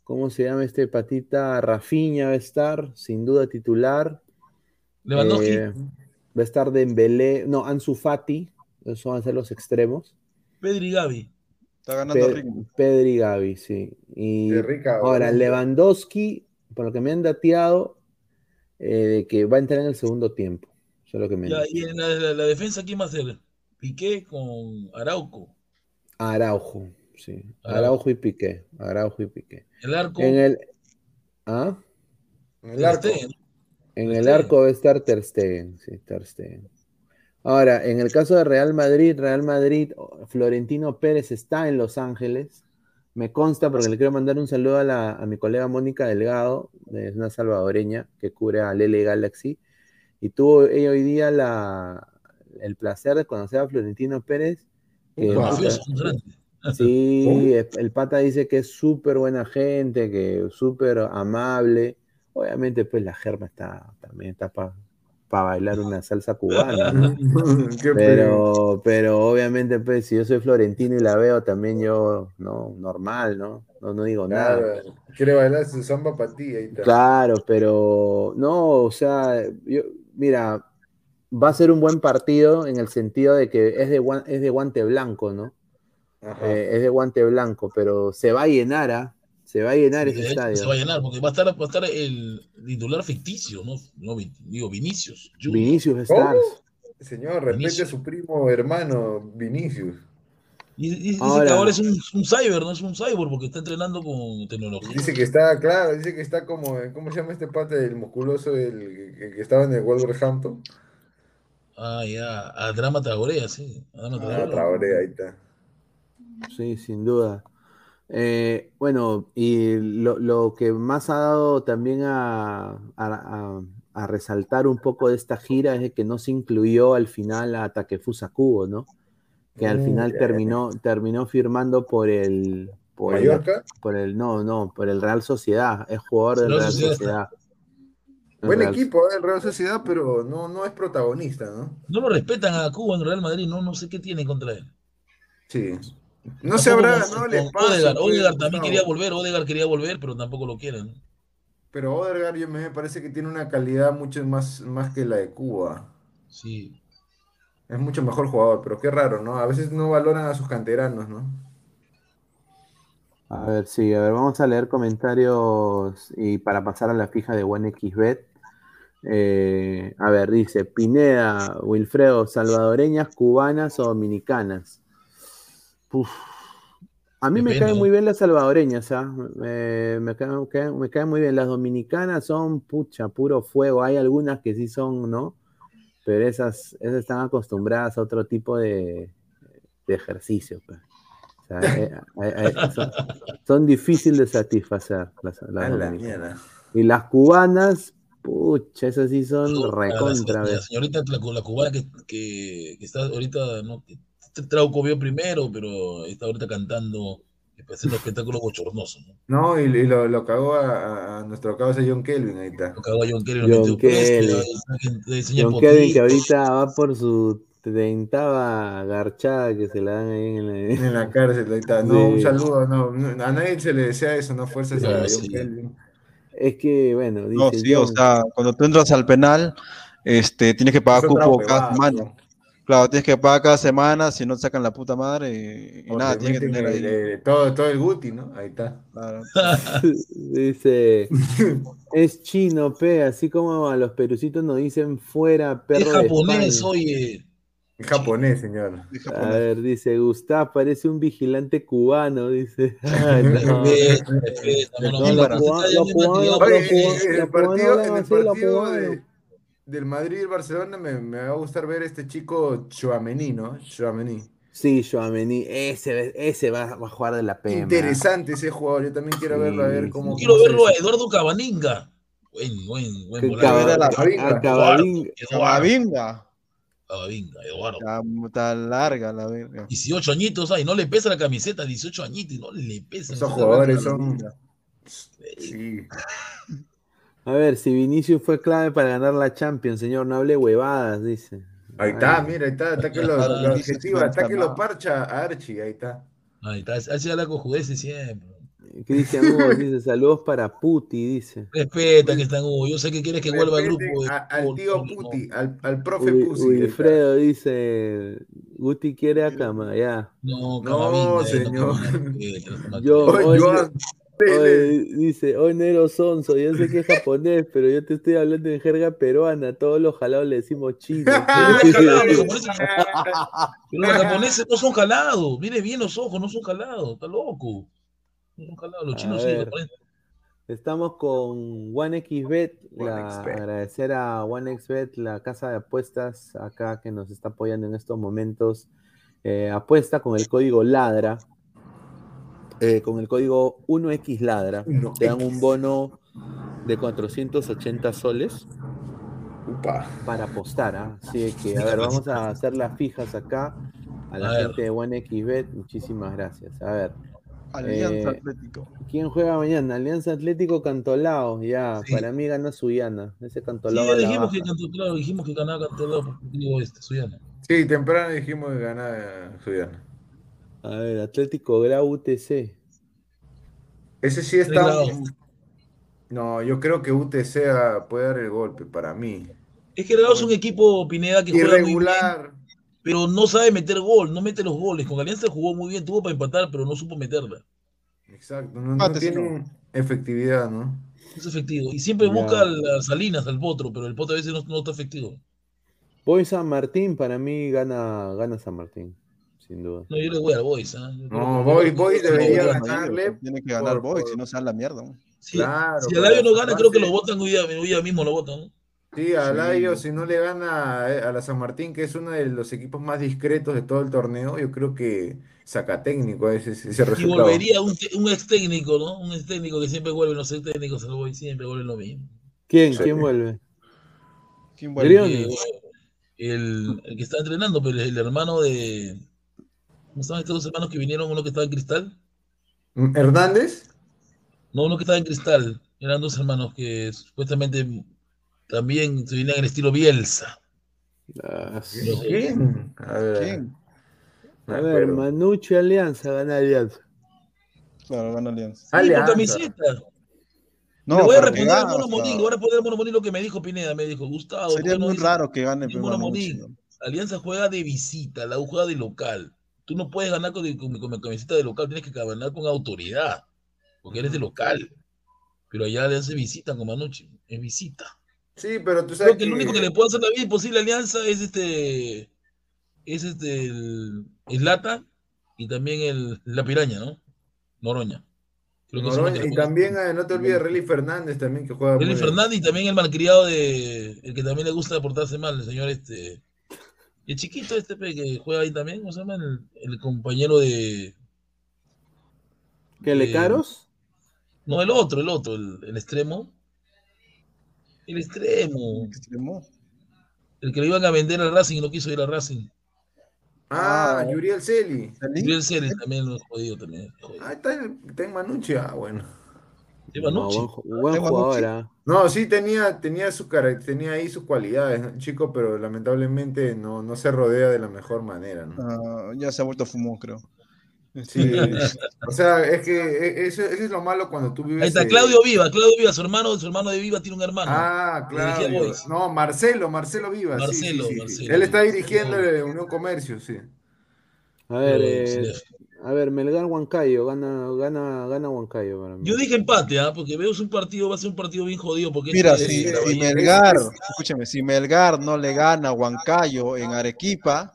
Speaker 1: ¿cómo se llama este patita? Rafinha va a estar, sin duda titular.
Speaker 4: Lewandowski.
Speaker 1: Eh, va a estar Dembélé, no, Ansu Fati, esos van a ser los extremos.
Speaker 4: Pedri y Gavi.
Speaker 5: Está ganando
Speaker 1: Pe-
Speaker 5: ritmo.
Speaker 1: Pedri y Gavi, sí. Y
Speaker 2: rica,
Speaker 1: ahora. Lewandowski, por lo que me han dateado, eh, de que va a entrar en el segundo tiempo. Eso es lo que me
Speaker 4: Ya, y en la, la- la defensa, ¿quién va a ser? Piqué con Arauco.
Speaker 1: Araujo, sí.
Speaker 4: Araujo.
Speaker 1: Araujo y Piqué. Araujo y Piqué.
Speaker 4: El arco.
Speaker 1: En el, ¿ah?
Speaker 2: En el arco.
Speaker 1: En el arco va a estar Ter Stegen, sí, Ter Stegen. Ahora, en el caso de Real Madrid, Real Madrid, Florentino Pérez está en Los Ángeles. Me consta porque le quiero mandar un saludo a, la- a mi colega Mónica Delgado, es una salvadoreña que cubre a Lele Galaxy. Y tuvo ella hoy día la, el placer de conocer a Florentino Pérez. que-. Sí, el, pata dice que es súper buena gente, que es súper amable. Obviamente, pues la germa está también está para bailar una salsa cubana. Pero, pero obviamente, pues si yo soy florentino y la veo, también yo, no, normal, ¿no? No, no digo nada.
Speaker 2: Quiere bailar su samba para ti, ahí está.
Speaker 1: Claro, pero no, o sea, yo, mira, va a ser un buen partido en el sentido de que es de, es de guante blanco, ¿no? Eh, es de guante blanco, pero se va a llenar, ¿ah? Se va a llenar
Speaker 4: Sí,
Speaker 1: ese estadio.
Speaker 4: se va a llenar, porque va a estar, va a estar el titular ficticio, ¿no? no digo, Vinicius. Junior.
Speaker 1: Vinicius
Speaker 2: ¿Cómo?
Speaker 1: Stars.
Speaker 2: Señor, respete a su primo hermano Vinicius.
Speaker 4: Y, y dice
Speaker 1: Ahora-
Speaker 4: que ahora es un, un cyber, no es un cyber, porque está entrenando con tecnología.
Speaker 2: Dice que está, claro, dice que está como, ¿cómo se llama este pata del musculoso el, que, que estaba en el Wolverhampton?
Speaker 4: Ah, ya, a Drama Traorea, sí. A Drama
Speaker 2: Ah.
Speaker 4: Traoré,
Speaker 2: ahí está.
Speaker 1: Sí, sin duda. Eh, bueno, y lo, lo que más ha dado también a, a- a- a resaltar un poco de esta gira es de que no se incluyó al final a Takefusa Kubo, ¿no? Que al
Speaker 2: Mm,
Speaker 1: final terminó, terminó firmando por el, por por el, no, no, por el Real Sociedad, es jugador del
Speaker 4: Real
Speaker 1: Real
Speaker 4: Sociedad.
Speaker 2: Buen
Speaker 1: Real-
Speaker 2: equipo, eh, el Real Sociedad, pero no, no es protagonista, ¿no?
Speaker 4: No lo respetan a Cuba en Real Madrid, no, no sé qué tiene contra él.
Speaker 2: Sí. No se habrá,
Speaker 4: con-
Speaker 2: no le
Speaker 4: con
Speaker 2: pasa. Pues,
Speaker 4: Odegaard también quería volver, Odegaard quería volver, pero tampoco lo quieren.
Speaker 2: Pero Odegaard yo me parece que tiene una calidad mucho más, más que la de Cuba.
Speaker 4: Sí.
Speaker 2: Es mucho mejor jugador, pero qué raro, ¿no? A veces no valoran a sus canteranos, ¿no?
Speaker 1: A ver, sí, a ver, vamos a leer comentarios y para pasar a la fija de OneXBet. Eh, a ver, dice Pineda, Wilfredo, salvadoreñas, cubanas o dominicanas. Uf. A mí me caen muy bien las salvadoreñas, ¿ah? Me, me caen, caen- me caen muy bien. Las dominicanas son, pucha, puro fuego. Hay algunas que sí son, ¿no? Pero esas, esas están acostumbradas a otro tipo de, de ejercicio. pues. O sea, eh, eh, eh, son, son difíciles de satisfacer las, las
Speaker 2: la.
Speaker 1: Y las cubanas, pucha, esas sí son
Speaker 4: La- la-
Speaker 1: recontra.
Speaker 4: la,
Speaker 1: ¿ves?
Speaker 4: señorita, la, la cubana que, que, que está ahorita, ¿no? Este Trauco vio primero, pero está ahorita cantando, haciendo espectáculo bochornoso, ¿no?
Speaker 2: No, y, y lo, lo cagó a, a- nuestro causa John Kelvin, ahí está.
Speaker 4: Lo cagó a John Kelly, lo
Speaker 1: John
Speaker 4: enseña
Speaker 1: John Kevin que ahorita va por su treintava garchada que se la dan ahí en la...
Speaker 2: En la cárcel, ahí está. No, un saludo, no, no, a nadie se le desea eso, no fuerzas a John
Speaker 4: sí.
Speaker 2: Kelvin.
Speaker 1: Es que, bueno, dice
Speaker 5: No, sí, o sea, cuando tú entras al penal, este, tienes que pagar cupo cada semana. Claro, tienes que pagar cada semana, si no te sacan la puta madre y, nada, tienes que tener
Speaker 2: el-
Speaker 5: ahí.
Speaker 2: el- todo, todo el Guti, ¿no? Ahí está.
Speaker 5: claro.
Speaker 1: dice, es chino, pe, así como a los perucitos nos dicen fuera,
Speaker 4: Es
Speaker 1: perro de
Speaker 4: japonés, oye.
Speaker 2: Es japonés, señor.
Speaker 5: Es
Speaker 1: A ver, dice, Gustav parece un vigilante cubano, dice. Los cubanos- los cubanos- los cubanos los cubanos.
Speaker 2: De- del Madrid y el Barcelona me, me va a gustar ver este chico Chouameni, ¿no? Chouameni.
Speaker 1: Sí, Joamení, ese, ese va, va a jugar de la pena.
Speaker 2: Interesante ese jugador, yo también quiero
Speaker 1: Sí,
Speaker 2: verlo a ver cómo.
Speaker 4: Quiero
Speaker 2: cómo
Speaker 4: verlo a Eduardo Cabaninga. Buen, buen, buen
Speaker 5: la-
Speaker 1: a.
Speaker 4: Eduardo,
Speaker 5: Camavinga.
Speaker 4: Camavinga, Eduardo.
Speaker 5: Está, larga la verga.
Speaker 4: 18 añitos, ay, no le pesa la camiseta, 18 añitos, y no le pesa.
Speaker 2: Esos jugadores son. Sí.
Speaker 1: A ver, si Vinicius fue clave para ganar la Champions, señor, no hable huevadas, dice.
Speaker 2: Ahí está,
Speaker 1: Ay,
Speaker 2: mira, ahí está, está que lo, lo objetiva, está que lo parcha a Archie, ahí está.
Speaker 4: Ahí está, así habla con judeces siempre.
Speaker 1: Cristian Hugo dice, saludos para Puti, dice.
Speaker 4: Respeta que están Hugo. Yo sé que quieres que vuelva al grupo. de
Speaker 2: a- al tío
Speaker 4: no.
Speaker 2: Puti, al, al profe Pusi.
Speaker 1: Wilfredo dice, Guti quiere a Cama, ya.
Speaker 4: No,
Speaker 2: No, señor.
Speaker 4: Respeta,
Speaker 1: Yo-
Speaker 2: Oye,
Speaker 1: dice, hoy Nero Sonso, yo sé que es japonés, pero yo te estoy hablando en jerga peruana, todos los jalados le decimos chino.
Speaker 4: Pero los japoneses- no son jalados. Mire bien los ojos, no son jalados. Está loco. No son jalados. Los
Speaker 1: A
Speaker 4: chinos sí.
Speaker 1: ver.
Speaker 4: japoneses.
Speaker 1: Estamos con OneXBet, la-
Speaker 2: OneXBet.
Speaker 1: agradecer a OneXBet, la casa de apuestas acá que nos está apoyando en estos momentos. Eh, apuesta con el código LADRA, eh, con el código 1XLADRA,
Speaker 2: Uno
Speaker 1: te dan un bono de 480 soles
Speaker 2: Upa.
Speaker 1: para apostar. ¿ah? Así que, a ver, vamos a hacer las fijas acá a la
Speaker 4: A ver.
Speaker 1: gente de OneXBet. Muchísimas gracias. A ver,
Speaker 5: Alianza
Speaker 1: Eh,
Speaker 5: Atlético.
Speaker 1: ¿quién juega mañana? Alianza Atlético Cantolao. Ya,
Speaker 4: Sí.
Speaker 1: para mí gana Suyana. Ese
Speaker 4: Sí,
Speaker 1: Cantolao. la
Speaker 4: dijimos que claro, dijimos que ganaba Cantolao porque digo este, Suyana.
Speaker 2: Sí, temprano dijimos que ganaba Suyana.
Speaker 1: A ver, Atlético Grau UTC.
Speaker 2: Ese sí está. No, yo creo que UTC puede dar el golpe para mí.
Speaker 4: Es que Grau es un equipo Pineda que juega muy bien,
Speaker 2: Irregular.
Speaker 4: pero no sabe meter gol, no mete los goles. Con Alianza jugó muy bien, tuvo para empatar, pero no supo meterla.
Speaker 2: Exacto. No, tiene efectividad, ¿no?
Speaker 4: Es efectivo. Y siempre
Speaker 1: Ya.
Speaker 4: busca las Salinas, al Potro, pero el Potro a veces no, no está efectivo.
Speaker 1: Voy San Martín, para mí gana, gana San Martín, sin duda.
Speaker 4: No, yo le voy al Boys. ¿ah? Creo
Speaker 2: No, Boys- Boys debería ganarle
Speaker 5: Tiene que ganar
Speaker 2: por-
Speaker 5: Boy,
Speaker 2: por-
Speaker 5: si no se da la mierda.
Speaker 2: Claro,
Speaker 4: si Alario no gana, creo que lo votan hoy día, hoy día mismo lo votan. ¿no?
Speaker 2: Sí, a
Speaker 5: Sí.
Speaker 2: Si no le gana a, la San Martín, que es uno de los equipos más discretos de todo el torneo, yo creo que saca técnico a ese, ese
Speaker 4: Y
Speaker 2: resultado.
Speaker 4: volvería un, ex técnico, ¿no? Un ex técnico que siempre vuelve, los ex técnicos al Boys siempre vuelven lo mismo.
Speaker 1: ¿Quién?
Speaker 2: Sí.
Speaker 1: ¿Quién vuelve?
Speaker 5: ¿Quién vuelve?
Speaker 4: Eh, el, el que está entrenando, pero el hermano de. ¿Cómo estaban estos dos hermanos que vinieron? Uno que estaba en cristal.
Speaker 2: ¿Hernández?
Speaker 4: No, uno que estaba en cristal. Eran dos hermanos que supuestamente también se venían en estilo Bielsa.
Speaker 1: Ah, sí.
Speaker 4: Los-
Speaker 2: ¿Quién? A ver,
Speaker 5: ¿Quién?
Speaker 1: A ver. Manucci Alianza, gana Alianza.
Speaker 5: Claro, gana Alianza.
Speaker 4: Sí,
Speaker 2: Alianza.
Speaker 4: camiseta.
Speaker 5: No,
Speaker 4: Le voy a
Speaker 5: que
Speaker 4: responder al
Speaker 5: gana,
Speaker 4: Mono
Speaker 5: o sea,
Speaker 4: Monín. Voy a responder al Mono Monín lo que me dijo Pineda. Me dijo, Gustavo.
Speaker 5: Sería muy
Speaker 4: dice,
Speaker 5: raro que gane
Speaker 4: Mono Monín.
Speaker 5: ¿no?
Speaker 4: Alianza juega de visita, la U juega de local. Tú no puedes ganar con, con, con camiseta de local, tienes que ganar con autoridad, porque eres de local. Pero allá Alianza es visita con Manucci, es visita.
Speaker 2: Sí, pero tú sabes
Speaker 4: Creo que el único que le puede hacer la vida imposible a Alianza es este, es este, el, el Lata y también el, la Piraña, ¿no? Noroña. Que que
Speaker 2: Noroña,
Speaker 4: le
Speaker 2: y también, ah, no te olvides, Relly Fernández también, que juega bien.
Speaker 4: Fernández y también el malcriado de. El que también le gusta portarse mal, el señor este. El chiquito este pe, que juega ahí también, ¿cómo se llama? El, el compañero de.
Speaker 1: ¿Qué le caros?
Speaker 4: No, el otro, el otro, el, el extremo. El extremo.
Speaker 5: Extremo.
Speaker 4: El que lo iban a vender al Racing y no quiso ir al Racing.
Speaker 2: Ah,
Speaker 5: Ah,
Speaker 2: Yuriel Celi.
Speaker 5: ¿Salí?
Speaker 4: Y el Ceres también lo he jodido también. jodido.
Speaker 2: Ah, está, en- está en Manucci, ah, bueno.
Speaker 1: No, buen, jugador, ah.
Speaker 2: No, sí tenía, tenía su tenía ahí sus cualidades, ¿no? chico, pero lamentablemente no, no se rodea de la mejor manera, ¿no?
Speaker 5: Ah, ya se ha vuelto fumón, creo.
Speaker 2: Sí, o sea, es que e- eso, eso es lo malo cuando tú vives.
Speaker 4: Ahí está
Speaker 2: eh,
Speaker 4: Claudio Viva, Claudio Viva, su hermano, su hermano de Viva tiene un hermano.
Speaker 2: Ah, claro. No, Marcelo, Marcelo Viva. sí,
Speaker 4: Marcelo,
Speaker 2: sí, sí, sí.
Speaker 4: Marcelo.
Speaker 2: Él está dirigiendo el Unión Comercio, sí.
Speaker 1: A ver, eh, a ver, Melgar Huancayo, gana, gana, gana Huancayo para mí.
Speaker 4: Yo dije empate, ¿ah? porque veo un partido, va a ser un partido bien jodido. Porque
Speaker 5: Mira,
Speaker 4: este-
Speaker 5: si, si Melgar, escúchame, si Melgar no le gana a Huancayo en Arequipa,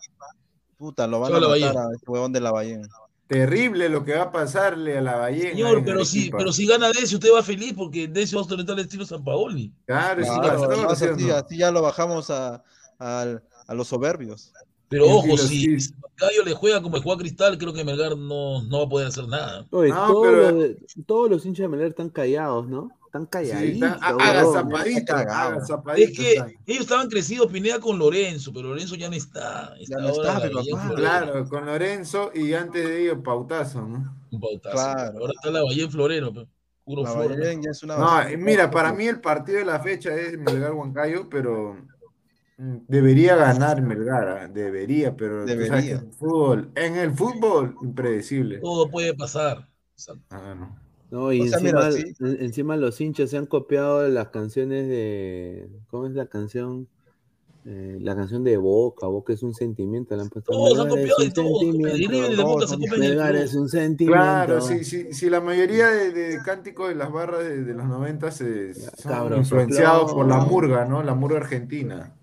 Speaker 5: puta, lo van a
Speaker 4: a
Speaker 5: matar
Speaker 4: Bahía.
Speaker 5: a este huevón de la Bahía.
Speaker 2: Terrible lo que va a pasarle a la ballena.
Speaker 4: Señor, pero si, pero si gana Decio, usted va feliz porque Decio va a ostentar el estilo San Paoli.
Speaker 2: Claro,
Speaker 5: Claro,
Speaker 2: ¿sí o
Speaker 5: así, ya lo bajamos a, al- a los soberbios.
Speaker 4: Pero ojo, si si Gallo le juega como juega Cristal, creo que Melgar no, no va a poder hacer nada.
Speaker 1: Oye,
Speaker 2: No,
Speaker 1: todos,
Speaker 2: pero-
Speaker 1: los de- todos los hinchas de Melgar están callados, ¿no? Están
Speaker 2: Sí,
Speaker 1: calladitos.
Speaker 2: está-
Speaker 1: huevón.
Speaker 2: agazapadito,
Speaker 5: está cagado.
Speaker 2: agazapadito
Speaker 4: Es que
Speaker 2: están.
Speaker 4: ellos estaban crecidos Pineda con Lorenzo, pero Lorenzo ya no está.
Speaker 5: Ya no está, pero papá.
Speaker 4: Florero,
Speaker 2: Claro, con Lorenzo y antes de ello Pautazo, ¿no?
Speaker 4: un pautazo.
Speaker 5: Claro.
Speaker 4: Ahora está la en Florero, pe. puro
Speaker 5: La
Speaker 4: flor.
Speaker 5: Bahía ya es una
Speaker 2: No, mira, para mí el partido de la fecha es Melgar Huancayo, pero debería ganar Melgar, ah, debería, pero
Speaker 5: Debería.
Speaker 2: en el fútbol, en el fútbol, impredecible.
Speaker 4: Todo puede pasar.
Speaker 2: Ah, no.
Speaker 1: No, y
Speaker 5: O sea,
Speaker 1: encima,
Speaker 5: mira, sí.
Speaker 1: en- encima los hinchas se han copiado las canciones de. ¿Cómo es la canción? Eh, la canción de Boca, Boca es un sentimiento, la han puesto.
Speaker 4: Todos han copiado de
Speaker 1: un
Speaker 4: todo.
Speaker 1: es un sentimiento.
Speaker 2: Claro, sí, sí, sí, la mayoría de, de cánticos de las barras de, de los 90 se, son
Speaker 1: Cabros,
Speaker 2: influenciados por la murga, ¿no? La murga argentina.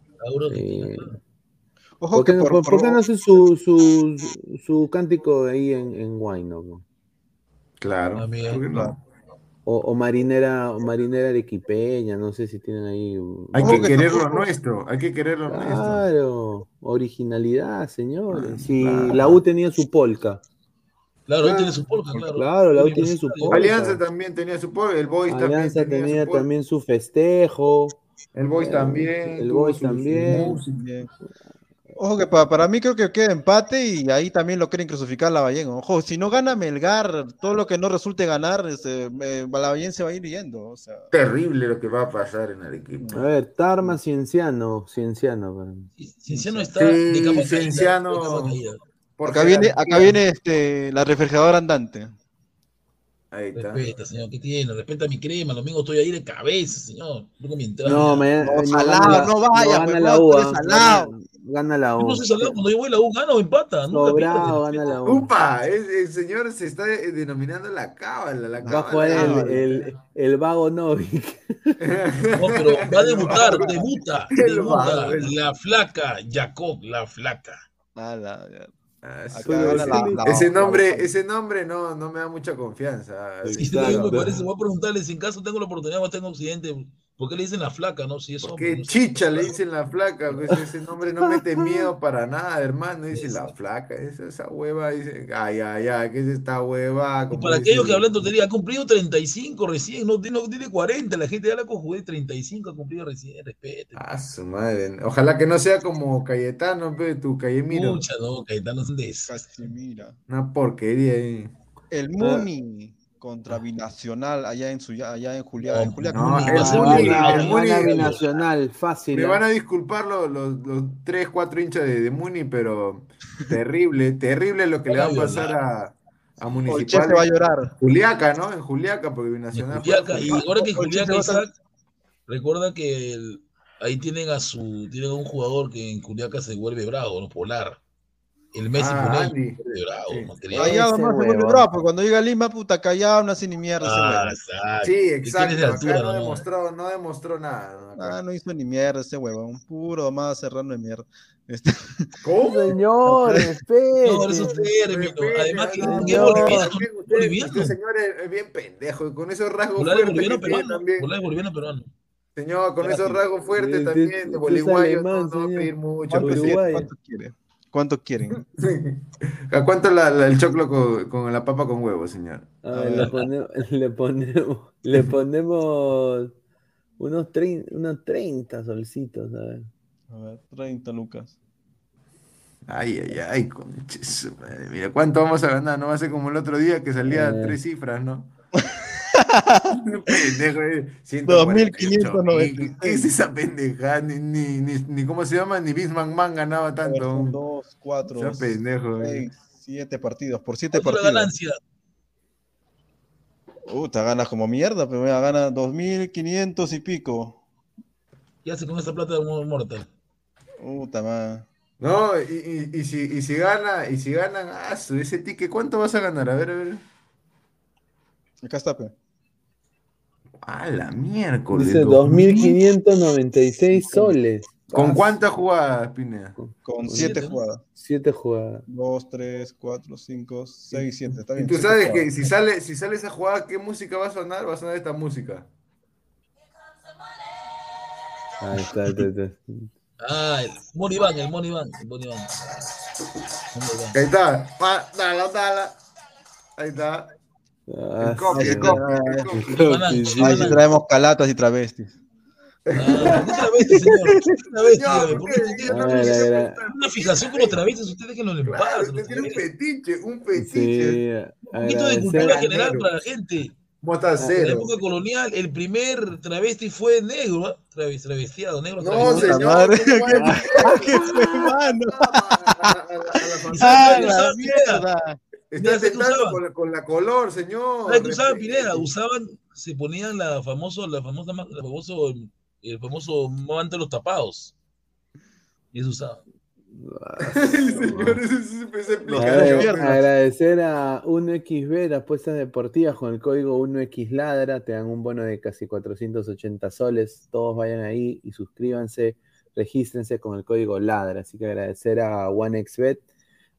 Speaker 5: Ojo
Speaker 1: ¿Por
Speaker 5: que
Speaker 1: qué, no-
Speaker 5: por,
Speaker 1: por- por qué
Speaker 5: por-
Speaker 1: no hace su, su, su, su cántico ahí en, en Huayno? no?
Speaker 2: Claro.
Speaker 4: Ah,
Speaker 5: claro.
Speaker 1: O, o marinera, o marinera arequipeña, no sé si tienen ahí.
Speaker 2: Hay que
Speaker 5: que
Speaker 2: querer lo nuestro, hay que querer lo nuestro.
Speaker 1: Claro, originalidad, señores.
Speaker 2: Ah,
Speaker 1: Si
Speaker 2: claro.
Speaker 1: la U tenía su polka.
Speaker 4: Claro, él
Speaker 2: Ah,
Speaker 4: tiene su polka, claro.
Speaker 1: Claro, la U tiene su polka.
Speaker 2: Alianza también tenía su pueblo, el Boys también
Speaker 1: Alianza
Speaker 2: tenía,
Speaker 1: tenía
Speaker 2: su pueblo.
Speaker 1: también su festejo.
Speaker 2: El Boys
Speaker 1: Eh,
Speaker 2: también.
Speaker 1: el Boys también.
Speaker 5: Ojo que pa- para mí creo que queda empate y ahí también lo quieren crucificar la Ballén. Ojo, si no gana Melgar, todo lo que no resulte ganar, este, eh, la Ballén se va a ir yendo. O sea,
Speaker 2: Terrible lo que va a pasar en
Speaker 1: A
Speaker 2: Arequipa.
Speaker 1: ver, Tarma Cienciano, Cienciano para mí.
Speaker 4: Cienciano está
Speaker 2: Sí,
Speaker 4: caída,
Speaker 2: Cienciano.
Speaker 4: de capa caída.
Speaker 2: Por
Speaker 5: acá viene, acá viene este, la refrigeradora andante.
Speaker 2: Ahí está.
Speaker 4: Respeta, señor, ¿qué tiene? Respeta mi crema, los domingos estoy ahí de cabeza, señor. Tengo mi entrada.
Speaker 1: No, me,
Speaker 5: No,
Speaker 1: no
Speaker 5: salado,
Speaker 1: gana la-
Speaker 5: no vaya,
Speaker 1: gana
Speaker 5: pues,
Speaker 1: la
Speaker 5: no,
Speaker 1: U.
Speaker 5: salado.
Speaker 1: Gana, gana la
Speaker 4: Yo
Speaker 1: U.
Speaker 4: no soy salado, cuando yo voy a la U, gana o empata. Nunca
Speaker 1: Sobrado, gana la U.
Speaker 2: Upa, el señor se está eh, denominando la cábala, la
Speaker 1: Va a
Speaker 2: cábala.
Speaker 1: jugar el,
Speaker 2: cábala.
Speaker 1: el, el vago Novik.
Speaker 4: No, pero va a debutar, debuta, debuta. La flaca, Jacob, la flaca.
Speaker 5: Ah, la-.
Speaker 2: Ah,
Speaker 5: Acá gana
Speaker 2: ese,
Speaker 5: la- la-
Speaker 2: ese
Speaker 5: la-
Speaker 2: nombre,
Speaker 5: la-
Speaker 2: ese nombre no, no me da mucha confianza.
Speaker 4: Sí,
Speaker 1: Claro.
Speaker 4: me parece, voy a preguntarle si en caso tengo la oportunidad, voy a estar en Occidente, ¿por qué le dicen la flaca, no? Si es hombre,
Speaker 2: Porque
Speaker 4: no
Speaker 2: chicha le dicen la flaca, pues ese nombre no mete miedo para nada, hermano. Dice la flaca, esa, esa hueva, dice, ay, ay, ay, ¿qué es esta hueva? Como
Speaker 4: para
Speaker 2: dice-
Speaker 4: aquellos que hablan tontería, ha cumplido 35 recién, no, tiene- no tiene 40, la gente ya la conjugué 35, ha cumplido recién, respete.
Speaker 2: Ah, su madre. Ojalá que no sea como Cayetano, pe, tu Cayemiro.
Speaker 4: Mucha, no, Caetano es desastre.
Speaker 5: Casimira.
Speaker 2: Una porquería ahí.
Speaker 5: El Muni contra Binacional allá en su allá en Julián. en
Speaker 4: No,
Speaker 5: Julián.
Speaker 2: no,
Speaker 4: ser
Speaker 2: Muni-
Speaker 1: binacional, fácil.
Speaker 2: Me van a disculpar los, los, los 3, 4 hinchas de, de Muni, pero terrible, terrible lo que le va a pasar a, a Municipal.
Speaker 5: se va a llorar.
Speaker 2: Juliaca, ¿no? En Juliaca, porque Binacional.
Speaker 4: Juliaca, y ahora que Juliaca Isaac, recuerda que el- ahí tienen a su, tienen a un jugador que en Juliaca se vuelve bravo, ¿no? Polar. El Messi
Speaker 2: Ah,
Speaker 4: bravo,
Speaker 2: Sí.
Speaker 1: Ese
Speaker 5: nomás se vuelve bravo, porque cuando llega a Lima, puta, callado, no hace ni mierda ese
Speaker 4: Ah, exacto.
Speaker 2: Sí, exacto.
Speaker 4: altura,
Speaker 2: Acá no
Speaker 4: ¿no?
Speaker 2: demostró, no demostró nada. ¿no?
Speaker 5: Ah, no hizo ni mierda ese huevón. Puro más serrano de mierda. Este,
Speaker 2: ¿Cómo?
Speaker 1: Señor, respete.
Speaker 4: No, esos términos.
Speaker 2: Respete,
Speaker 4: Además que
Speaker 2: no,
Speaker 4: es
Speaker 1: no,
Speaker 4: boliviano,
Speaker 2: usted,
Speaker 4: boliviano.
Speaker 2: usted, señor, es bien pendejo. Con esos rasgos fuertes
Speaker 4: boliviano peruano. boliviano peruano.
Speaker 2: Señor, con esos rasgos fuertes
Speaker 1: Usted-
Speaker 2: también, de
Speaker 1: usted es
Speaker 2: boliguayo, no, va a pedir mucho.
Speaker 5: ¿Cuánto, quiere? ¿Cuánto quiere? ¿Cuánto quieren?
Speaker 2: ¿A cuánto la- la- el choclo con, con la papa con huevo, señor?
Speaker 1: A ver, le ponemos, le ponemos, le ponemos unos, trein- unos 30 solcitos, a ver.
Speaker 5: A ver, 30 lucas.
Speaker 2: Ay, ay, ay, conche su madre. Mira, ¿cuánto vamos a ganar? No va a ser como el otro día que salía
Speaker 1: Eh.
Speaker 2: tres cifras, ¿no? Pendejo, eh,
Speaker 5: 2.596.
Speaker 2: ¿Qué es esa pendejada? Ni, ni, ni, ni cómo se llama, ni Bisman Man ganaba tanto.
Speaker 5: son
Speaker 2: aún.
Speaker 5: 2, 4,
Speaker 2: Sea pendejo, eh.
Speaker 5: Siete partidos, por siete
Speaker 4: ¿Cuánto es la
Speaker 5: partidos.
Speaker 4: ganancia?
Speaker 5: Puta, ganas como mierda, pero mira, gana 2.500 y pico.
Speaker 4: ¿Qué hace con esa plata de Mortal?
Speaker 5: Puta, man.
Speaker 2: No, y, y- y si, y si gana, y si ganan, ah, ese ticket, ¿cuánto vas a ganar? A ver, a ver.
Speaker 5: Acá está, pe.
Speaker 2: A la miércoles.
Speaker 1: Dice
Speaker 2: 2000.
Speaker 1: 2.596 soles.
Speaker 2: ¿Con cuántas jugadas, Pineda?
Speaker 5: Con siete jugadas.
Speaker 1: Siete jugadas.
Speaker 5: Dos, tres, cuatro, cinco, seis, siete. Está
Speaker 2: Y
Speaker 5: bien.
Speaker 2: tú
Speaker 5: siete
Speaker 2: sabes
Speaker 5: jugadas.
Speaker 2: que si sale, si sale esa jugada, ¿qué música va a sonar? Va a sonar esta música.
Speaker 1: Ahí está, ahí está, ahí está.
Speaker 4: Ah, el Money Bank, el Money Bank, el Bank.
Speaker 2: Ahí está. Dala, dala. Ahí está.
Speaker 1: Ah,
Speaker 2: el
Speaker 1: ah,
Speaker 2: el
Speaker 1: sí.
Speaker 5: Traemos calatas y travestis.
Speaker 4: Ah, ¿qué travesti, señor? ¿Qué qué
Speaker 2: ¿por qué?
Speaker 4: una fijación con los travestis? Ustedes déjenlo en paz.
Speaker 2: Claro, usted tiene un fetiche, un
Speaker 1: Sí,
Speaker 2: fetiche.
Speaker 4: Un poquito de cultura general para la gente.
Speaker 2: ¿Cómo está
Speaker 4: En la
Speaker 2: cero?
Speaker 4: época colonial, el primer travesti fue negro, ¿ah? Traves- travestiado, negro.
Speaker 2: No, señor.
Speaker 5: madre.
Speaker 2: ¿cómo va a decir
Speaker 5: ¿Qué fue, mano?
Speaker 2: a- la.
Speaker 5: ¡Ah, mierda!
Speaker 2: Está
Speaker 4: ¿Sabes qué
Speaker 2: tentando
Speaker 4: usaban?
Speaker 2: con la, con la color, señor.
Speaker 4: ¿Sabes qué usaban. Pineda? Usaban, se ponían la famoso, la famosa, la famoso, el famoso manto de los tapados. Y eso usaban.
Speaker 2: Señor, ese es ese
Speaker 1: A
Speaker 2: explicación.
Speaker 1: ver, agradecer a 1xB, las apuestas deportivas con el código 1xladra, te dan un bono de casi 480 soles. Todos vayan ahí y suscríbanse, regístrense con el código ladra. Así que agradecer a 1xBet.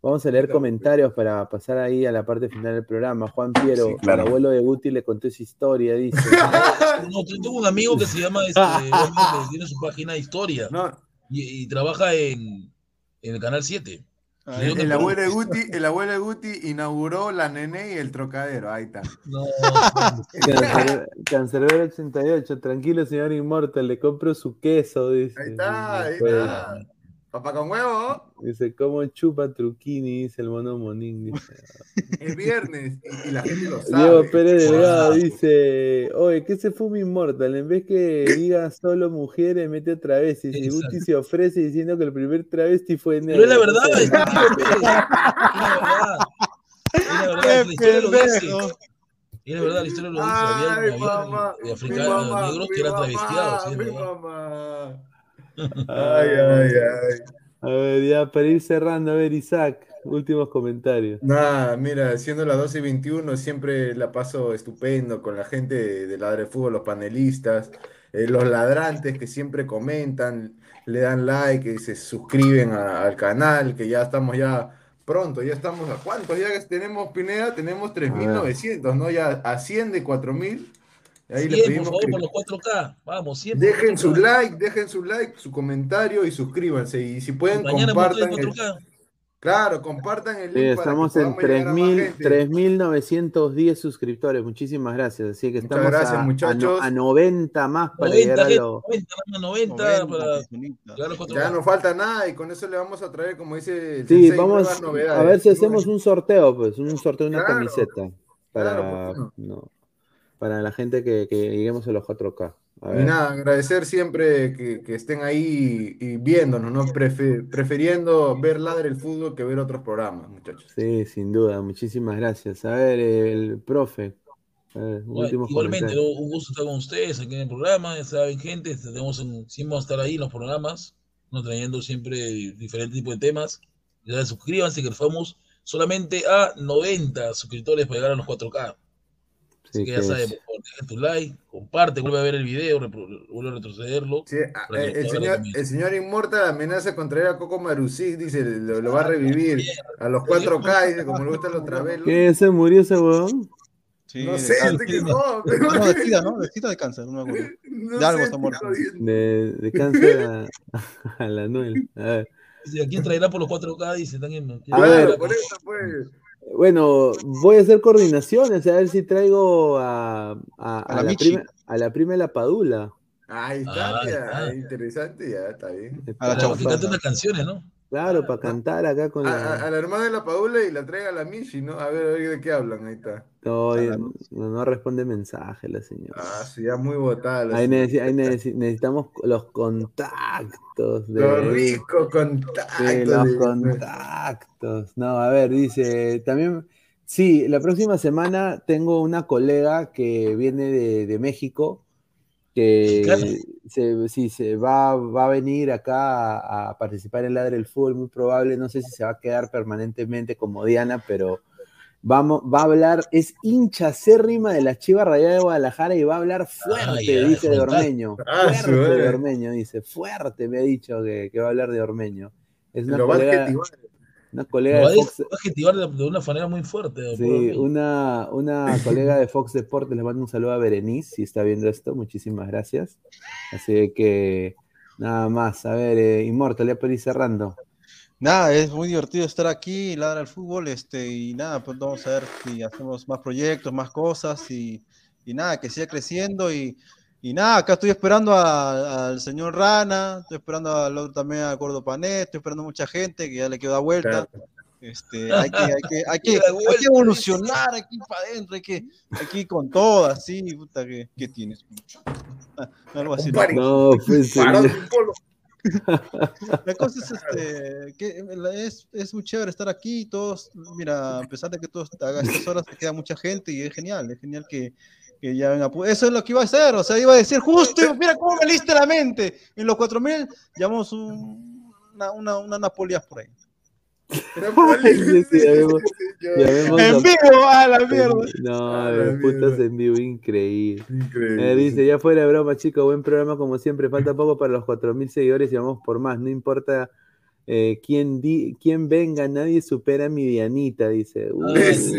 Speaker 1: Vamos a leer comentarios para pasar ahí a la parte final del programa. Juan Piero,
Speaker 2: Sí, claro.
Speaker 1: el abuelo de Guti le contó esa historia, dice.
Speaker 4: No, yo tengo un amigo que se llama, este, obviamente, tiene su página de historia
Speaker 2: No,
Speaker 4: y, y trabaja en, en el canal 7.
Speaker 5: Ah,
Speaker 2: el,
Speaker 4: que-
Speaker 2: el abuelo de Guti, el abuelo de Guti inauguró la nene y el trocadero. Ahí está.
Speaker 4: No,
Speaker 1: Cancer- Cancerbero 88, tranquilo señor Inmortal, le compro su queso, dice.
Speaker 2: Ahí está, ahí
Speaker 1: Pues,
Speaker 2: está. Papá con huevo.
Speaker 1: Dice, ¿cómo chupa Truquini? Dice el mono Monín. Dice.
Speaker 2: Es viernes y, y la gente lo sabe.
Speaker 1: Diego Pérez Delgado dice, oye, ¿qué se fuma Inmortal? En vez que diga solo mujeres, mete otra vez. Y. Guti se ofrece diciendo que el primer travesti fue negro.
Speaker 4: pero es la verdad, es la verdad. Es la verdad, la historia lo dice. Es la verdad, la historia lo dice.
Speaker 2: Ay,
Speaker 4: Había, había
Speaker 2: mamá.
Speaker 4: de
Speaker 2: Mi
Speaker 4: africanos, negros que eran travestiados.
Speaker 2: mi mamá. Ay, ay, ay.
Speaker 1: A ver, ya para ir cerrando, a ver, Isaac, últimos comentarios.
Speaker 2: Nada, mira, siendo las 12 y 21, siempre la paso estupendo con la gente de, de Ladre Fútbol, los panelistas, eh, los ladrantes que siempre comentan, le dan like, y se suscriben a- al canal, que ya estamos ya pronto, ya estamos a cuántos ya tenemos, Pineda, tenemos 3.900, ¿no? Ya asciende 4.000. Ahí le
Speaker 4: 100, por favor,
Speaker 2: que
Speaker 4: por los 4K. Vamos, 100. por
Speaker 2: dejen su
Speaker 4: 4K.
Speaker 2: like, dejen su like, su comentario y suscríbanse. Y si pueden,
Speaker 4: Mañana
Speaker 2: compartan el,
Speaker 4: 4K.
Speaker 2: claro, compartan el link
Speaker 1: estamos en
Speaker 2: podamos llegar a más
Speaker 1: 3.000
Speaker 2: gente.
Speaker 1: 3.910 suscriptores. Muchísimas gracias. Así que
Speaker 2: Muchas
Speaker 1: estamos
Speaker 2: gracias,
Speaker 1: a, a no-
Speaker 2: muchachos.
Speaker 1: a 90 más para
Speaker 4: 90,
Speaker 1: llegar a
Speaker 4: gente,
Speaker 1: los.
Speaker 4: 90, nada más 90,
Speaker 5: 90,
Speaker 4: para
Speaker 5: personita.
Speaker 4: llegar a los 4K.
Speaker 2: Ya no falta nada y con eso le vamos a traer, como dice el
Speaker 1: Sí,
Speaker 2: Sensei,
Speaker 1: vamos
Speaker 2: nuevas novedades.
Speaker 1: a ver si hacemos un sorteo, pues, un sorteo de una
Speaker 2: Claro,
Speaker 1: camiseta para,
Speaker 2: claro, ¿por qué
Speaker 1: no, para la gente que, que lleguemos a los 4K. A
Speaker 2: Y
Speaker 1: ver.
Speaker 2: nada, agradecer siempre que, que estén ahí y viéndonos, ¿no? Prefe- prefiriendo ver Ladre el Fútbol que ver otros programas, muchachos.
Speaker 1: Sí, sin duda, muchísimas gracias. A ver, el profe. A ver,
Speaker 4: Igualmente, un gusto estar con ustedes aquí en el programa. Ya saben, gente, tenemos vamos a estar ahí en los programas, ¿no? trayendo siempre diferentes tipos de temas. Ya suscríbanse, que estamos solamente a 90 suscriptores para llegar a los 4K. Así
Speaker 1: Sí,
Speaker 4: que ya
Speaker 1: que
Speaker 4: saben,
Speaker 1: es-
Speaker 4: por favor, dejen tu like, comparte, vuelve a ver el video, vuelve a retrocederlo.
Speaker 2: Sí, a-
Speaker 4: para que
Speaker 2: eh, el, señor,
Speaker 4: también.
Speaker 2: el señor Inmortal amenaza con traer a Coco Marusic, dice, lo, lo va a revivir a los 4K, dice, como le gustan los travelos.
Speaker 1: ¿Qué? ¿Se murió ese huevón?
Speaker 5: Sí,
Speaker 2: No sé, se quejó,
Speaker 5: No, de SIDA, ¿no? De SIDA de cáncer, no me acuerdo.
Speaker 2: No
Speaker 5: De algo está muerto.
Speaker 1: De, de cáncer a, a la Noel. A ver.
Speaker 4: Dice, ¿A quién traerá por los 4K? Dice, también. ¿quién
Speaker 1: A ver.
Speaker 2: Por eso, pues.
Speaker 1: Bueno, voy a hacer coordinaciones, a ver si traigo a, a,
Speaker 5: A
Speaker 1: a
Speaker 5: la
Speaker 1: la, prima, a la prima de la Padula.
Speaker 2: Ahí está,
Speaker 4: Ah,
Speaker 2: ya,
Speaker 4: está.
Speaker 2: interesante, ya está bien.
Speaker 5: A la
Speaker 1: Está-
Speaker 4: que cante unas canciones, ¿no?
Speaker 1: Claro, para cantar acá con
Speaker 2: A,
Speaker 1: la.
Speaker 2: a- a la hermana de la Paula y la traiga a la Michi, ¿no? A ver, a ver de qué hablan, ahí está.
Speaker 1: No, no, no responde mensaje la señora.
Speaker 2: Ah, sí, ya muy botada la
Speaker 1: Ahí,
Speaker 2: señora.
Speaker 1: necesi- ahí necesi- necesitamos los contactos de.
Speaker 2: Lo rico contacto.
Speaker 1: Sí, los
Speaker 2: de-
Speaker 1: contactos. No, a ver, dice, también, sí, la próxima semana tengo una colega que viene de, de México, que
Speaker 4: Claro.
Speaker 1: Se, sí, se va, va a venir acá a, a participar en Ladre el Fútbol, muy probable, no sé si se va a quedar permanentemente como Diana, pero vamos, va a hablar, es hincha acérrima de la Chiva Rayada de Guadalajara y va a hablar fuerte,
Speaker 4: ya,
Speaker 1: dice de. Ormeño,
Speaker 2: Ah,
Speaker 1: fuerte de. Ormeño, dice, fuerte me ha dicho que, que va a hablar de Ormeño. Es una
Speaker 2: Lo va a
Speaker 1: colega. Una colega de Fox,
Speaker 4: adjetivar de, de una manera muy fuerte.
Speaker 1: sí, una, una colega de Fox Deportes, le mando un saludo a Berenice, si está viendo esto, muchísimas gracias. Así que nada más, a ver, eh, Inmortal, ya ir cerrando.
Speaker 5: Nada, es muy divertido estar aquí, ladra al fútbol, este, y nada, pues vamos a ver si hacemos más proyectos, más cosas, y, y nada, que siga creciendo, y, y nada, acá estoy esperando a- al señor Rana, estoy esperando al otro también a Gordo Panet, estoy esperando a mucha gente que ya le quedó da vuelta. Este, hay que, hay que, hay que,
Speaker 4: Queda
Speaker 5: hay que evolucionar aquí para adentro, hay que, aquí con todas, sí, puta, ¿qué, qué tienes? Algo así. ¿no?
Speaker 1: Pues.
Speaker 5: La cosa es, este, que es, es muy chévere estar aquí, todos, mira, a pesar de que todos a estas horas se queda mucha gente y es genial, es genial que, que ya venga. pu- Eso es lo que iba a hacer, o sea, iba a decir justo, y mira cómo me liste la mente. En los 4000 llamamos un- una, una, una Napolias por ahí.
Speaker 2: Era poli.
Speaker 1: Sí, sí, ya vemos- ya vemos
Speaker 5: En
Speaker 1: a-
Speaker 5: vivo, a la mierda.
Speaker 1: No,
Speaker 2: A
Speaker 1: de
Speaker 2: la
Speaker 1: putas en vivo, increíble.
Speaker 2: Increíble.
Speaker 1: Eh, dice, ya fuera de broma, chicos, buen programa como siempre, falta poco para los 4.000 seguidores y vamos por más, no importa eh, quién, di- quién venga, nadie supera a mi Dianita, dice. Uy,
Speaker 4: Ah, sí,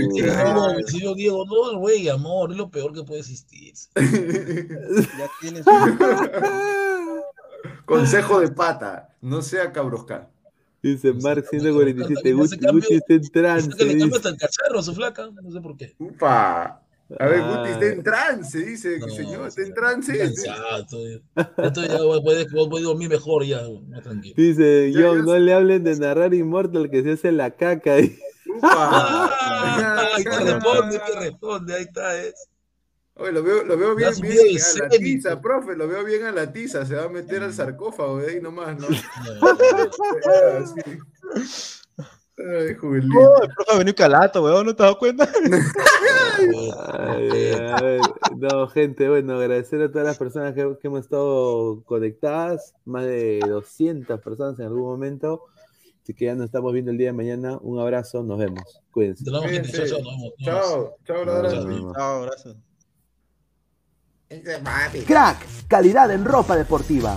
Speaker 4: sí, yo, Diego, no, el güey, amor, es lo peor que puede existir.
Speaker 5: Ya tienes.
Speaker 2: Consejo de pata, no sea cabrosca.
Speaker 1: dice Mark 147,
Speaker 4: Ya se
Speaker 1: Guti,
Speaker 4: cambió.
Speaker 1: Guti está en trance.
Speaker 4: que le cambia
Speaker 1: dice.
Speaker 4: hasta el cacharro su flaca, no sé por qué.
Speaker 2: Upa. A ver,
Speaker 1: Ah.
Speaker 2: Guti está en trance, dice,
Speaker 4: No,
Speaker 2: señor, está en trance.
Speaker 4: cansado, estoy- Esto ya voy, voy, voy, voy a dormir mejor ya, más tranquilo.
Speaker 1: Dice,
Speaker 2: ya
Speaker 1: no
Speaker 2: sé.
Speaker 1: le hablen de narrar Immortal que se hace la caca. dice.
Speaker 2: Upa.
Speaker 4: Ah, ahí te responde, te responde, ahí está, es.
Speaker 2: Oye, lo veo, lo veo bien, bien a la tiza,
Speaker 4: pues.
Speaker 2: profe, lo veo bien a la tiza, se va a meter al sarcófago de ahí nomás, ¿no?
Speaker 4: No,
Speaker 2: Así. Ay, juvenil.
Speaker 5: No, el profe venido calato, weón, ¿no te has dado cuenta?
Speaker 1: Ay, a ver, no, gente, bueno, agradecer a todas las personas que, que hemos estado conectadas, más de 200 personas en algún momento. Así que ya nos estamos viendo el día de mañana. Un abrazo, nos vemos. Cuídense.
Speaker 4: Gente. Chao, chao, nos vemos. Vemos.
Speaker 2: Chao, chao,
Speaker 5: gracias.
Speaker 8: Crack, calidad en ropa deportiva.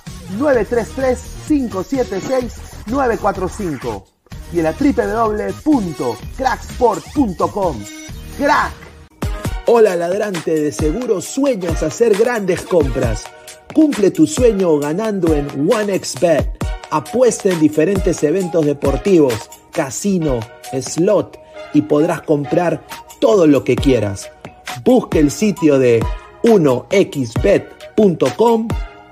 Speaker 8: 933-576-945 y en la www.cracksport.com. ¡Crack! Hola ladrante, de seguro sueñas hacer grandes compras. Cumple tu sueño ganando en OneXBet. Apuesta en diferentes eventos deportivos, casino, slot y podrás comprar todo lo que quieras. Busque el sitio de 1xbet.com,